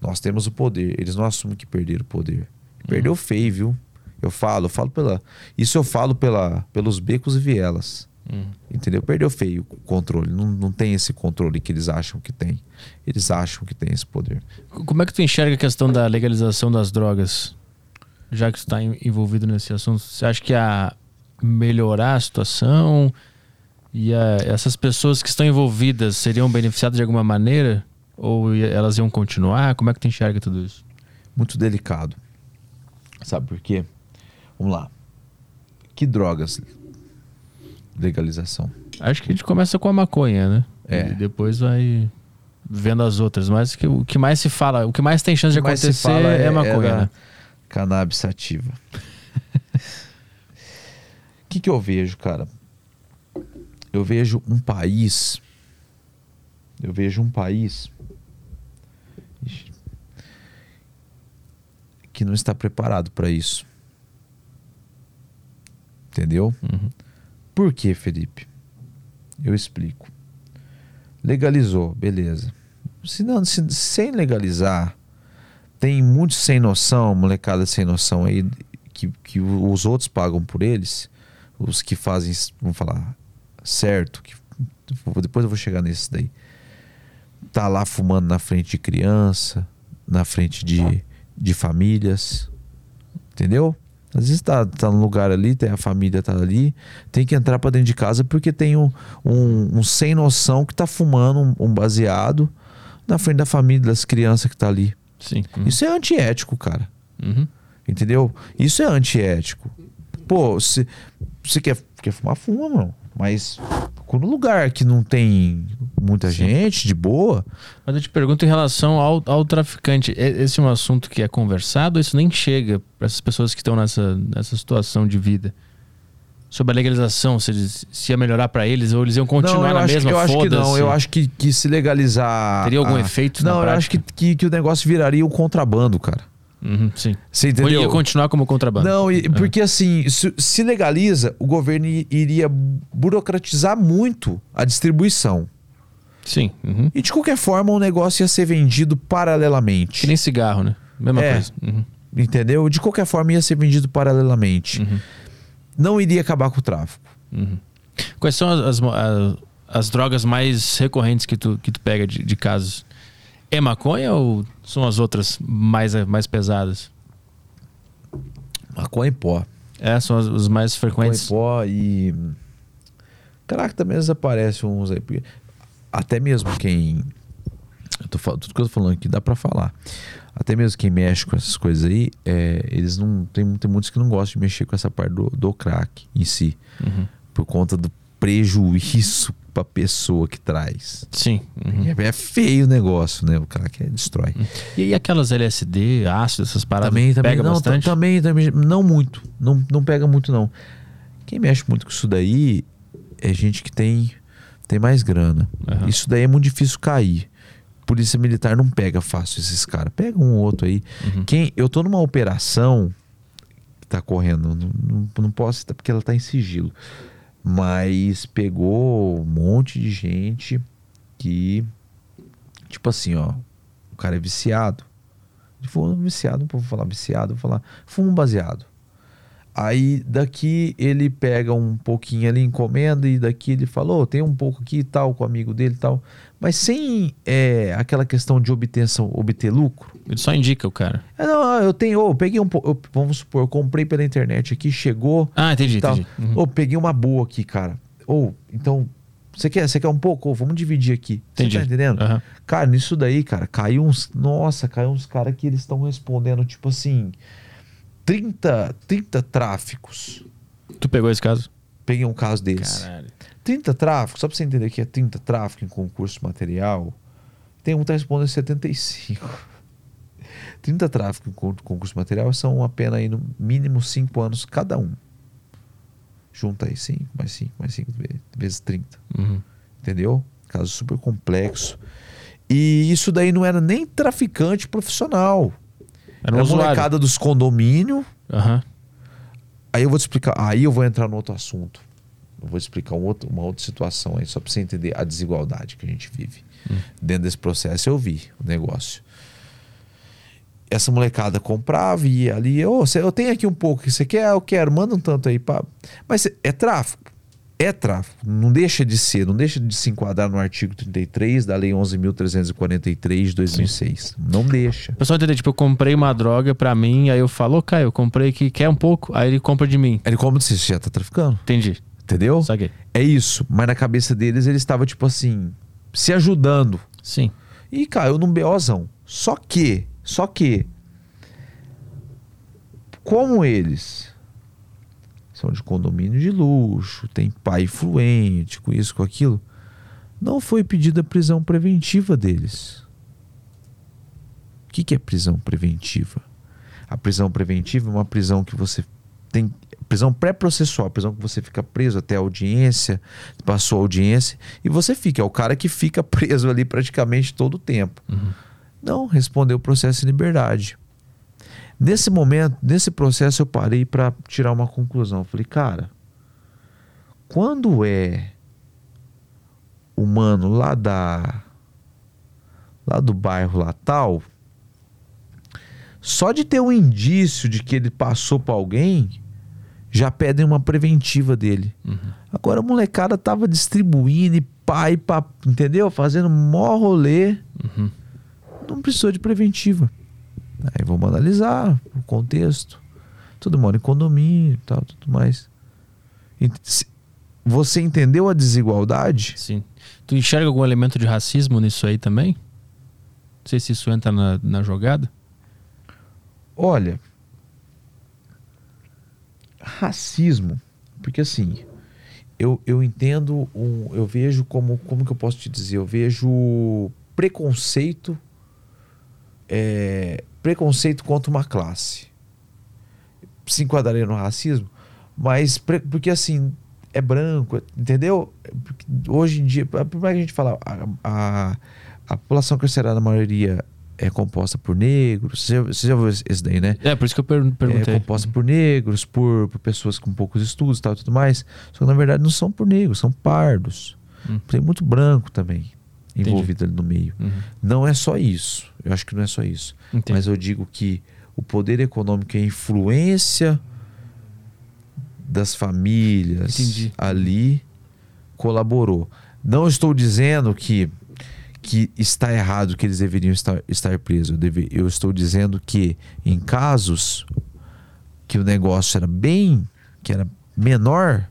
Nós temos o poder. Eles não assumem que perderam o poder. Perdeu uhum. feio, viu? Eu falo, eu falo pela. Isso eu falo pela, pelos becos e vielas. Hum. Entendeu? Perdeu feio o controle. Não, não tem esse controle que eles acham que tem. Eles acham que tem esse poder. Como é que tu enxerga a questão da legalização das drogas? Já que tu está envolvido nesse assunto, você acha que a melhorar a situação e a, essas pessoas que estão envolvidas seriam beneficiadas de alguma maneira? Ou elas iam continuar? Como é que tu enxerga tudo isso? Muito delicado. Sabe por quê? Vamos lá. Que drogas? Legalização. Acho que a gente começa com a maconha, né? É. E depois vai vendo as outras. Mas que, o que mais se fala, o que mais tem chance de acontecer é, é- maconha, né? Cannabis sativa. O que, que eu vejo, cara? Eu vejo um país. Eu vejo um país. Que não está preparado para isso. Entendeu? Uhum. Por quê, Felipe? Eu explico. Legalizou, beleza. Se não, se- sem legalizar, tem muitos sem noção, molecada sem noção aí, que, que os outros pagam por eles, os que fazem, vamos falar, certo, que, depois eu vou chegar nesse daí. Tá lá fumando na frente de criança, na frente de, de famílias, entendeu? Às vezes tá, tá num lugar ali, tem a família tá ali, tem que entrar pra dentro de casa porque tem um, um, um sem noção que tá fumando um, um baseado na frente da família, das crianças que tá ali. Sim. Uhum. Isso é antiético, cara. Uhum. Entendeu? Isso é antiético. Pô, se você quer, quer fumar, fuma, mano. Mas no lugar que não tem muita gente, de boa, Mas eu te pergunto em relação ao, ao traficante. E- Esse é um assunto que é conversado ou isso nem chega para essas pessoas que estão nessa, nessa situação de vida? Sobre a legalização, se, eles, se ia melhorar para eles ou eles iam continuar não, na mesma que- eu acho que não. Eu acho que, que se legalizar. Teria algum a- efeito Não, eu acho que, que, que o negócio viraria um contrabando, cara. Uhum, sim. Você Ou entendeu? ia continuar como contrabando? Não, e- porque assim, se, se legaliza, o governo iria burocratizar muito a distribuição. Sim. uhum. E de qualquer forma, o negócio ia ser vendido paralelamente. Que nem cigarro, né? Mesma É. coisa. Uhum, Entendeu? De qualquer forma, ia ser vendido paralelamente. uhum, Não iria acabar com o tráfico. uhum. Quais são as, as, as drogas mais recorrentes que tu, que tu pega de, de casos? É maconha ou são as outras mais, mais pesadas? Maconha em pó. É, são as, os mais Maconha em frequentes. pó e. Caraca, também desaparecem uns aí. Até mesmo quem. Eu tô tudo que eu tô falando aqui dá pra falar. Até mesmo quem mexe com essas coisas aí, é, eles não. Tem, tem muitos que não gostam de mexer com essa parte do, do crack em si. Uhum. Por conta do prejuízo pra pessoa que traz. Sim. uhum. É, é feio o negócio, né? O crack é, destrói. E aí aquelas LSD, ácido, essas paradas, Também, também, pega não, bastante? ta- também, também, não muito. Não, não pega muito, não. Quem mexe muito com isso daí é gente que tem, tem mais grana. Aham. Isso daí é muito difícil cair. Polícia Militar não pega fácil esses caras. Pega um ou outro aí. Uhum. Quem, eu tô numa operação que tá correndo, não, não, não posso porque ela tá em sigilo. Mas pegou um monte de gente que, tipo assim, ó, o cara é viciado. Ele falou, viciado, não vou falar viciado, vou falar, fuma um baseado. Aí daqui ele pega um pouquinho ali, encomenda, e daqui ele falou, tem um pouco aqui e tal, com o amigo dele e tal. Mas sem é, aquela questão de obtenção, obter lucro. Ele só indica o cara. É, não, eu tenho, ô, eu peguei um pouco, vamos supor, eu comprei pela internet aqui, chegou, Ah, entendi, tal. entendi. Uhum. Ô, peguei uma boa aqui, cara. Ou, então, você quer, você quer um pouco? Vamos dividir aqui. Você Entendi. tá entendendo? Aham. Cara, nisso daí, cara, caiu uns. Nossa, caiu uns caras que eles estão respondendo, tipo assim, 30, 30 tráficos. Tu pegou esse caso? Peguei um caso desse. Caralho. 30 tráficos, só pra você entender que é 30 tráfico em concurso material. Tem um que tá respondendo 75. 30 tráfico em con- concurso material são uma pena aí no mínimo 5 anos cada um. Junta aí 5, mais 5, mais 5 vezes 30 Uhum. entendeu? Caso super complexo. E isso daí não era nem traficante profissional. Era um Era usuário. molecada dos condomínios. Aham. Aí eu vou te explicar. Aí eu vou entrar no outro assunto. Eu vou te explicar um outro- uma outra situação aí, só pra você entender a desigualdade que a gente vive. Dentro desse processo eu vi o negócio. essa molecada comprava e ia ali, ô, cê- eu tenho aqui um pouco, que você quer? Eu quero, manda um tanto aí. Pá. Mas é tráfico. É tráfico. Não deixa de ser, não deixa de se enquadrar no artigo 33 da Lei 11.343 de 2006. Não deixa. O pessoal entender, tipo, eu comprei uma droga pra mim, aí eu falo, ô Caio, eu comprei aqui, quer um pouco? Aí ele compra de mim. Ele como se você já tá traficando. Entendi. Entendeu? Saquei. É isso. Mas na cabeça deles, ele estava, tipo assim, se ajudando. Sim. E caiu num BOzão. Só que, só que, como eles são de condomínio de luxo, tem pai influente, com isso, com aquilo, não foi pedida prisão preventiva deles. O que, que é prisão preventiva? A prisão preventiva é uma prisão que você tem. Prisão pré-processual, prisão que você fica preso até a audiência, passou a audiência, e você fica. É o cara que fica preso ali praticamente todo o tempo. Não, respondeu o processo em liberdade. Nesse momento, nesse processo, eu parei para tirar uma conclusão. Eu falei, cara, quando é o mano lá da. lá do bairro lá tal, só de ter um indício de que ele passou para alguém, já pedem uma preventiva dele. Agora a molecada tava distribuindo e pai, pá, entendeu? Fazendo mó rolê. Uhum. Não precisou de preventiva. Aí vamos analisar o contexto. Todo mora em condomínio e tal, tudo mais. Você entendeu a desigualdade? Sim. Tu enxerga algum elemento de racismo nisso aí também? Não sei se isso entra na, na jogada. Olha, racismo, porque assim, eu, eu entendo, um, eu vejo como, como que eu posso te dizer, eu vejo preconceito, é, preconceito contra uma classe. Se enquadraria no racismo, mas porque assim, é branco, entendeu? Hoje em dia, por mais que a gente fala, a, a, a população carcerária, na maioria, é composta por negros. Você já, você já viu esse daí, né? É, por isso que eu per- perguntei. É composta por negros, por, por pessoas com poucos estudos e tal e tudo mais. Só que na verdade não são por negros, são pardos. Hum. Tem muito branco também Entendi. envolvido ali no meio. Uhum. Não é só isso. Eu acho que não é só isso. Entendi. Mas eu digo que o poder econômico e a influência das famílias Entendi. ali colaborou. Não estou dizendo que, que está errado que eles deveriam estar, estar presos. Eu, deve- eu estou dizendo que em casos que o negócio era bem, que era menor,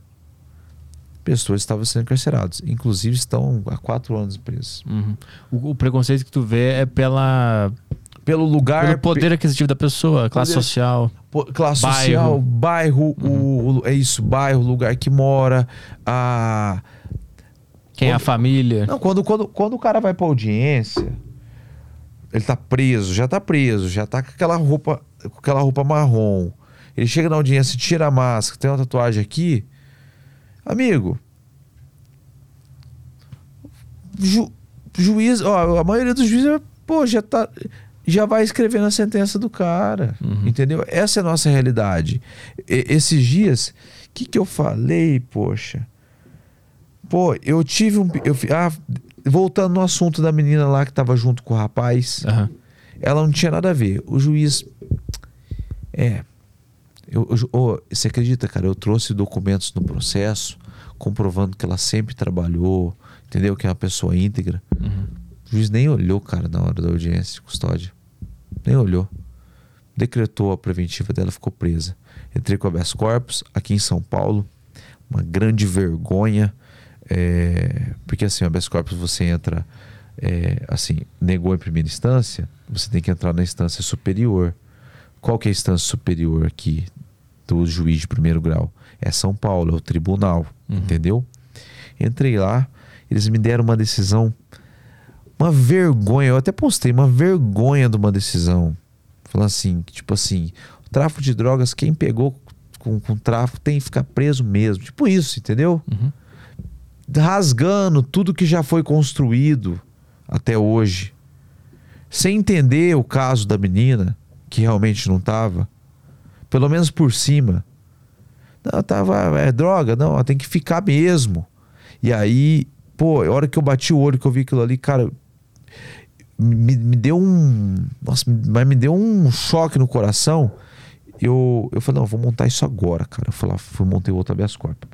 pessoas estavam sendo encarceradas. Inclusive estão há quatro anos presos. Uhum. O, o preconceito que tu vê é pela, Pelo lugar, pelo poder aquisitivo da pessoa, classe Poder- social. Po- classe Bairro. social, bairro, o, o- é isso, bairro, lugar que mora, a Quem é a Quando- família. não, quando, quando, quando o cara vai pra audiência, ele tá preso, já tá preso, já tá com aquela roupa, com aquela roupa marrom. Ele chega na audiência, tira a máscara, tem uma tatuagem aqui. Amigo, ju, juiz, ó, a maioria dos juízes, pô, já tá já vai escrever na sentença do cara, Uhum. entendeu? Essa é a nossa realidade. E- esses dias, o que que eu falei, poxa? Pô, eu tive um. Eu, ah, voltando no assunto da menina lá que tava junto com o rapaz, Aham. ela não tinha nada a ver. O juiz. É. Eu, eu- ô, você acredita, cara? Eu trouxe documentos no processo comprovando que ela sempre trabalhou, entendeu? Que é uma pessoa íntegra. Uhum. O juiz nem olhou, cara, na hora da audiência de custódia. Nem olhou. Decretou a preventiva dela, ficou presa. Entrei com habeas corpus aqui em São Paulo. Uma grande vergonha. é, porque assim, o habeas corpus você entra, é, assim, negou em primeira instância, você tem que entrar na instância superior. Qual que é a instância superior aqui do juiz de primeiro grau? É São Paulo, é o tribunal, Uhum. entendeu? Entrei lá, eles me deram uma decisão uma vergonha, eu até postei uma vergonha de uma decisão. Falando assim, tipo assim, o tráfico de drogas, quem pegou com, com tráfico tem que ficar preso mesmo. Tipo isso, entendeu? Uhum. Rasgando tudo que já foi construído até hoje. Sem entender o caso da menina, que realmente não tava. Pelo menos por cima. Não, tava. É droga, não, ela tem que ficar mesmo. E aí, pô, a hora que eu bati o olho, que eu vi aquilo ali, cara, me, me deu um. Nossa, mas me deu um choque no coração. Eu, eu falei, não, eu vou montar isso agora, cara. Eu fui lá, fui, montei outro habeas corpus.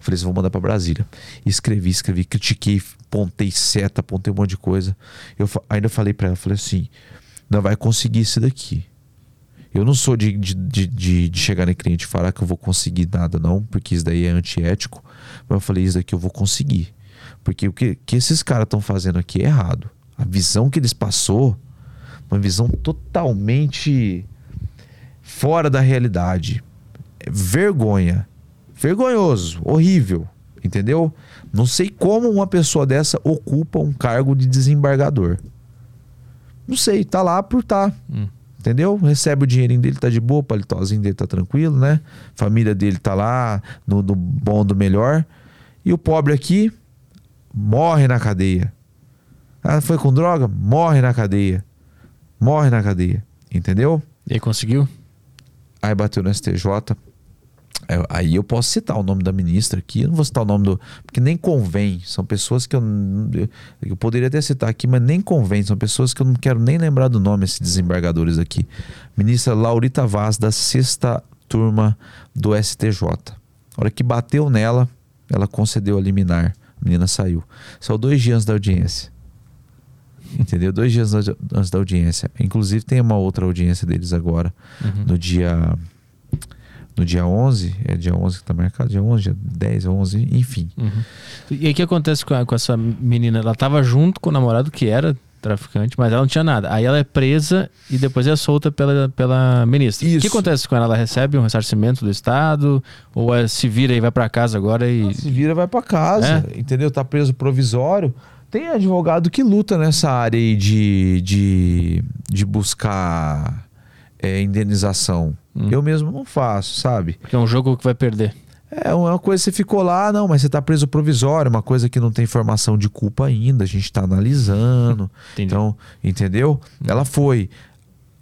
Falei, assim, vou mandar pra Brasília. Escrevi, escrevi, critiquei, pontei seta, pontei um monte de coisa. Eu ainda falei pra ela, falei assim, não vai conseguir isso daqui. Eu não sou de, de, de, de, chegar no cliente e falar que eu vou conseguir nada, não, porque isso daí é antiético. Mas eu falei, isso daqui eu vou conseguir. Porque o que, que esses caras estão fazendo aqui é errado. A visão que eles passou, uma visão totalmente fora da realidade. É vergonha. Vergonhoso, horrível, entendeu? Não sei como uma pessoa dessa ocupa um cargo de desembargador. Não sei, tá lá por tá. Hum. Entendeu? Recebe o dinheirinho dele, tá de boa, o palitozinho dele tá tranquilo, né? Família dele tá lá no, no bom do melhor. E o pobre aqui morre na cadeia. Ah, foi com droga? Morre na cadeia. Morre na cadeia. Entendeu? E aí conseguiu? Aí bateu no STJ. Aí- eu posso citar o nome da ministra aqui. Eu não vou citar o nome do. Porque nem convém. São pessoas que eu. Eu poderia até citar aqui, mas nem convém. São pessoas que eu não quero nem lembrar do nome, esses desembargadores aqui. Ministra Laurita Vaz, da sexta turma do STJ. A hora que bateu nela, ela concedeu a liminar. A menina saiu. Só dois dias da audiência. Entendeu? Dois dias antes da audiência. Inclusive, tem uma outra audiência deles agora Uhum. no dia no dia 11, é dia 11 que tá marcado, dia 11, dia 10, 11, enfim. Uhum. E aí o que acontece com, a- com essa menina? Ela tava junto com o namorado que era traficante, mas ela não tinha nada. Aí ela é presa e depois é solta pela, pela ministra. O que Isso. acontece com ela? Ela recebe um ressarcimento do Estado? Ou é, se vira e vai pra casa agora e. Se vira, vai pra casa, entendeu? Tá preso provisório. Tem advogado que luta nessa área aí de, de, de buscar é, indenização. Hum. Eu mesmo não faço, sabe? Porque é um jogo que vai perder. É uma coisa, você ficou lá, não, mas você tá preso provisório, uma coisa que não tem formação de culpa ainda, a gente tá analisando. Entendi. Então, entendeu? Ela foi.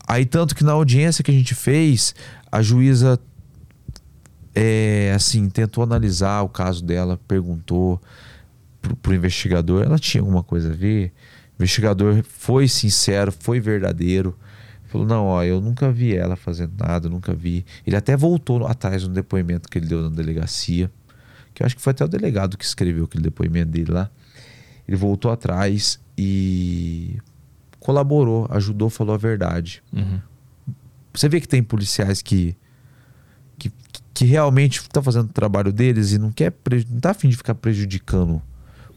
Aí, tanto que na audiência que a gente fez, a juíza, é, assim, tentou analisar o caso dela, perguntou pro, pro investigador, ela tinha alguma coisa a ver? O investigador foi sincero, foi verdadeiro. Falou, não, ó, eu nunca vi ela fazendo nada, nunca vi. Ele até voltou atrás no depoimento que ele deu na delegacia, que eu acho que foi até o delegado que escreveu aquele depoimento dele lá. Ele voltou atrás e colaborou, ajudou, falou a verdade. Uhum. Você vê que tem policiais que que, que realmente estão fazendo o trabalho deles e não quer não tá afim de ficar prejudicando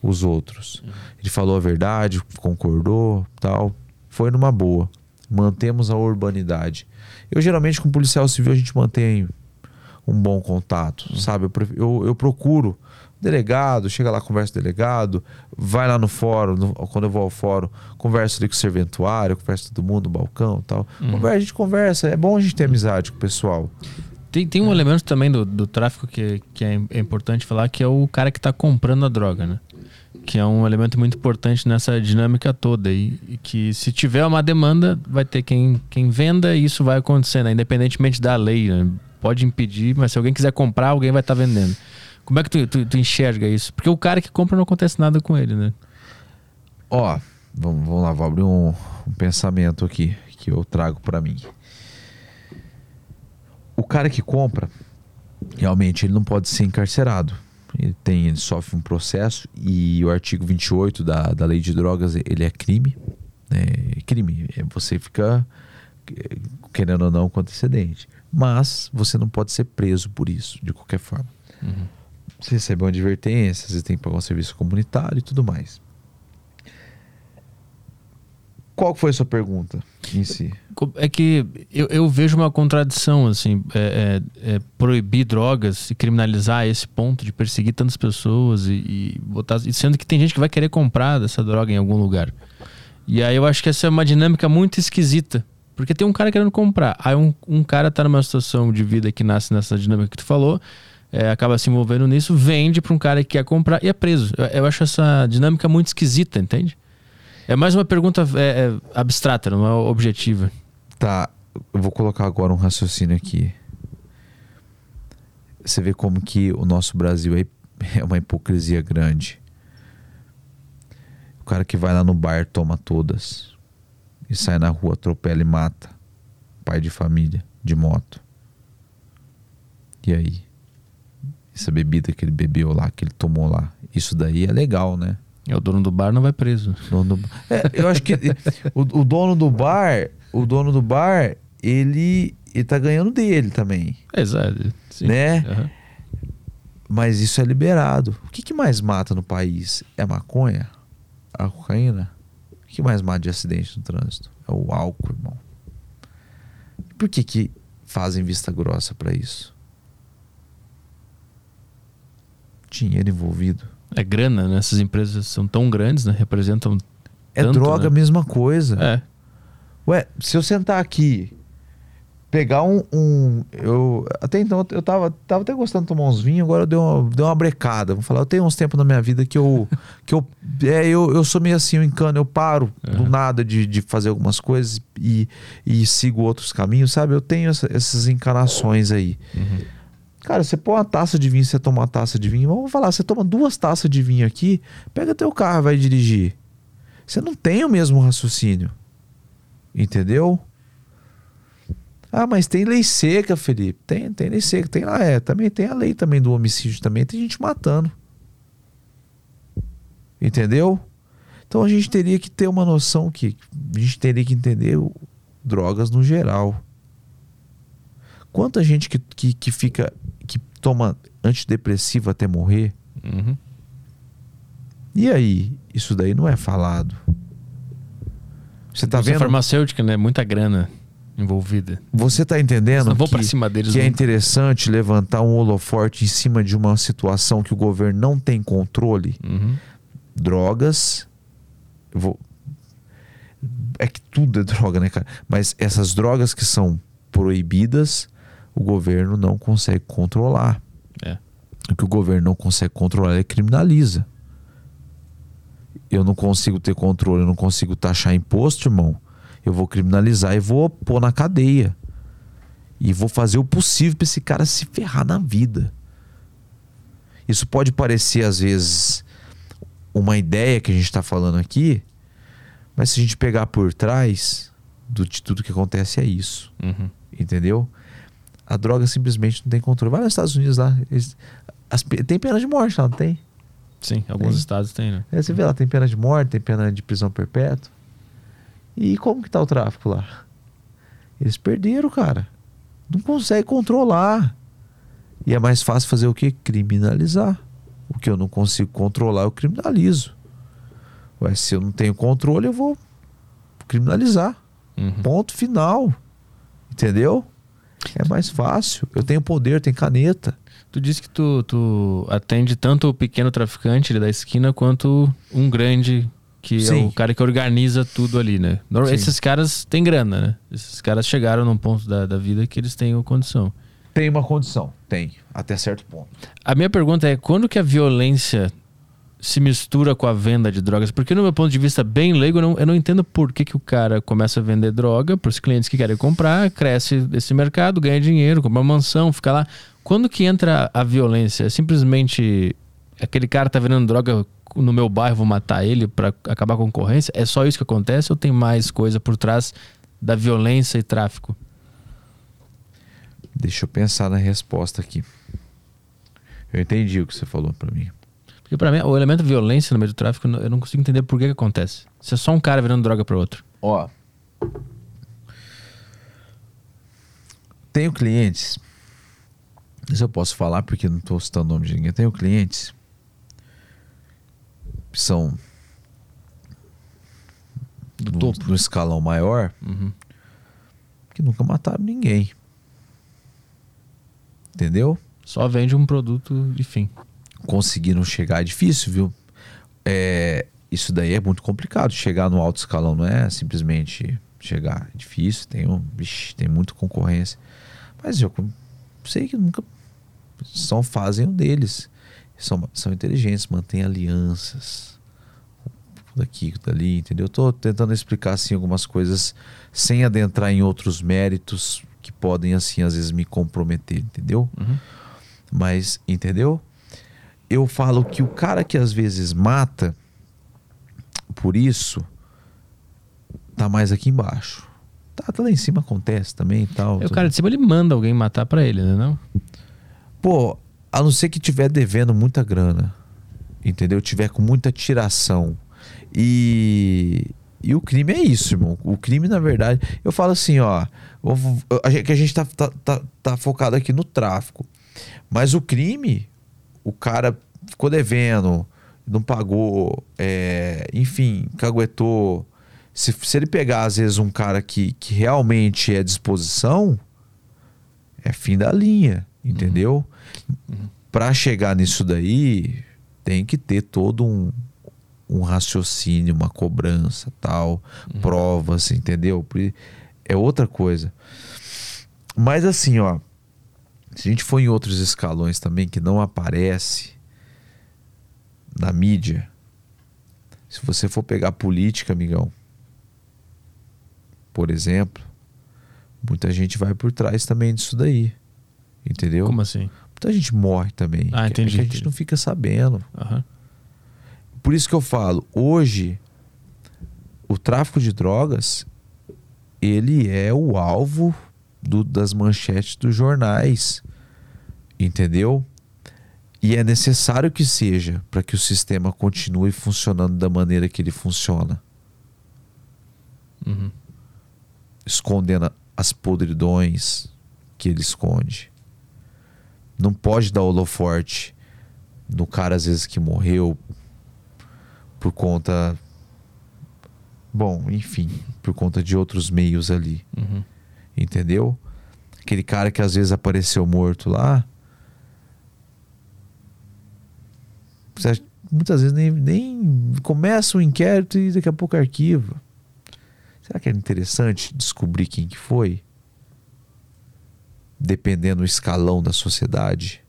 os outros. Ele falou a verdade, concordou, tal, foi numa boa. Mantemos a urbanidade. Eu geralmente com policial civil a gente mantém um bom contato, sabe? Eu, eu, procuro delegado, chega lá, conversa com o delegado, vai lá no fórum, no- quando eu vou ao fórum, conversa ali com o serventuário, conversa todo mundo no balcão tal. Conversa, a gente conversa, é bom a gente ter amizade com o pessoal. Tem, tem um elemento também do, do tráfico que, que é, é importante falar, que é o cara que tá comprando a droga, né? Que é um elemento muito importante nessa dinâmica toda. E, e que se tiver uma demanda, vai ter quem, quem venda e isso vai acontecer, né? Independentemente da lei, né? Pode impedir, mas se alguém quiser comprar, alguém vai estar vendendo. Como é que tu, tu, tu enxerga isso? Porque o cara que compra não acontece nada com ele, né? Ó, vamos, vamos lá, vou abrir um, um pensamento aqui que eu trago pra mim. O cara que compra, realmente ele não pode ser encarcerado. Ele tem, ele sofre um processo e o artigo 28 da, da lei de drogas, ele é crime. né? É crime. É, Você fica eh, querendo ou não com antecedente. Mas você não pode ser preso por isso, de qualquer forma. Você recebe uma advertência, você tem que pagar um serviço comunitário e tudo mais. Qual foi a sua pergunta em si? É que eu, eu vejo uma contradição, assim, é, é- é proibir drogas e criminalizar esse ponto de perseguir tantas pessoas e, e botar. Sendo que tem gente que vai querer comprar dessa droga em algum lugar. E aí eu acho que essa é uma dinâmica muito esquisita. Porque tem um cara querendo comprar. Aí um, um cara tá numa situação de vida que nasce nessa dinâmica que tu falou, é, acaba se envolvendo nisso, vende pra um cara que quer comprar e é preso. Eu, eu acho essa dinâmica muito esquisita, entende? É mais uma pergunta é, é, abstrata, não é objetiva. Tá, eu vou colocar agora um raciocínio aqui. Você vê como que o nosso Brasil é, é uma hipocrisia grande. O cara que vai lá no bar, toma todas e sai na rua, atropela e mata pai de família de moto. E aí? Essa bebida que ele bebeu lá, que ele tomou lá, isso daí é legal, né? É, o dono do bar não vai preso. Do... É, eu acho que o, o dono do bar, o dono do bar, ele, ele tá ganhando dele também. Exato. Sim. Né? Aham. Mas isso é liberado. O que, que mais mata no país? É a maconha? A cocaína? O que mais mata de acidente no trânsito? É o álcool, irmão. Por que, que fazem vista grossa pra isso? Dinheiro envolvido. É grana, né? Essas empresas são tão grandes, né? Representam. É Tanto, droga, né? mesma coisa. É. Ué, se eu sentar aqui, pegar um. um- eu, até então eu tava, tava até gostando de tomar uns vinhos, agora deu uma, deu uma brecada. Vou falar, eu tenho uns tempos na minha vida que eu. que eu, é, eu, eu sou meio assim, eu encano, eu paro do nada de, de fazer algumas coisas e, e sigo outros caminhos, sabe? Eu tenho essa- essas encanações aí. Uhum. Cara, você põe uma taça de vinho, você toma uma taça de vinho. Vamos falar, você toma duas taças de vinho aqui, pega teu carro e vai dirigir. Você não tem o mesmo raciocínio. Entendeu? Ah, mas tem lei seca, Felipe. Tem, tem lei seca. Tem lá, é. Também tem a lei também do homicídio também. Tem gente matando. Entendeu? Então a gente teria que ter uma noção que a gente teria que entender o- drogas no geral. Quanta gente que, que, que fica que toma antidepressivo até morrer? Uhum. E aí? Isso daí não é falado. Você tá vendo? farmacêutica, né? Muita grana envolvida. Você tá entendendo Não vou que, cima deles. que é interessante levantar um holoforte em cima de uma situação que o governo não tem controle? Uhum. Drogas. vou- É que tudo é droga, né, cara? Mas essas drogas que são proibidas, o governo não consegue controlar. É. O que o governo não consegue controlar, ele criminaliza. Eu não consigo ter controle, eu não consigo taxar imposto, irmão. Eu vou criminalizar e vou pôr na cadeia. E vou fazer o possível para esse cara se ferrar na vida. Isso pode parecer, às vezes, uma ideia que a gente está falando aqui, mas se a gente pegar por trás do, de tudo que acontece, é isso. Uhum. Entendeu? A droga simplesmente não tem controle. Vai nos Estados Unidos lá. eles- as tem pena de morte lá, não tem? Sim, alguns Tem. estados têm, né? É, você vê lá, tem pena de morte, tem pena de prisão perpétua. E como que tá o tráfico lá? Eles perderam, cara. Não consegue controlar. E é mais fácil fazer o que? Criminalizar. O que eu não consigo controlar, eu criminalizo. Ué, se eu não tenho controle, eu vou criminalizar. Uhum. Ponto final. Entendeu? É mais fácil. Eu tenho poder, tenho caneta. Tu disse que tu, tu atende tanto o pequeno traficante ali da esquina quanto um grande que é Sim. o cara que organiza tudo ali, né? Sim. Esses caras têm grana, né? Esses caras chegaram num ponto da, da vida que eles têm condição. Tem uma condição. Tem. Até certo ponto. A minha pergunta é, quando que a violência se mistura com a venda de drogas? Porque no meu ponto de vista bem leigo, eu não, eu não entendo por que, que o cara começa a vender droga para os clientes que querem comprar, cresce esse mercado, ganha dinheiro, compra uma mansão, fica lá. Quando que entra a violência? É simplesmente aquele cara tá vendendo droga no meu bairro, vou matar ele para acabar a concorrência? É só isso que acontece ou tem mais coisa por trás da violência e tráfico? Deixa eu pensar na resposta aqui. Eu entendi o que você falou pra mim. Porque pra mim, o elemento violência no meio do tráfico, eu não consigo entender por que, que acontece. Se é só um cara vendendo droga para outro. Ó. Tenho clientes. Isso eu posso falar porque não estou citando o nome de ninguém. Tenho clientes que são Do no, topo. no escalão maior Uhum. que nunca mataram ninguém. Entendeu? Só vende um produto e fim. Conseguiram chegar é difícil, viu? É, isso daí é muito complicado. Chegar no alto escalão não é simplesmente chegar. É difícil, tem, um, vixe, tem muita concorrência. Mas eu sei que nunca são fazem o deles. São, são inteligentes, mantêm alianças. Daqui, dali, entendeu? Eu tô tentando explicar assim algumas coisas sem adentrar em outros méritos que podem assim às vezes me comprometer, entendeu? Uhum. Mas, entendeu? Eu falo que o cara que às vezes mata por isso, tá mais aqui embaixo. Tá, tá lá em cima acontece também e tal. Aí o cara de cima ele manda alguém matar pra ele, né? Não? Pô, a não ser que tiver devendo muita grana, entendeu? Tiver com muita tiração. E, e o crime é isso, irmão. O crime, na verdade, eu falo assim, ó, que a gente tá, tá, tá, tá focado aqui no tráfico. Mas o crime, o cara ficou devendo, não pagou, é, enfim, caguetou. Se, se ele pegar, às vezes, um cara que, que realmente é disposição, é fim da linha, entendeu? Pra chegar nisso daí, tem que ter todo um, um raciocínio, uma cobrança, tal, provas, entendeu? É outra coisa. Mas assim, ó, se a gente for em outros escalões também que não aparece na mídia, se você for pegar política, amigão, por exemplo, muita gente vai por trás também disso daí. Entendeu? Como assim? Muita gente morre também. Ah, que- entendi, a gente não fica sabendo. Aham. Por isso que eu falo, hoje o tráfico de drogas ele é o alvo do- das manchetes dos jornais, entendeu? E é necessário que seja para que o sistema continue funcionando da maneira que ele funciona, Uhum. escondendo as podridões que ele esconde. Não pode dar holoforte no cara às vezes que morreu por conta bom, enfim, por conta de outros meios ali, Uhum. Entendeu? Aquele cara que às vezes apareceu morto lá, muitas vezes nem, nem começa o inquérito e daqui a pouco arquiva. Será que é interessante descobrir quem que foi? Dependendo do escalão da sociedade.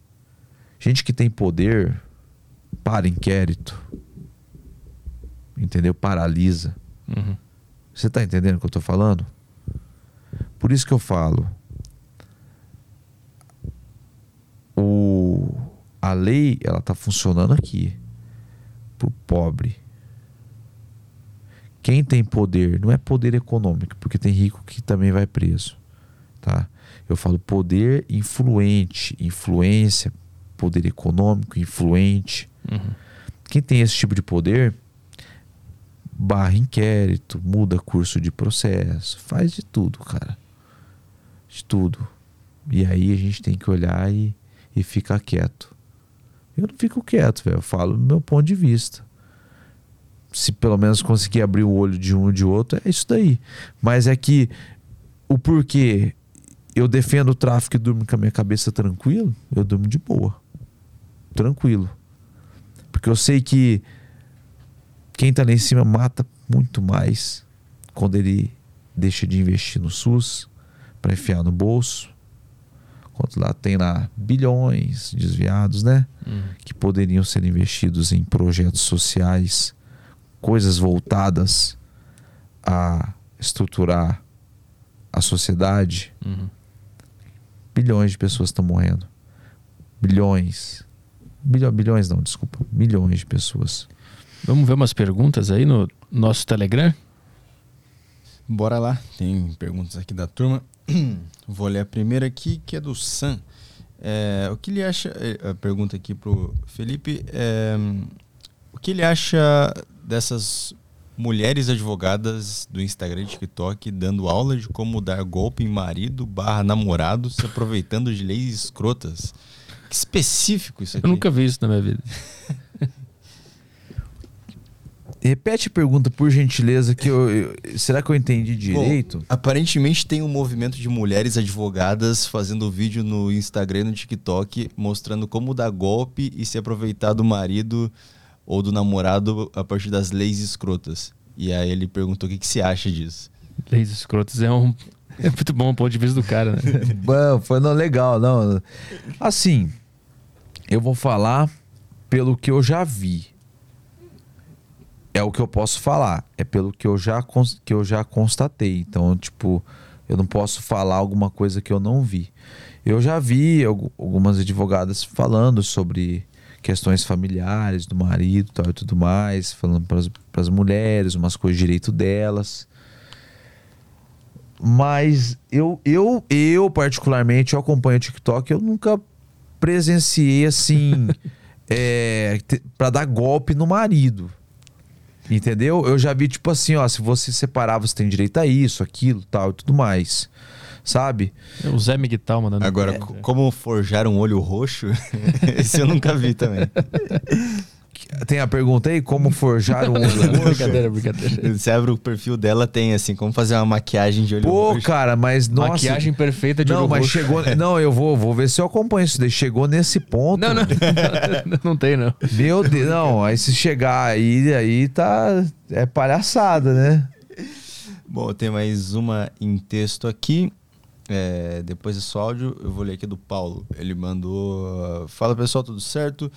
Gente que tem poder para inquérito. Entendeu? Paralisa. Uhum. Você tá entendendo o que eu tô falando? Por isso que eu falo. O, a lei, ela tá funcionando aqui. Pro pobre. Quem tem poder, não é poder econômico, porque tem rico que também vai preso. Tá? Eu falo poder influente, influência, poder econômico, influente. Uhum. Quem tem esse tipo de poder barra inquérito, muda curso de processo, faz de tudo, cara. De tudo. E aí a gente tem que olhar e, e ficar quieto. Eu não fico quieto, velho. Eu falo do meu ponto de vista. Se pelo menos conseguir abrir o olho de um e de outro, é isso daí. Mas é que o porquê eu defendo o tráfico e durmo com a minha cabeça tranquilo, eu durmo de boa. Tranquilo. Porque eu sei que quem tá lá em cima mata muito mais quando ele deixa de investir no SUS para enfiar no bolso. Quando lá tem lá bilhões desviados, né? Uhum. Que poderiam ser investidos em projetos sociais, coisas voltadas a estruturar a sociedade. Uhum. Bilhões de pessoas estão morrendo. Bilhões. Bilhão, bilhões não, desculpa. Milhões de pessoas. Vamos ver umas perguntas aí no nosso Telegram? Bora lá, tem perguntas aqui da turma. Vou ler a primeira aqui, que é do Sam. É, o que ele acha. é, A pergunta aqui pro Felipe é. O que ele acha dessas mulheres advogadas do Instagram e TikTok dando aula de como dar golpe em marido barra namorado se aproveitando de leis escrotas? Que específico isso aqui. Eu nunca vi isso na minha vida. Repete a pergunta, por gentileza, que eu, eu- será que eu entendi direito? Bom, aparentemente tem um movimento de mulheres advogadas fazendo vídeo no Instagram e no TikTok mostrando como dar golpe e se aproveitar do marido ou do namorado a partir das leis escrotas. E aí ele perguntou o que, que se acha disso. Leis escrotas é um. É muito bom o ponto de vista do cara, né? Bom, foi não, legal, não. Assim, eu vou falar pelo que eu já vi. É o que eu posso falar. É pelo que eu já, que eu já constatei. Então, tipo, eu não posso falar alguma coisa que eu não vi. Eu já vi algu- algumas advogadas falando sobre questões familiares do marido tal, e tudo mais, falando para as mulheres, umas coisas direito delas. Mas eu, eu, eu particularmente, eu acompanho o TikTok, eu nunca presenciei assim é, para dar golpe no marido. Entendeu? Eu já vi tipo assim, ó, se você separar, você tem direito a isso, aquilo, tal e tudo mais. Sabe? O Zé Miguel mandando. Agora, é. como forjar um olho roxo, esse eu nunca vi também. Tem a pergunta aí, como forjar um olho roxo? brincadeira, brincadeira. Você abre o perfil dela, tem assim, como fazer uma maquiagem de olho Pô, roxo. Pô, cara, mas nossa... Maquiagem perfeita de não, olho mas roxo. chegou... Não, eu vou, vou ver se eu acompanho isso daí. Chegou nesse ponto. Não, não, não, não tem, não. Meu Deus, não, aí se chegar aí, aí tá... É palhaçada, né? Bom, tem mais uma em texto aqui. É, depois desse áudio, eu vou ler aqui do Paulo. Ele mandou: Fala pessoal, tudo certo?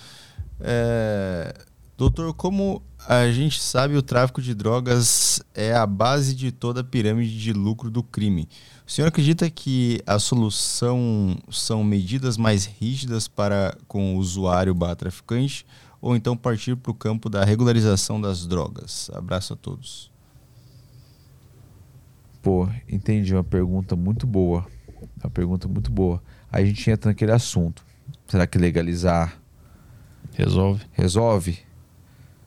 É, doutor, como a gente sabe, o tráfico de drogas é a base de toda a pirâmide de lucro do crime. O senhor acredita que a solução são medidas mais rígidas para com o usuário barra traficante ou então partir para o campo da regularização das drogas? Abraço a todos. Pô, entendi. Uma pergunta muito boa. Uma pergunta muito boa. Aí a gente entra naquele assunto. Será que legalizar resolve? Resolve?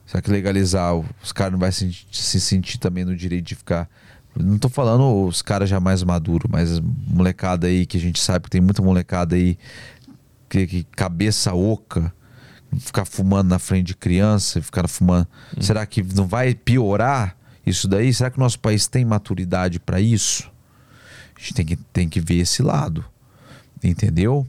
Será que legalizar os caras não vai se, se sentir também no direito de ficar não tô falando os caras já mais maduros, mas molecada aí que a gente sabe que tem muita molecada aí que, que cabeça oca, ficar fumando na frente de criança, ficar fumando. Hum. Será que não vai piorar isso daí? Será que o nosso país tem maturidade para isso? A gente tem que, tem que ver esse lado. Entendeu?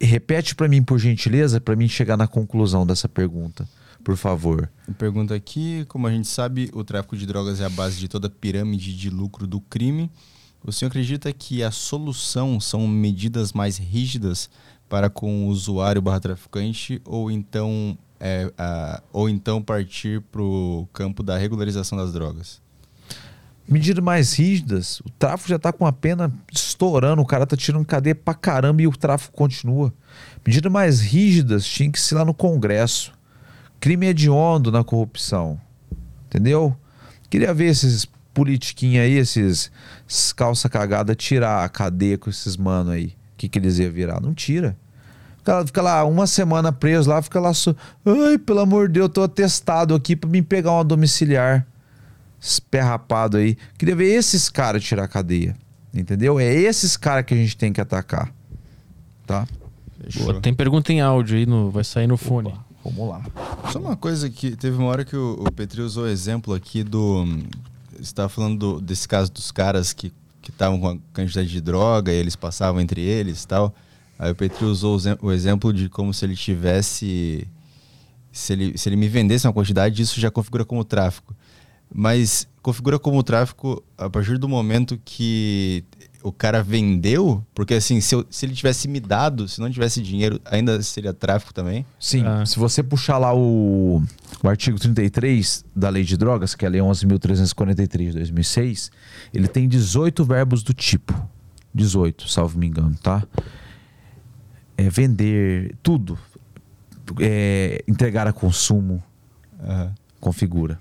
Repete para mim, por gentileza, para mim chegar na conclusão dessa pergunta, por favor. Pergunta aqui: como a gente sabe, o tráfico de drogas é a base de toda a pirâmide de lucro do crime. O senhor acredita que a solução são medidas mais rígidas para com o usuário barra traficante ou então é, a, ou então partir para o campo da regularização das drogas? Medidas mais rígidas, o tráfico já está com a pena estourando, o cara está tirando cadeia pra caramba e o tráfico continua. Medidas mais rígidas tinha que ser lá no Congresso. Crime hediondo na corrupção. Entendeu? Queria ver esses politiquinhos aí, esses, esses calça cagada, tirar a cadeia com esses mano aí. O que, que eles iam virar? Não tira. Fica, fica lá uma semana preso lá, fica lá. So... Ai, pelo amor de Deus, eu tô atestado aqui para me pegar uma domiciliar. Esperrapado aí. Queria ver esses caras tirar a cadeia. Entendeu? É esses caras que a gente tem que atacar. Tá? Boa, tem pergunta em áudio aí, no, vai sair no fone. Opa, vamos lá. Só uma coisa que teve uma hora que o, o Petri usou exemplo aqui do. Você estava falando do, desse caso dos caras que estavam com a quantidade de droga e eles passavam entre eles e tal. Aí o Petri usou o exemplo de como se ele tivesse. Se ele, se ele me vendesse uma quantidade, isso já configura como tráfico. Mas configura como tráfico a partir do momento que o cara vendeu? Porque assim, se, eu, se ele tivesse me dado, se não tivesse dinheiro, ainda seria tráfico também? Sim. Ah. Se você puxar lá o, o artigo 33 da Lei de Drogas, que é a Lei 11.343 de 2006, ele tem 18 verbos do tipo. 18, salvo me engano, tá? é, vender tudo, é, entregar a consumo, uhum. configura.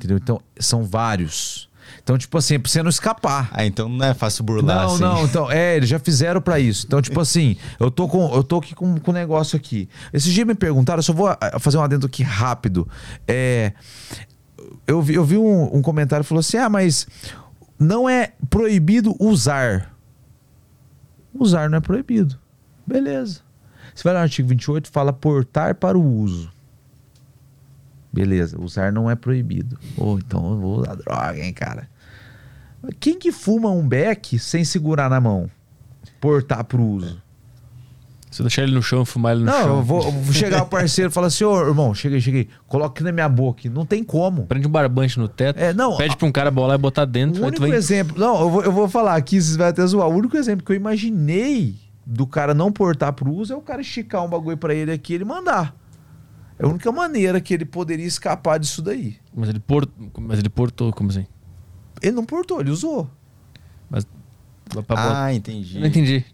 Entendeu? Então, são vários. Então, tipo assim, pra você não escapar. Ah, então não é fácil burlar Não, assim. não, então, é, eles já fizeram para isso. Então, tipo assim, eu tô com eu tô aqui com um negócio aqui. Esses dias me perguntaram, eu só vou ah, fazer um adendo aqui rápido. É, eu vi, eu vi um, um comentário que falou assim: ah, mas não é proibido usar. Usar não é proibido. Beleza. Você vai lá no artigo 28, fala portar para o uso. Beleza, usar não é proibido. Ou oh, então eu vou usar droga, hein, cara. Quem que fuma um beck sem segurar na mão? Portar para o uso. Se eu deixar ele no chão, fumar ele no não, chão. Não, eu vou, vou chegar o parceiro e falar assim, ô irmão, cheguei, cheguei. Coloca aqui na minha boca. Não tem como. Prende um barbante no teto. É, não, pede pra um cara bolar e botar dentro. O único vai... exemplo. Não, eu vou, eu vou falar aqui, vocês vão até zoar. O único exemplo que eu imaginei do cara não portar pro uso é o cara esticar um bagulho para ele aqui e ele mandar. É a única maneira que ele poderia escapar disso daí. Mas ele, port... Mas ele portou, como assim? Ele não portou, ele usou. Mas. Ah, entendi. Não entendi.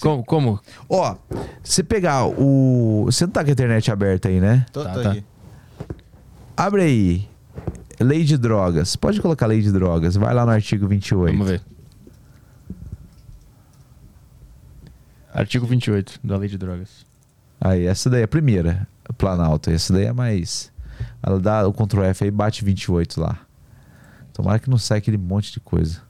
Como? como? Ó, você pegar o. Você não tá com a internet aberta aí, né? Tô, Tá, tô tá. aqui. Abre aí. Lei de drogas. Pode colocar lei de drogas. Vai lá no artigo 28. Vamos ver. Artigo 28 da Lei de Drogas. Aí, essa daí é a primeira, Planalto. Essa daí é mais. Ela dá o Ctrl F aí bate 28 lá. Tomara que não saia aquele monte de coisa.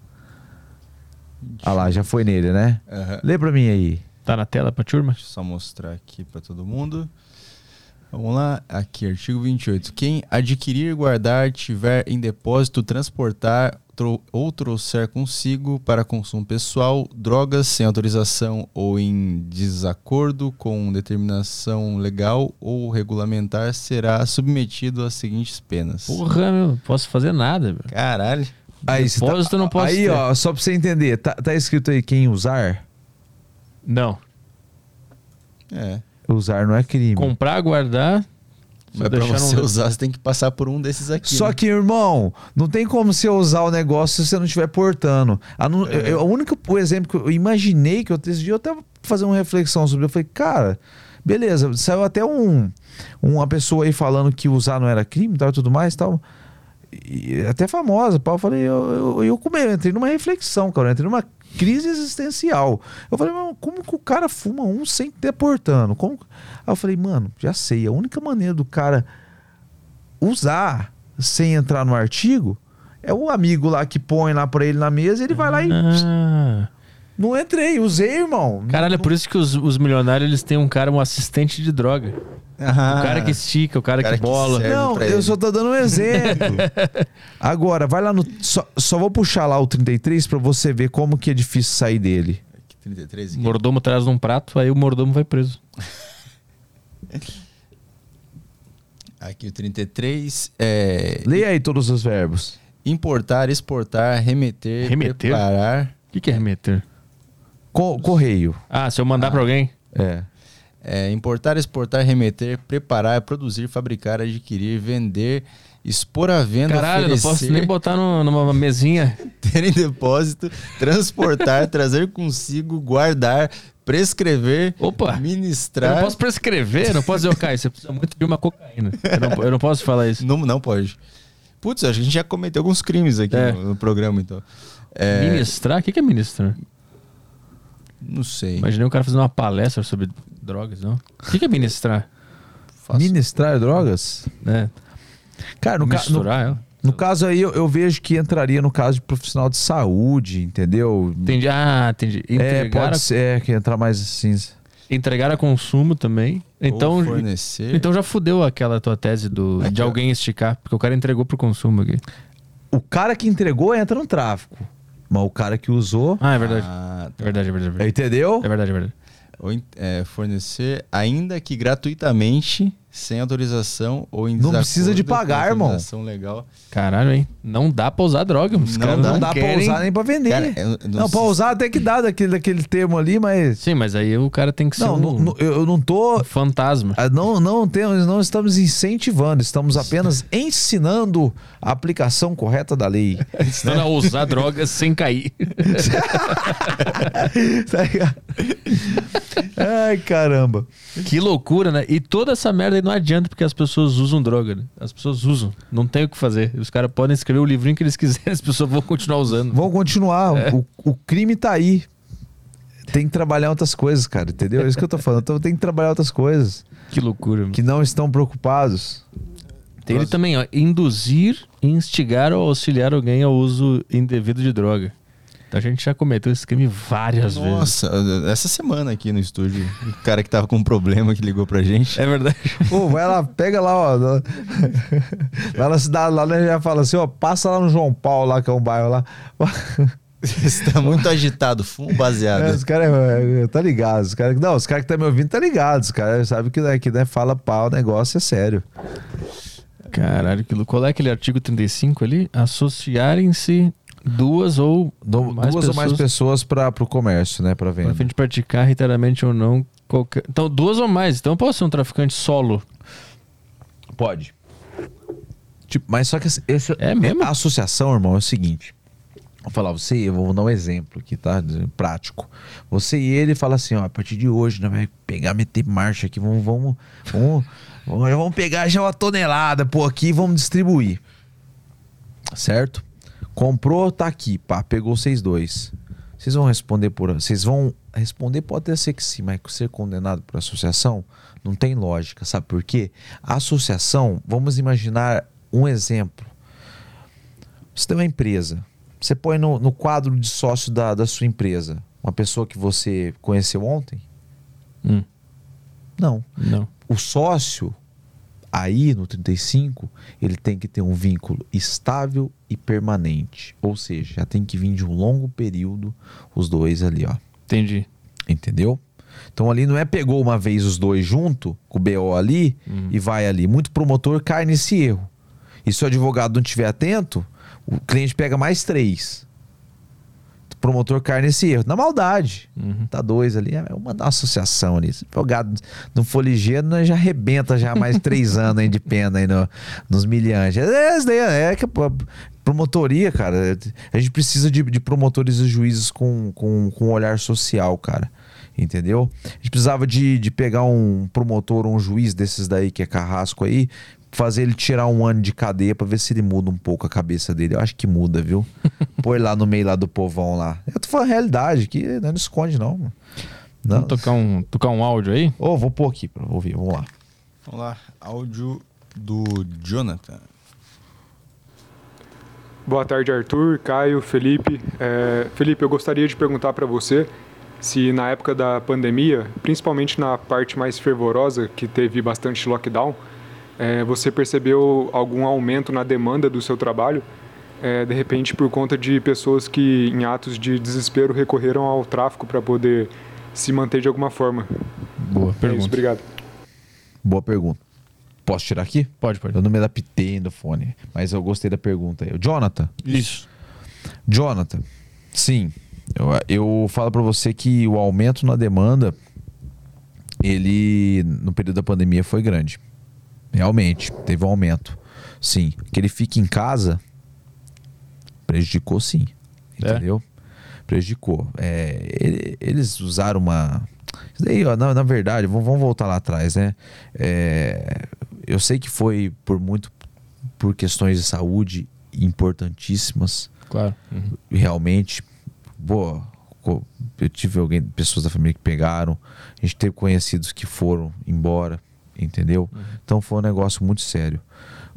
Ah lá, já foi nele, né? Aham. Lê pra mim aí. Tá na tela pra turma? Deixa eu só mostrar aqui para todo mundo. Vamos lá, aqui, artigo 28. Quem adquirir, guardar, tiver em depósito, transportar tro- ou trouxer consigo para consumo pessoal drogas sem autorização ou em desacordo com determinação legal ou regulamentar será submetido às seguintes penas. Porra, meu, não posso fazer nada, meu. Caralho. Aí, Depósito eu não posso Aí, ter. ó, só pra você entender, tá, tá escrito aí quem usar? Não. É. Usar não é crime. Comprar, guardar. Mas pra deixar você no- usar, você tem que passar por um desses aqui. Só né? que, irmão, não tem como você usar o negócio se você não estiver portando. A, nu- É. eu- o único o exemplo que eu imaginei que eu dia eu até fazer uma reflexão sobre, eu falei, cara, beleza, saiu até um uma pessoa aí falando que usar não era crime, e tal, e tudo mais, tal. E até famosa, pau, eu falei, eu, eu, eu, eu entrei numa reflexão, cara, eu entrei numa crise existencial. Eu falei, mano, como que o cara fuma um sem ter portando? Como... Aí eu falei, mano, já sei, a única maneira do cara usar sem entrar no artigo é o amigo lá que põe lá pra ele na mesa ele vai lá e. Ah. Não entrei, usei, irmão. Caralho, é por isso que os, os milionários eles têm um cara, um assistente de droga. Ah, O cara que estica, o cara, cara que que bola. serve. Não, eu ele. só tô dando um exemplo. Agora, vai lá no. Só, só vou puxar lá o 33 pra você ver como que é difícil sair dele. Aqui, 33 O aqui. mordomo traz num prato, aí o mordomo vai preso. Aqui o 33 é Leia aí todos os verbos. importar, exportar, remeter, Remeter? preparar, O que, que é remeter? Co- correio. Ah, se eu mandar pra alguém? É. é, importar, exportar, remeter, preparar, produzir, fabricar, adquirir, vender, expor à venda, Caralho, não oferecer, posso nem botar no- numa mesinha. ter em depósito, transportar, trazer consigo, guardar, prescrever, Opa! Eu ministrar. não posso prescrever, não posso dizer, Caio, você precisa muito de uma cocaína. Eu não, eu não posso falar isso. Não, não pode. Putz, acho que a gente já cometeu alguns crimes aqui É. no, no programa, então. É, Ministrar? O que, que é ministrar? Não sei. Imaginei um cara fazendo uma palestra sobre drogas, não? O que, que é ministrar? Faço- Ministrar drogas? É, Cara, no, ca- no, misturar ela? no caso aí, eu, eu vejo que entraria no caso de profissional de saúde, entendeu? Entendi. Ah, entendi. É, Entregar, pode a, ser é, que entrar mais assim. entregar a consumo também. Ou Então, fornecer. então já fudeu aquela tua tese do, Aqui, de alguém esticar, porque o cara entregou pro consumo aqui. O cara que entregou entra no tráfico. Mas o cara que usou. Ah, é verdade. Ah, É verdade, é verdade. É verdade, Entendeu? é verdade. É verdade. ou é, fornecer, ainda que gratuitamente, sem autorização ou em Não precisa de pagar, irmão. legal. Caralho, hein? Não dá pra usar droga. Os Não caras dá. Não dá pra querem. usar nem pra vender. Cara, eu- não, não pra sei- usar até que dá daquele, daquele termo ali, mas. Sim, mas aí o cara tem que ser Não, um, não, não- eu eu não tô. um fantasma. ah, Não, não, temos, não estamos incentivando, estamos apenas ensinando a aplicação correta da lei. Ensinando a usar drogas sem cair. Tá ligado? Ai, caramba. Que loucura, né? E toda essa merda aí não adianta porque as pessoas usam droga, né? As pessoas usam. Não tem o que fazer. Os caras podem escrever o livrinho que eles quiserem, as pessoas vão continuar usando. Vamos continuar. O, o crime tá aí. Tem que trabalhar outras coisas, cara, entendeu? É isso que eu tô falando. Então tem que trabalhar outras coisas. Que loucura. mano. Que não estão preocupados. Tem ele também, ó. Induzir, instigar ou auxiliar alguém ao uso indevido de droga. Então a gente já cometeu esse crime várias vezes. Nossa, essa semana aqui no estúdio, o cara que tava com um problema que ligou pra gente. É verdade. Pô, vai lá, pega lá, ó. Lá na cidade, lá né, já fala assim, ó, passa lá no João Paulo, lá, que é um bairro lá. Você tá muito agitado, fumo baseado. É, os caras, é, tá ligado. Os cara, não, os caras que tá me ouvindo tá ligados. Os caras sabem que, né, que né, fala pau, o negócio é sério. Caralho, qual é aquele artigo 35 ali? Associarem-se duas ou mais duas ou mais pessoas para pro comércio, né, para Para venda. fim de praticar reiteradamente ou não qualquer. Então, duas ou mais. Então, eu posso ser um traficante solo. Pode. Tipo, mas só que esse, É mesmo? a associação, irmão, é o seguinte. Vou falar, você, eu vou dar um exemplo aqui, tá? Prático. Você e ele fala assim, ó, a partir de hoje, né, vai pegar, meter marcha aqui, vamos, vamos, vamos, vamos, vamos pegar já uma tonelada, pô, aqui e vamos distribuir. Certo? Comprou, tá aqui, pá, pegou vocês dois. Vocês vão responder por. Vocês vão responder, pode até ser que sim, mas ser condenado por associação não tem lógica, sabe por quê? A associação, vamos imaginar um exemplo. Você tem uma empresa, você põe no, no quadro de sócio da, da sua empresa uma pessoa que você conheceu ontem? Hum, Não. não. O sócio, aí no 35, ele tem que ter um vínculo estável e permanente. Ou seja, já tem que vir de um longo período os dois ali, ó. Entendi. Entendeu? Então ali não é pegou uma vez os dois junto, com o BO ali, e vai ali. Muito promotor cai nesse erro. E se o advogado não estiver atento, o cliente pega mais três. Promotor cai nesse erro. Na maldade. Tá dois ali. É, uma associação ali. Se o advogado não for ligeiro, nós já arrebenta já mais três anos aí de pena aí no- nos milhantes. É, isso daí é que promotoria, cara. A gente precisa de, de promotores e juízes com, com, com um olhar social, cara. Entendeu? A gente precisava de, de pegar um promotor ou um juiz desses daí que é carrasco aí, fazer ele tirar um ano de cadeia pra ver se ele muda um pouco a cabeça dele. Eu acho que muda, viu? Põe lá no meio lá do povão lá. Eu tô falando a realidade, que não, não esconde, não. mano. Não. Vamos tocar um, tocar um áudio aí? Ô, vou pôr aqui pra ouvir, vamos lá. Vamos lá, áudio do Jonathan. Boa tarde, Arthur, Caio, Felipe. É, Felipe, eu gostaria de perguntar para você se na época da pandemia, principalmente na parte mais fervorosa, que teve bastante lockdown, é, você percebeu algum aumento na demanda do seu trabalho, é, de repente por conta de pessoas que, em atos de desespero, recorreram ao tráfico para poder se manter de alguma forma. Boa É isso, pergunta. obrigado. Boa pergunta. Posso tirar aqui? Pode, pode. Eu não me adaptei no fone, mas eu gostei da pergunta aí. O Jonathan, Isso. Jonathan, sim, eu, eu falo pra você que o aumento na demanda, ele no período da pandemia foi grande. Realmente, teve um aumento. Sim, que ele fique em casa prejudicou sim, É? entendeu? Prejudicou. É, ele- eles usaram uma isso daí, ó, na, na verdade, vamos, vamos voltar lá atrás, né? É, eu sei que foi por muito por questões de saúde importantíssimas Claro. Uhum. realmente, boa, eu tive alguém, pessoas da família que pegaram, a gente teve conhecidos que foram embora, entendeu? Então foi um negócio muito sério.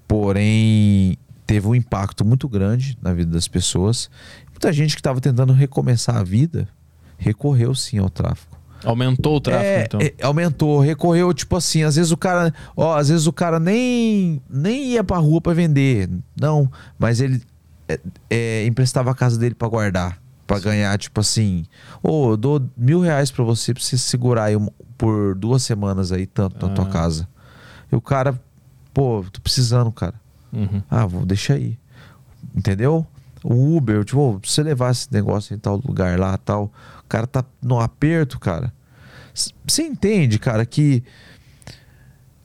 Porém, teve um impacto muito grande na vida das pessoas. Muita gente que estava tentando recomeçar a vida recorreu sim ao tráfico. Aumentou o tráfego, É, então. é, aumentou, recorreu, tipo assim, às vezes o cara, ó, às vezes o cara nem, nem ia pra rua pra vender, não, mas ele é, é, emprestava a casa dele pra guardar, pra ganhar, tipo assim, ô, eu dou mil reais pra você, pra você segurar aí por duas semanas aí, tanto na tua Ah. casa. E o cara, pô, tô precisando, cara. Uhum. Ah, vou deixar aí. Entendeu? O Uber, tipo, se você levar esse negócio em tal lugar lá, tal, o cara tá no aperto, cara. Você entende, cara, que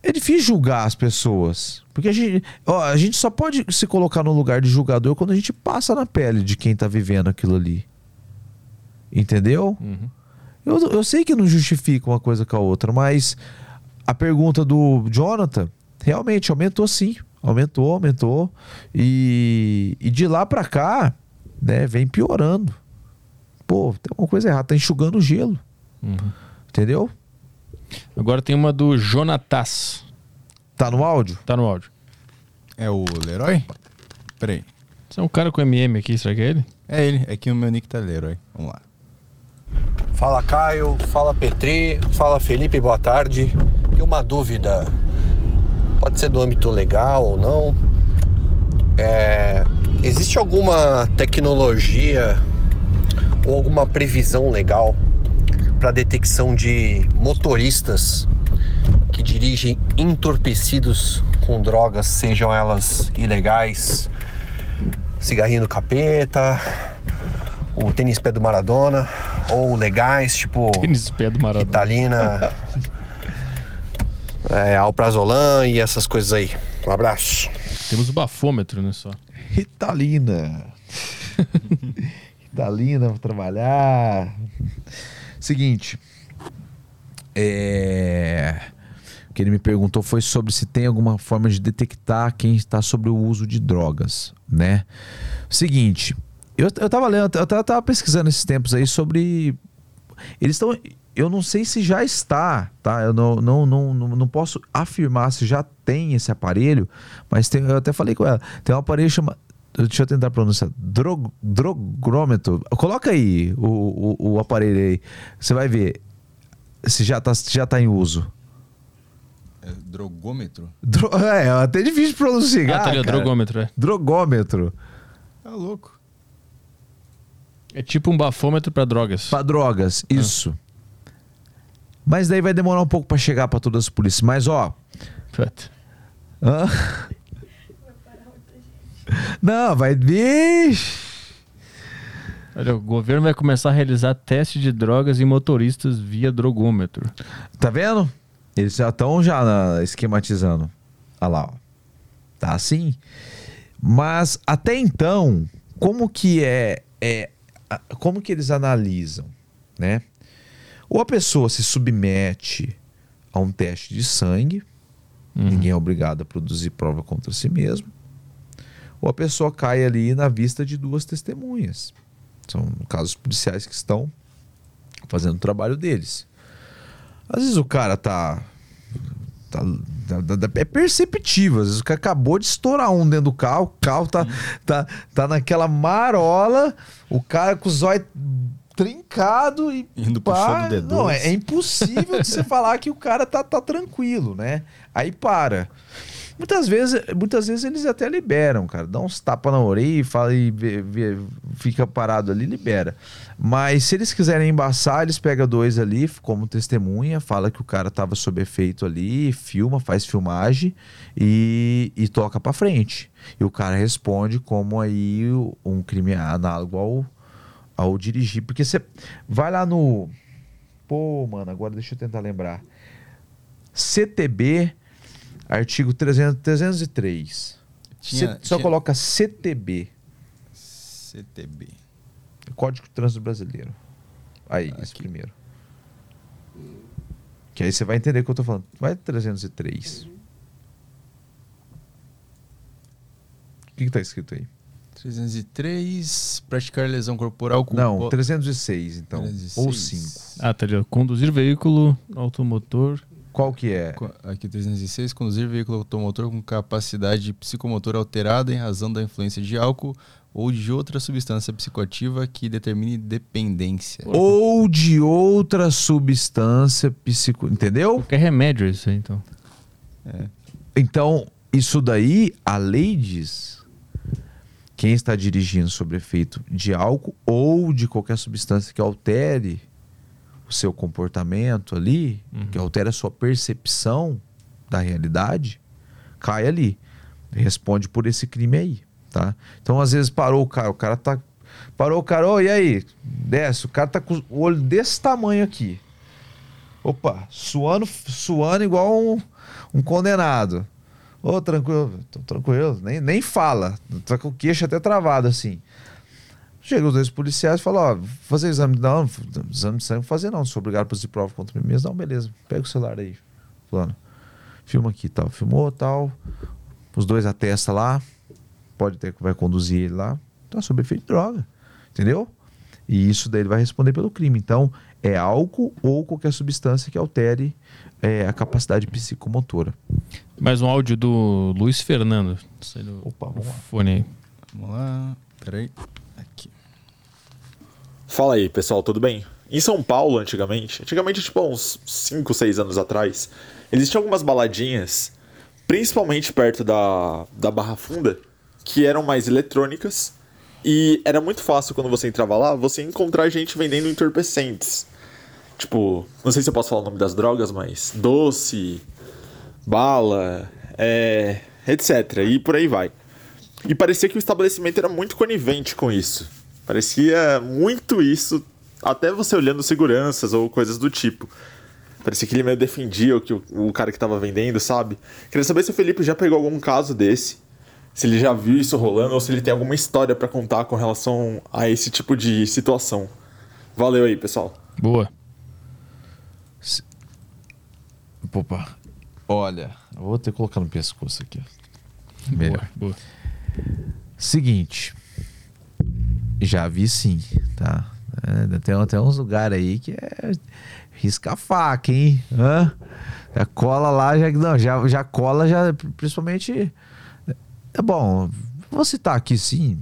é difícil julgar as pessoas. Porque a gente, ó, a gente só pode se colocar no lugar de julgador quando a gente passa na pele de quem tá vivendo aquilo ali. Entendeu? Uhum. Eu, eu sei que não justifica uma coisa com a outra, mas a pergunta do Jonathan realmente aumentou sim. Aumentou, aumentou. E, e de lá pra cá, né, vem piorando. Pô, tem alguma coisa errada, tá enxugando o gelo. Uhum. Entendeu? Agora tem uma do Jonatas. Tá no áudio? Tá no áudio. É o Leroy? Peraí. Esse é um cara com MM aqui, será que é ele? É ele, é que o meu nick tá Leroy. Vamos lá. Fala Caio, fala Petri, fala Felipe, boa tarde. E uma dúvida, pode ser do âmbito legal ou não. É, existe alguma tecnologia ou alguma previsão legal para detecção de motoristas que dirigem entorpecidos com drogas, sejam elas ilegais, cigarrinho do capeta, o tênis pé do Maradona, ou legais, tipo Tênis pé do Maradona. Italina, é, Alprazolam e essas coisas aí. Um abraço. Temos o bafômetro, né, só. Ritalina. Italina, vou trabalhar. Seguinte. É... O que ele me perguntou foi sobre se tem alguma forma de detectar quem está sobre o uso de drogas, né? Seguinte, eu, eu tava lendo, eu tava, tava pesquisando esses tempos aí sobre. Eles estão. Eu não sei se já está, tá? Eu não, não, não, não, posso afirmar se já tem esse aparelho, mas tem, eu até falei com ela. Tem um aparelho chamado. Deixa eu tentar pronunciar. Drog, drogrômetro. Coloca aí o, o, o aparelho aí. Você vai ver se já está já tá em uso. É drogômetro? Dro é, é até difícil de pronunciar. Ah, tá ali, drogômetro, é. Drogômetro. Tá louco. É tipo um bafômetro pra drogas. Pra drogas, isso. Mas daí vai demorar um pouco pra chegar pra todas as polícias. Mas ó. Puta. hã? Não, vai. Vixe. Olha, o governo vai começar a realizar teste de drogas em motoristas via drogômetro. Tá vendo? Eles já estão já na- esquematizando. Olha lá, ó. Tá assim. Mas até então, como que é, é como que eles analisam, né? Ou a pessoa se submete a um teste de sangue, ninguém é obrigado a produzir prova contra si mesmo, ou a pessoa cai ali na vista de duas testemunhas. São casos policiais que estão fazendo o trabalho deles. Às vezes o cara tá- tá- é perceptível. Às vezes o cara acabou de estourar um dentro do carro, o carro tá, tá, tá naquela marola, o cara com os olhos trincado e. Indo pá, show do D2. Não, é, é impossível de você falar que o cara tá, tá tranquilo, né? Aí para. Muitas vezes, muitas vezes eles até liberam, cara. Dá uns tapas na orelha e fala e vê- vê- fica parado ali, libera. Mas se eles quiserem embaçar, eles pegam dois ali como testemunha, fala que o cara tava sob efeito ali, filma, faz filmagem e, e toca pra frente. E o cara responde como aí um crime análogo ao, ao dirigir. Porque você vai lá no. Pô, mano, agora deixa eu tentar lembrar. CTB, artigo 300, 303. Tinha- Cê- só tinha- coloca CTB, CTB. Código de Trânsito Brasileiro. Aí, esse Aqui. primeiro. Que aí você vai entender o que eu tô falando. Vai 303. O que, que tá escrito aí? 303, praticar lesão corporal com Não, 306, então. 306. Ou 5. Ah, tá ali. Conduzir veículo automotor. Qual que é? Aqui 306, conduzir veículo automotor com capacidade psicomotora alterada em razão da influência de álcool ou de outra substância psicoativa que determine dependência. Ou de outra substância psico... Entendeu? Qualquer remédio isso aí, então. Então, isso daí, a lei diz. Quem está dirigindo sob efeito de álcool ou de qualquer substância que altere o seu comportamento ali, que altere a sua percepção da realidade, cai ali. Responde por esse crime aí, tá? Então, às vezes parou o cara, o cara tá parou o cara, ô, e aí? Desce, o cara tá com o olho desse tamanho aqui. Opa, suando, suando igual um, um condenado. Ô, tranquilo, tô tranquilo, nem, nem fala. Tá com o queixo até travado assim. Chega os dois policiais e fala, ó, vou fazer exame. Não, exame de sangue não vou fazer não, sou obrigado a produzir prova contra mim mesmo. Não, beleza, pega o celular aí, fulano. Filma aqui tal. Filmou tal. Os dois atestam lá. Pode ter que vai conduzir ele lá. Tá sob efeito de droga. Entendeu? E isso daí ele vai responder pelo crime. Então, é álcool ou qualquer substância que altere é, a capacidade psicomotora. Mais um áudio do Luiz Fernando. Opa, vamos lá. fone aí. Vamos lá. Peraí. Fala aí, pessoal, tudo bem? Em São Paulo, antigamente, antigamente, tipo, uns 5, 6 anos atrás, existiam algumas baladinhas, principalmente perto da, da Barra Funda, que eram mais eletrônicas, e era muito fácil quando você entrava lá, você encontrar gente vendendo entorpecentes. Tipo, não sei se eu posso falar o nome das drogas, mas doce, bala, é, etc. E por aí vai. E parecia que o estabelecimento era muito conivente com isso. Parecia muito isso, até você olhando seguranças ou coisas do tipo. Parecia que ele meio defendia o, que o, o cara que tava vendendo, sabe? Queria saber se o Felipe já pegou algum caso desse, se ele já viu isso rolando ou se ele tem alguma história para contar com relação a esse tipo de situação. Valeu aí, pessoal. Boa. Opa. Olha, eu vou ter que colocar no pescoço aqui. Melhor. Boa. Seguinte. Já vi sim, tá? É, tem, tem uns lugares aí que é risca faca, hein? Hã? Já cola lá, já, não, já, já cola, já, principalmente. É bom, vou citar aqui sim.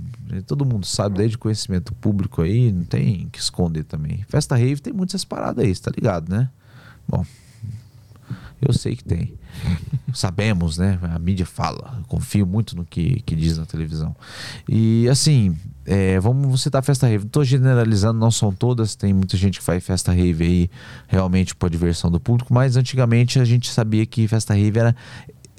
Todo mundo sabe, desde conhecimento público aí, não tem que esconder também. Festa rave tem muitas paradas aí, tá ligado, né? Bom, eu sei que tem. Sabemos, né? A mídia fala. Eu confio muito no que, que diz na televisão. E assim, é, vamos citar festa rave. Tô generalizando, não são todas. Tem muita gente que faz festa rave aí realmente por diversão do público. Mas antigamente a gente sabia que festa rave era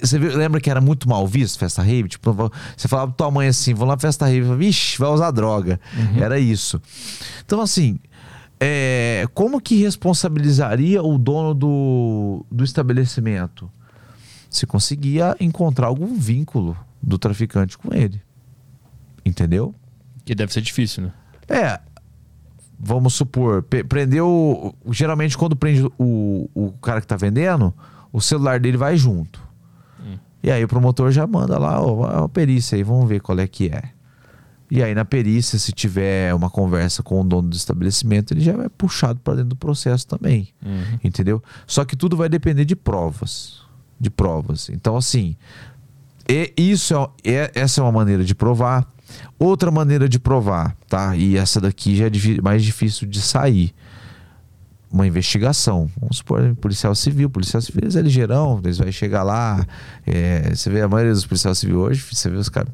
você lembra que era muito mal visto festa rave? Tipo, você falava pra tua mãe assim, vou lá festa rave, vixe, vai usar droga. Uhum. Era isso. Então, assim, é, como que responsabilizaria o dono do, do estabelecimento? Se conseguia encontrar algum vínculo do traficante com ele. Entendeu? Que deve ser difícil, né? É. Vamos supor, prendeu. Geralmente, quando prende o, o cara que tá vendendo, o celular dele vai junto. Hum. E aí o promotor já manda lá, ó, a perícia aí, vamos ver qual é que é. E aí, na perícia, se tiver uma conversa com o dono do estabelecimento, ele já é puxado para dentro do processo também. Uhum. Entendeu? Só que tudo vai depender de provas. De provas. Então, assim, e isso é, é, essa é uma maneira de provar. Outra maneira de provar, tá? E essa daqui já é mais difícil de sair. Uma investigação. Vamos supor, policial civil. Policial civil é ligeirão, eles vão chegar lá. É, você vê a maioria dos policiais civis hoje, você vê os caras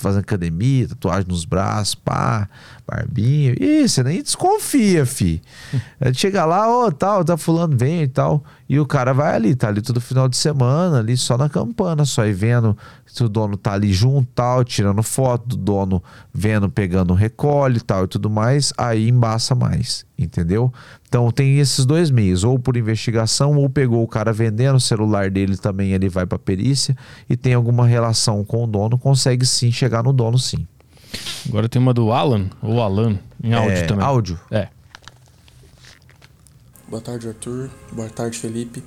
fazendo academia, tatuagem nos braços, pá, barbinha. Ih, você nem desconfia, fi. Chega lá, ô, oh, tal, tá fulano vem e tal. E o cara vai ali, tá ali todo final de semana, ali só na campana, só aí vendo se o dono tá ali junto, tal, tirando foto do dono, vendo, pegando recolhe tal e tudo mais, aí embaça mais, entendeu? Então tem esses dois meios, ou por investigação, ou pegou o cara vendendo o celular dele também, ele vai pra perícia e tem alguma relação com o dono, consegue sim chegar no dono sim. Agora tem uma do Alan, ou Alan, em áudio é, também. Áudio? É. Boa tarde, Arthur. Boa tarde, Felipe.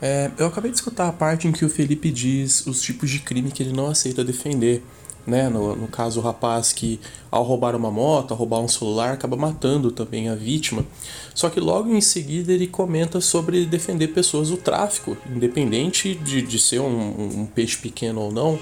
É, eu acabei de escutar a parte em que o Felipe diz os tipos de crime que ele não aceita defender. Né? No, no caso, o rapaz que, ao roubar uma moto, ao roubar um celular, acaba matando também a vítima. Só que logo em seguida ele comenta sobre defender pessoas do tráfico, independente de, de ser um, um peixe pequeno ou não.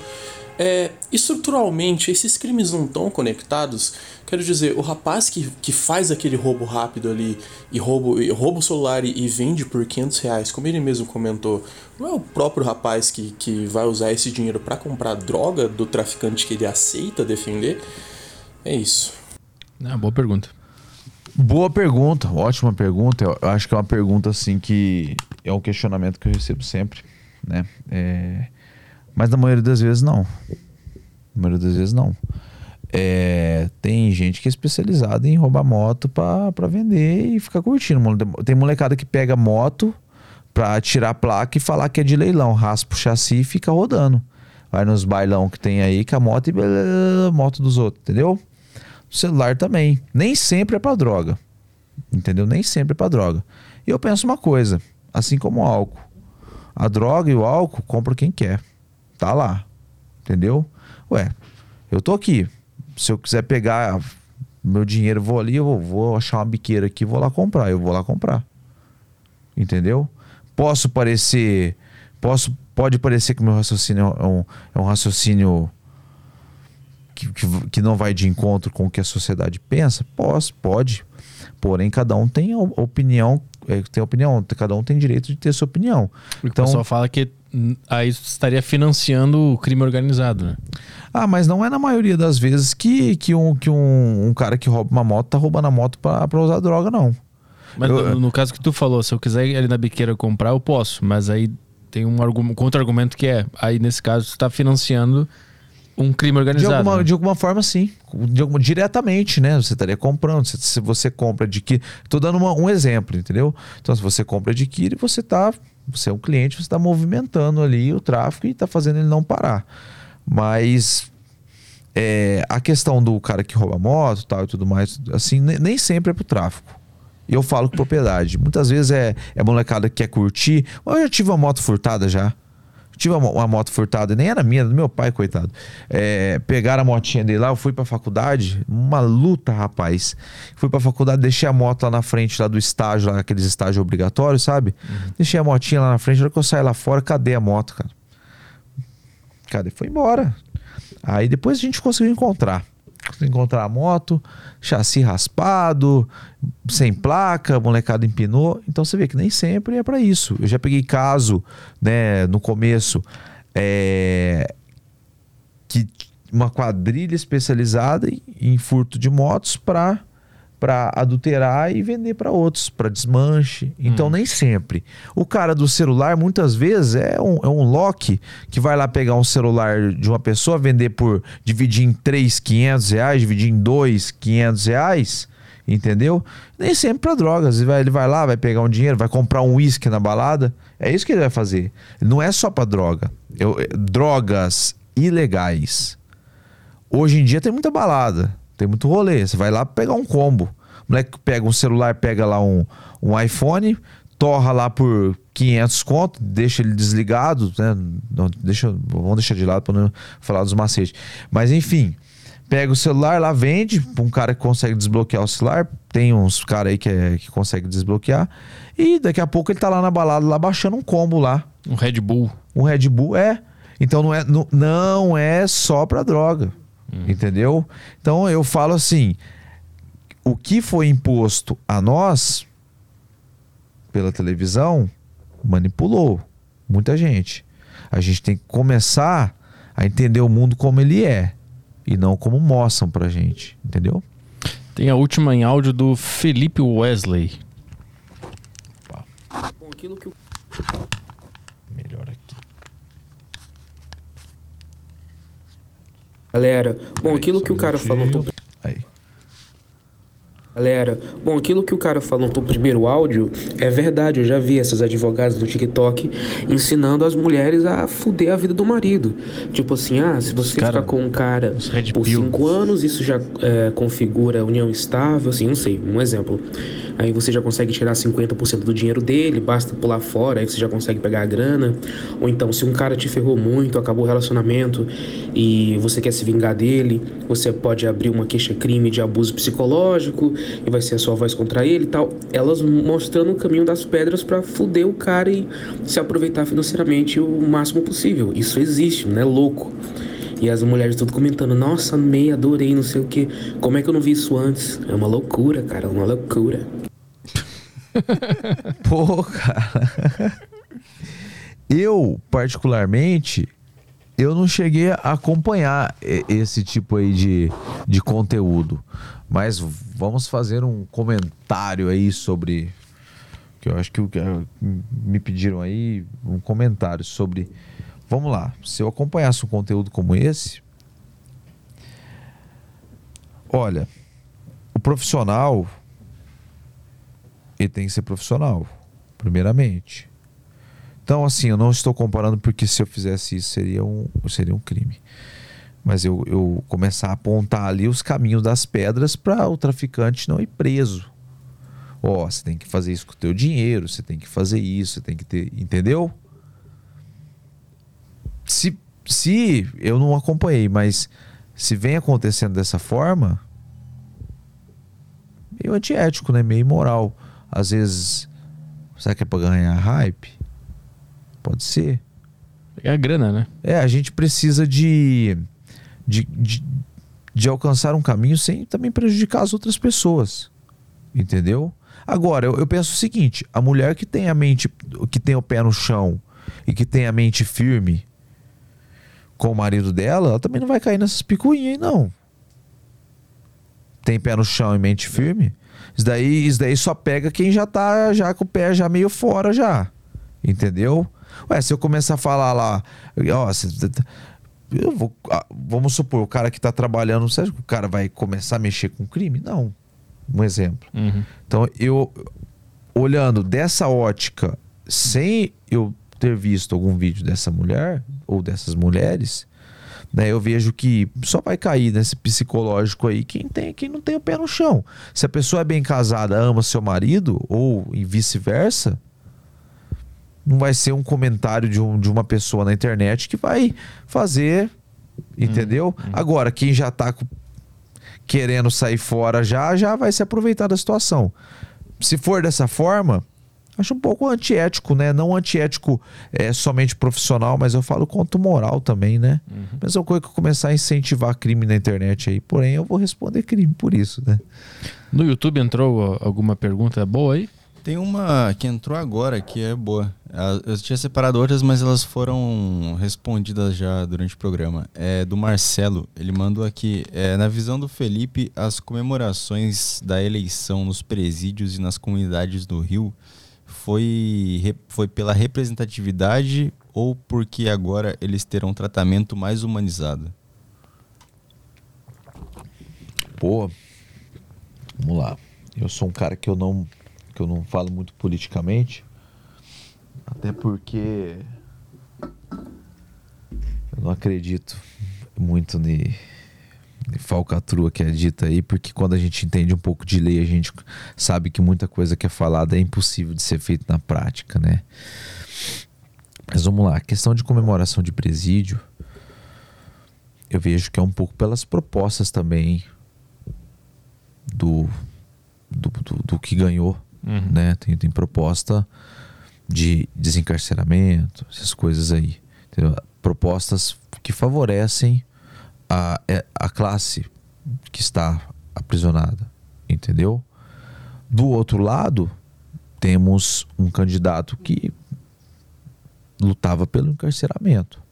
É, estruturalmente, esses crimes não estão conectados. Quero dizer, o rapaz que, que faz aquele roubo rápido ali e rouba, e rouba o celular e, e, vende por 500 reais, como ele mesmo comentou, não é o próprio rapaz que, que vai usar esse dinheiro para comprar droga do traficante que ele aceita defender? É isso. Ah, boa pergunta. Boa pergunta, ótima pergunta. Eu acho que é uma pergunta assim que é um questionamento que eu recebo sempre, né? É mas na maioria das vezes não. Na maioria das vezes não. É, tem gente que é especializada em roubar moto para vender e ficar curtindo. Tem molecada que pega moto pra tirar a placa e falar que é de leilão, raspa o chassi e fica rodando. Vai nos bailão que tem aí com a moto e blá, moto dos outros, entendeu? O celular também. Nem sempre é pra droga. Entendeu? Nem sempre é pra droga. E eu penso uma coisa, assim como o álcool. A droga e o álcool compra quem quer. Tá lá. Entendeu? Ué, eu tô aqui. Se eu quiser pegar meu dinheiro, vou ali, eu vou, vou achar uma biqueira aqui, vou lá comprar. Eu vou lá comprar. Entendeu? Posso parecer. Posso, pode parecer que meu raciocínio é um, é um raciocínio que, que, que, não vai de encontro com o que a sociedade pensa? Posso, pode. Porém, cada um tem a opinião. É, tem opinião, cada um tem direito de ter sua opinião. então, o pessoal fala que aí estaria financiando o crime organizado, né? Ah, mas não é na maioria das vezes que, que, um, que um, um cara que rouba uma moto tá roubando a moto para usar droga, não. Mas eu, no, no, caso que tu falou, se eu quiser ir ali na biqueira comprar, eu posso. Mas aí tem um, um contra-argumento que é, aí nesse caso tu está financiando um crime organizado. De alguma, né? de alguma forma, sim. De alguma, diretamente, né? Você estaria comprando. Se, se você compra, adquire. Estou dando uma, um exemplo, entendeu? Então, se você compra, adquire, você está você é um cliente, você está movimentando ali o tráfego e está fazendo ele não parar. Mas é, a questão do cara que rouba moto tal e tudo mais, assim, ne- nem sempre é pro tráfico. E eu falo com propriedade. Muitas vezes é, é molecada que quer curtir. Eu já tive uma moto furtada já. Tive uma, uma moto furtada, nem era minha, era do meu pai, coitado. É, pegaram a motinha dele lá, eu fui pra faculdade, uma luta, rapaz. Fui pra faculdade, deixei a moto lá na frente, lá do estágio, lá, aqueles estágios obrigatórios, sabe? Deixei a motinha lá na frente, na hora que eu saí lá fora, cadê a moto, cara? Cadê? Foi embora. Aí depois a gente conseguiu encontrar. Encontrar a moto, chassi raspado, sem placa, molecada empinou. Então você vê que nem sempre é pra isso. Eu já peguei caso, né, no começo, é, que uma quadrilha especializada em, em furto de motos para para adulterar e vender para outros, para desmanche. Então nem sempre. O cara do celular muitas vezes é um, é um lock que vai lá pegar um celular de uma pessoa, vender por dividir em 3, 500 reais, dividir em 2, 500 reais. Entendeu? Nem sempre para drogas. Ele vai, ele vai lá, vai pegar um dinheiro, vai comprar um uísque na balada. É isso que ele vai fazer. Não é só para droga. Eu- é- drogas ilegais. Hoje em dia tem muita balada, tem muito rolê. Você vai lá pegar um combo. O moleque pega um celular, pega lá um, um iPhone, torra lá por 500 conto, deixa ele desligado, né? Não, deixa, vamos deixar de lado para não falar dos macetes. Mas enfim, pega o celular lá, vende pra um cara que consegue desbloquear o celular. Tem uns caras aí que, é, que consegue desbloquear. E daqui a pouco ele tá lá na balada, lá baixando um combo lá Um Red Bull. um Red Bull é. Então não é, não, não é só pra droga. Entendeu? Então eu falo assim: o que foi imposto a nós pela televisão manipulou muita gente. A gente tem que começar a entender o mundo como ele é e não como mostram pra gente. Entendeu? Tem a última em áudio do Felipe Wesley. Bom, aquilo que o Melhor aqui. Galera, bom, aquilo que o cara falou no Aí. Galera, bom, aquilo que o cara falou no primeiro áudio é verdade. Eu já vi essas advogadas do TikTok ensinando as mulheres a fuder a vida do marido. Tipo assim, ah, se você cara- ficar com um cara por cinco anos, isso já é, configura união estável, assim, não sei, um exemplo. Aí você já consegue tirar 50% do dinheiro dele, basta pular fora, aí você já consegue pegar a grana. Ou então, se um cara te ferrou muito, acabou o relacionamento e você quer se vingar dele, você pode abrir uma queixa-crime de abuso psicológico e vai ser a sua voz contra ele e tal. Elas mostrando o caminho das pedras pra fuder o cara e se aproveitar financeiramente o máximo possível. Isso existe, não é louco. E as mulheres tudo comentando, nossa, amei, adorei, não sei o que. Como é que eu não vi isso antes? É uma loucura, cara, é uma loucura. Pô, cara. Eu, particularmente, eu não cheguei a acompanhar esse tipo aí de, de conteúdo. Mas vamos fazer um comentário aí sobre. Que eu acho que que me pediram aí um comentário sobre. Vamos lá. Se eu acompanhasse um conteúdo como esse. Olha, o profissional ele tem que ser profissional, primeiramente. Então, assim, eu não estou comparando porque se eu fizesse isso seria um, seria um crime. Mas eu, eu começar a apontar ali os caminhos das pedras para o traficante não ir preso. Ó, você tem que fazer isso com o teu dinheiro, você tem que fazer isso, você tem que ter. Entendeu? Se, se eu não acompanhei, mas se vem acontecendo dessa forma, meio antiético, né? Meio imoral. Às vezes, será que é pra ganhar hype? Pode ser. É a grana, né? É, a gente precisa de, de, de, de alcançar um caminho sem também prejudicar as outras pessoas. Entendeu? Agora, eu, eu penso o seguinte: a mulher que tem a mente, que tem o pé no chão e que tem a mente firme com o marido dela, ela também não vai cair nessas picuinhas não. Tem pé no chão e mente firme. Isso daí, isso daí só pega quem já tá já com o pé já meio fora já. Entendeu? Ué, se eu começar a falar lá, ó, eu vou, ah, vamos supor, o cara que tá trabalhando, você acha que o cara vai começar a mexer com crime? Não. Um exemplo. Uhum. Então, eu olhando dessa ótica, sem eu ter visto algum vídeo dessa mulher ou dessas mulheres, Né? Eu vejo que só vai cair nesse psicológico aí quem, tem, quem não tem o pé no chão. Se a pessoa é bem casada, ama seu marido, ou vice-versa, não vai ser um comentário de, um, de uma pessoa na internet que vai fazer, entendeu? Hum, hum. Agora, quem já tá querendo sair fora já, já vai se aproveitar da situação. Se for dessa forma, acho um pouco antiético, né? Não antiético é, somente profissional, mas eu falo quanto moral também, né? Uhum. Mesma coisa que começar a incentivar crime na internet aí. Porém, eu vou responder crime por isso, né? No YouTube entrou alguma pergunta boa aí? Tem uma que entrou agora que é boa. Eu tinha separado outras, mas elas foram respondidas já durante o programa. É do Marcelo. Ele mandou aqui: é, na visão do Felipe, as comemorações da eleição nos presídios e nas comunidades do Rio foi, foi pela representatividade ou porque agora eles terão um tratamento mais humanizado? Pô, vamos lá. Eu sou um cara que eu não que eu não falo muito politicamente, até porque eu não acredito muito de falcatrua que é dita aí, porque quando a gente entende um pouco de lei, a gente sabe que muita coisa que é falada é impossível de ser feita na prática, né? Mas vamos lá, a questão de comemoração de presídio, eu vejo que é um pouco pelas propostas também do, do, do, do que ganhou Uhum. Né? Tem, tem proposta de desencarceramento, essas coisas aí. Entendeu? Propostas que favorecem a, é, a classe que está aprisionada. Entendeu? Do outro lado, temos um candidato que lutava pelo encarceramento.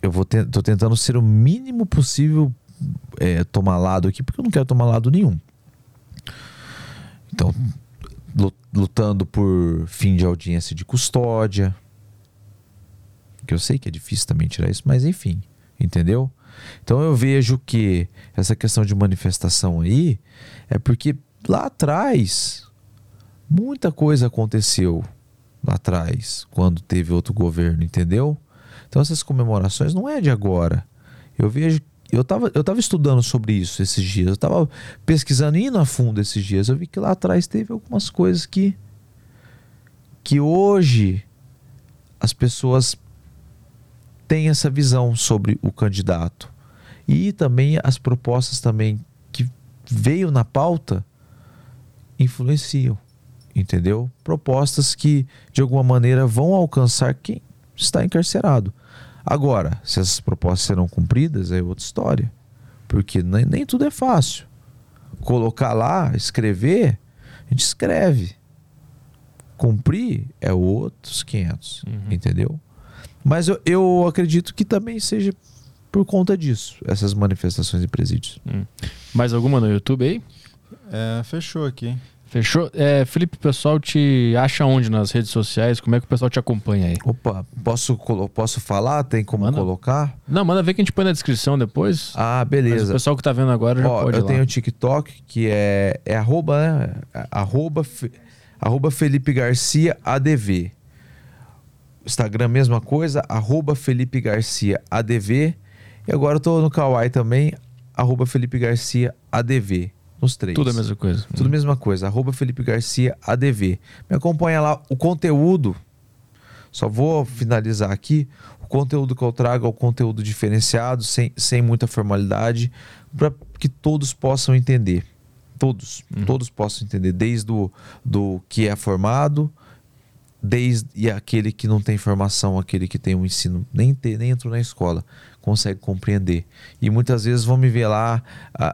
Eu vou te, tô tentando ser o mínimo possível é, tomar lado aqui, porque eu não quero tomar lado nenhum. Então, lutando por fim de audiência de custódia. Que eu sei que é difícil também tirar isso, mas enfim, entendeu? Então eu vejo que essa questão de manifestação aí é porque lá atrás muita coisa aconteceu lá atrás, quando teve outro governo, entendeu? Então essas comemorações não é de agora. Eu vejo eu estava eu tava estudando sobre isso esses dias, eu estava pesquisando indo a fundo esses dias. Eu vi que lá atrás teve algumas coisas que que hoje as pessoas têm essa visão sobre o candidato. E também as propostas também que veio na pauta influenciam, entendeu? Propostas que de alguma maneira vão alcançar quem está encarcerado. Agora, se essas propostas serão cumpridas, é outra história. Porque nem, nem tudo é fácil. Colocar lá, escrever, a gente escreve. Cumprir é outros 500, uhum. entendeu? Mas eu, eu acredito que também seja por conta disso, essas manifestações de presídios. Hum. Mais alguma no YouTube aí? É, fechou aqui. Fechou? É, Felipe, o pessoal te acha onde nas redes sociais? Como é que o pessoal te acompanha aí? Opa, posso, posso falar? Tem como manda. colocar? Não, manda ver que a gente põe na descrição depois. Ah, beleza. Mas o pessoal que tá vendo agora já Ó, pode Eu tenho o TikTok, que é, é arroba, né? Arroba, arroba Felipe Garcia ADV. Instagram, mesma coisa, arroba Felipe Garcia ADV. E agora eu tô no Kawaii também, arroba Felipe Garcia ADV. Nos três. Tudo a mesma coisa. Tudo a mesma coisa. Arroba Felipe Garcia ADV. Me acompanha lá. O conteúdo, só vou finalizar aqui. O conteúdo que eu trago é o conteúdo diferenciado, sem, sem muita formalidade, para que todos possam entender. Todos. Uhum. Todos possam entender. Desde o do que é formado, desde aquele que não tem formação, aquele que tem um ensino, nem, ter, nem entrou na escola consegue compreender. E muitas vezes vão me ver lá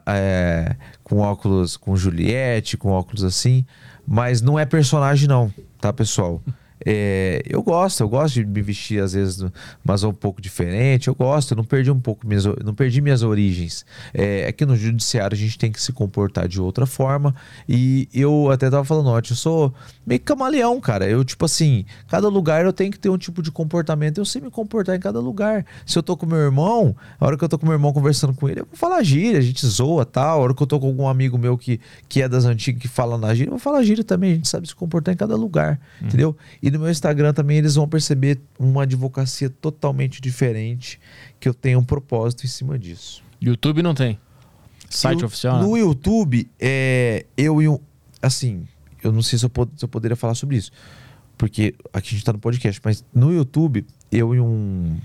é, com óculos, com Juliette, com óculos assim, mas não é personagem não, tá pessoal? É, eu gosto, eu gosto de me vestir às vezes, mas um pouco diferente. Eu gosto, eu não perdi um pouco minhas, não perdi minhas origens. É, é que no judiciário a gente tem que se comportar de outra forma. E eu até tava falando ontem, eu sou meio camaleão, cara. Eu, tipo assim, cada lugar eu tenho que ter um tipo de comportamento. Eu sei me comportar em cada lugar. Se eu tô com meu irmão, a hora que eu tô com meu irmão conversando com ele, eu vou falar gíria, a gente zoa tal. A hora que eu tô com algum amigo meu que, que é das antigas que fala na gíria, eu vou falar gíria também. A gente sabe se comportar em cada lugar, hum. entendeu? E no meu Instagram também eles vão perceber uma advocacia totalmente diferente, que eu tenho um propósito em cima disso. YouTube não tem. Site Eu- oficial? né? No YouTube, é, eu e um. Assim, eu não sei se eu, pod- se eu poderia falar sobre isso. Porque aqui a gente tá no podcast, mas no YouTube, eu e um.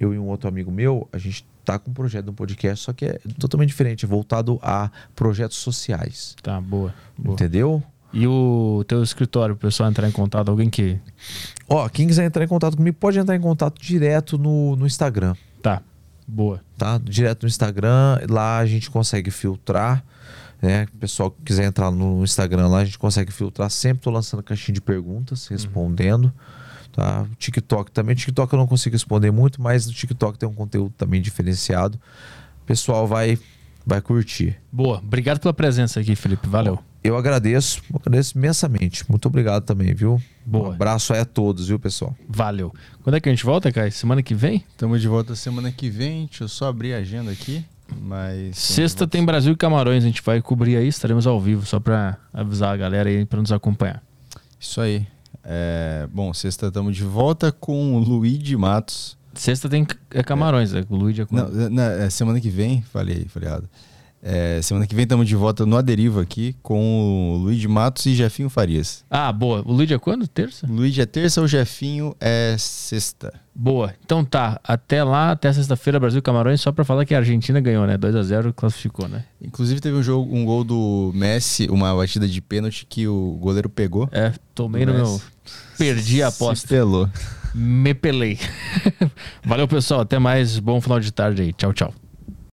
Eu e um outro amigo meu, a gente tá com um projeto no podcast, só que é totalmente diferente, é voltado a projetos sociais. Tá, boa. boa. Entendeu? E o teu escritório, o pessoal entrar em contato, alguém que. Ó, quem quiser entrar em contato comigo, pode entrar em contato direto no, no Instagram. Tá, boa. tá? Direto no Instagram, lá a gente consegue filtrar, né? O pessoal que quiser entrar no Instagram lá, a gente consegue filtrar. Sempre tô lançando caixinha de perguntas, respondendo, tá? O TikTok também, TikTok eu não consigo responder muito, mas no TikTok tem um conteúdo também diferenciado. O pessoal vai vai curtir. Boa. Obrigado pela presença aqui, Felipe. Valeu. Eu agradeço, agradeço imensamente. Muito obrigado também, viu? Boa. Um abraço aí a todos, viu, pessoal? Valeu. Quando é que a gente volta, Kai? Semana que vem? Estamos de volta semana que vem. Deixa eu só abrir a agenda aqui. Mas. Sexta tem Brasil e Camarões. A gente vai cobrir aí, estaremos ao vivo, só pra avisar a galera aí pra nos acompanhar. Isso aí. É, bom, sexta estamos de volta com o Luigi Matos. Sexta tem é Camarões, é. o Luiz é Não, não, é semana que vem, falei, falei errado. É, semana que vem estamos de volta no Aderiva aqui com o Luigi Matos e Jefinho Farias. Ah, boa. O Luiz é quando? Terça? Luigi é terça, o Jefinho é sexta. Boa. Então tá, até lá, até sexta-feira, Brasil e Camarões, só pra falar que a Argentina ganhou, né? 2 a 0 classificou, né? Inclusive teve um jogo, um gol do Messi, uma batida de pênalti que o goleiro pegou. É, tomei no meu. Perdi a Se aposta. pelou. Me pelei. Valeu, pessoal. Até mais. Bom final de tarde aí. Tchau, tchau.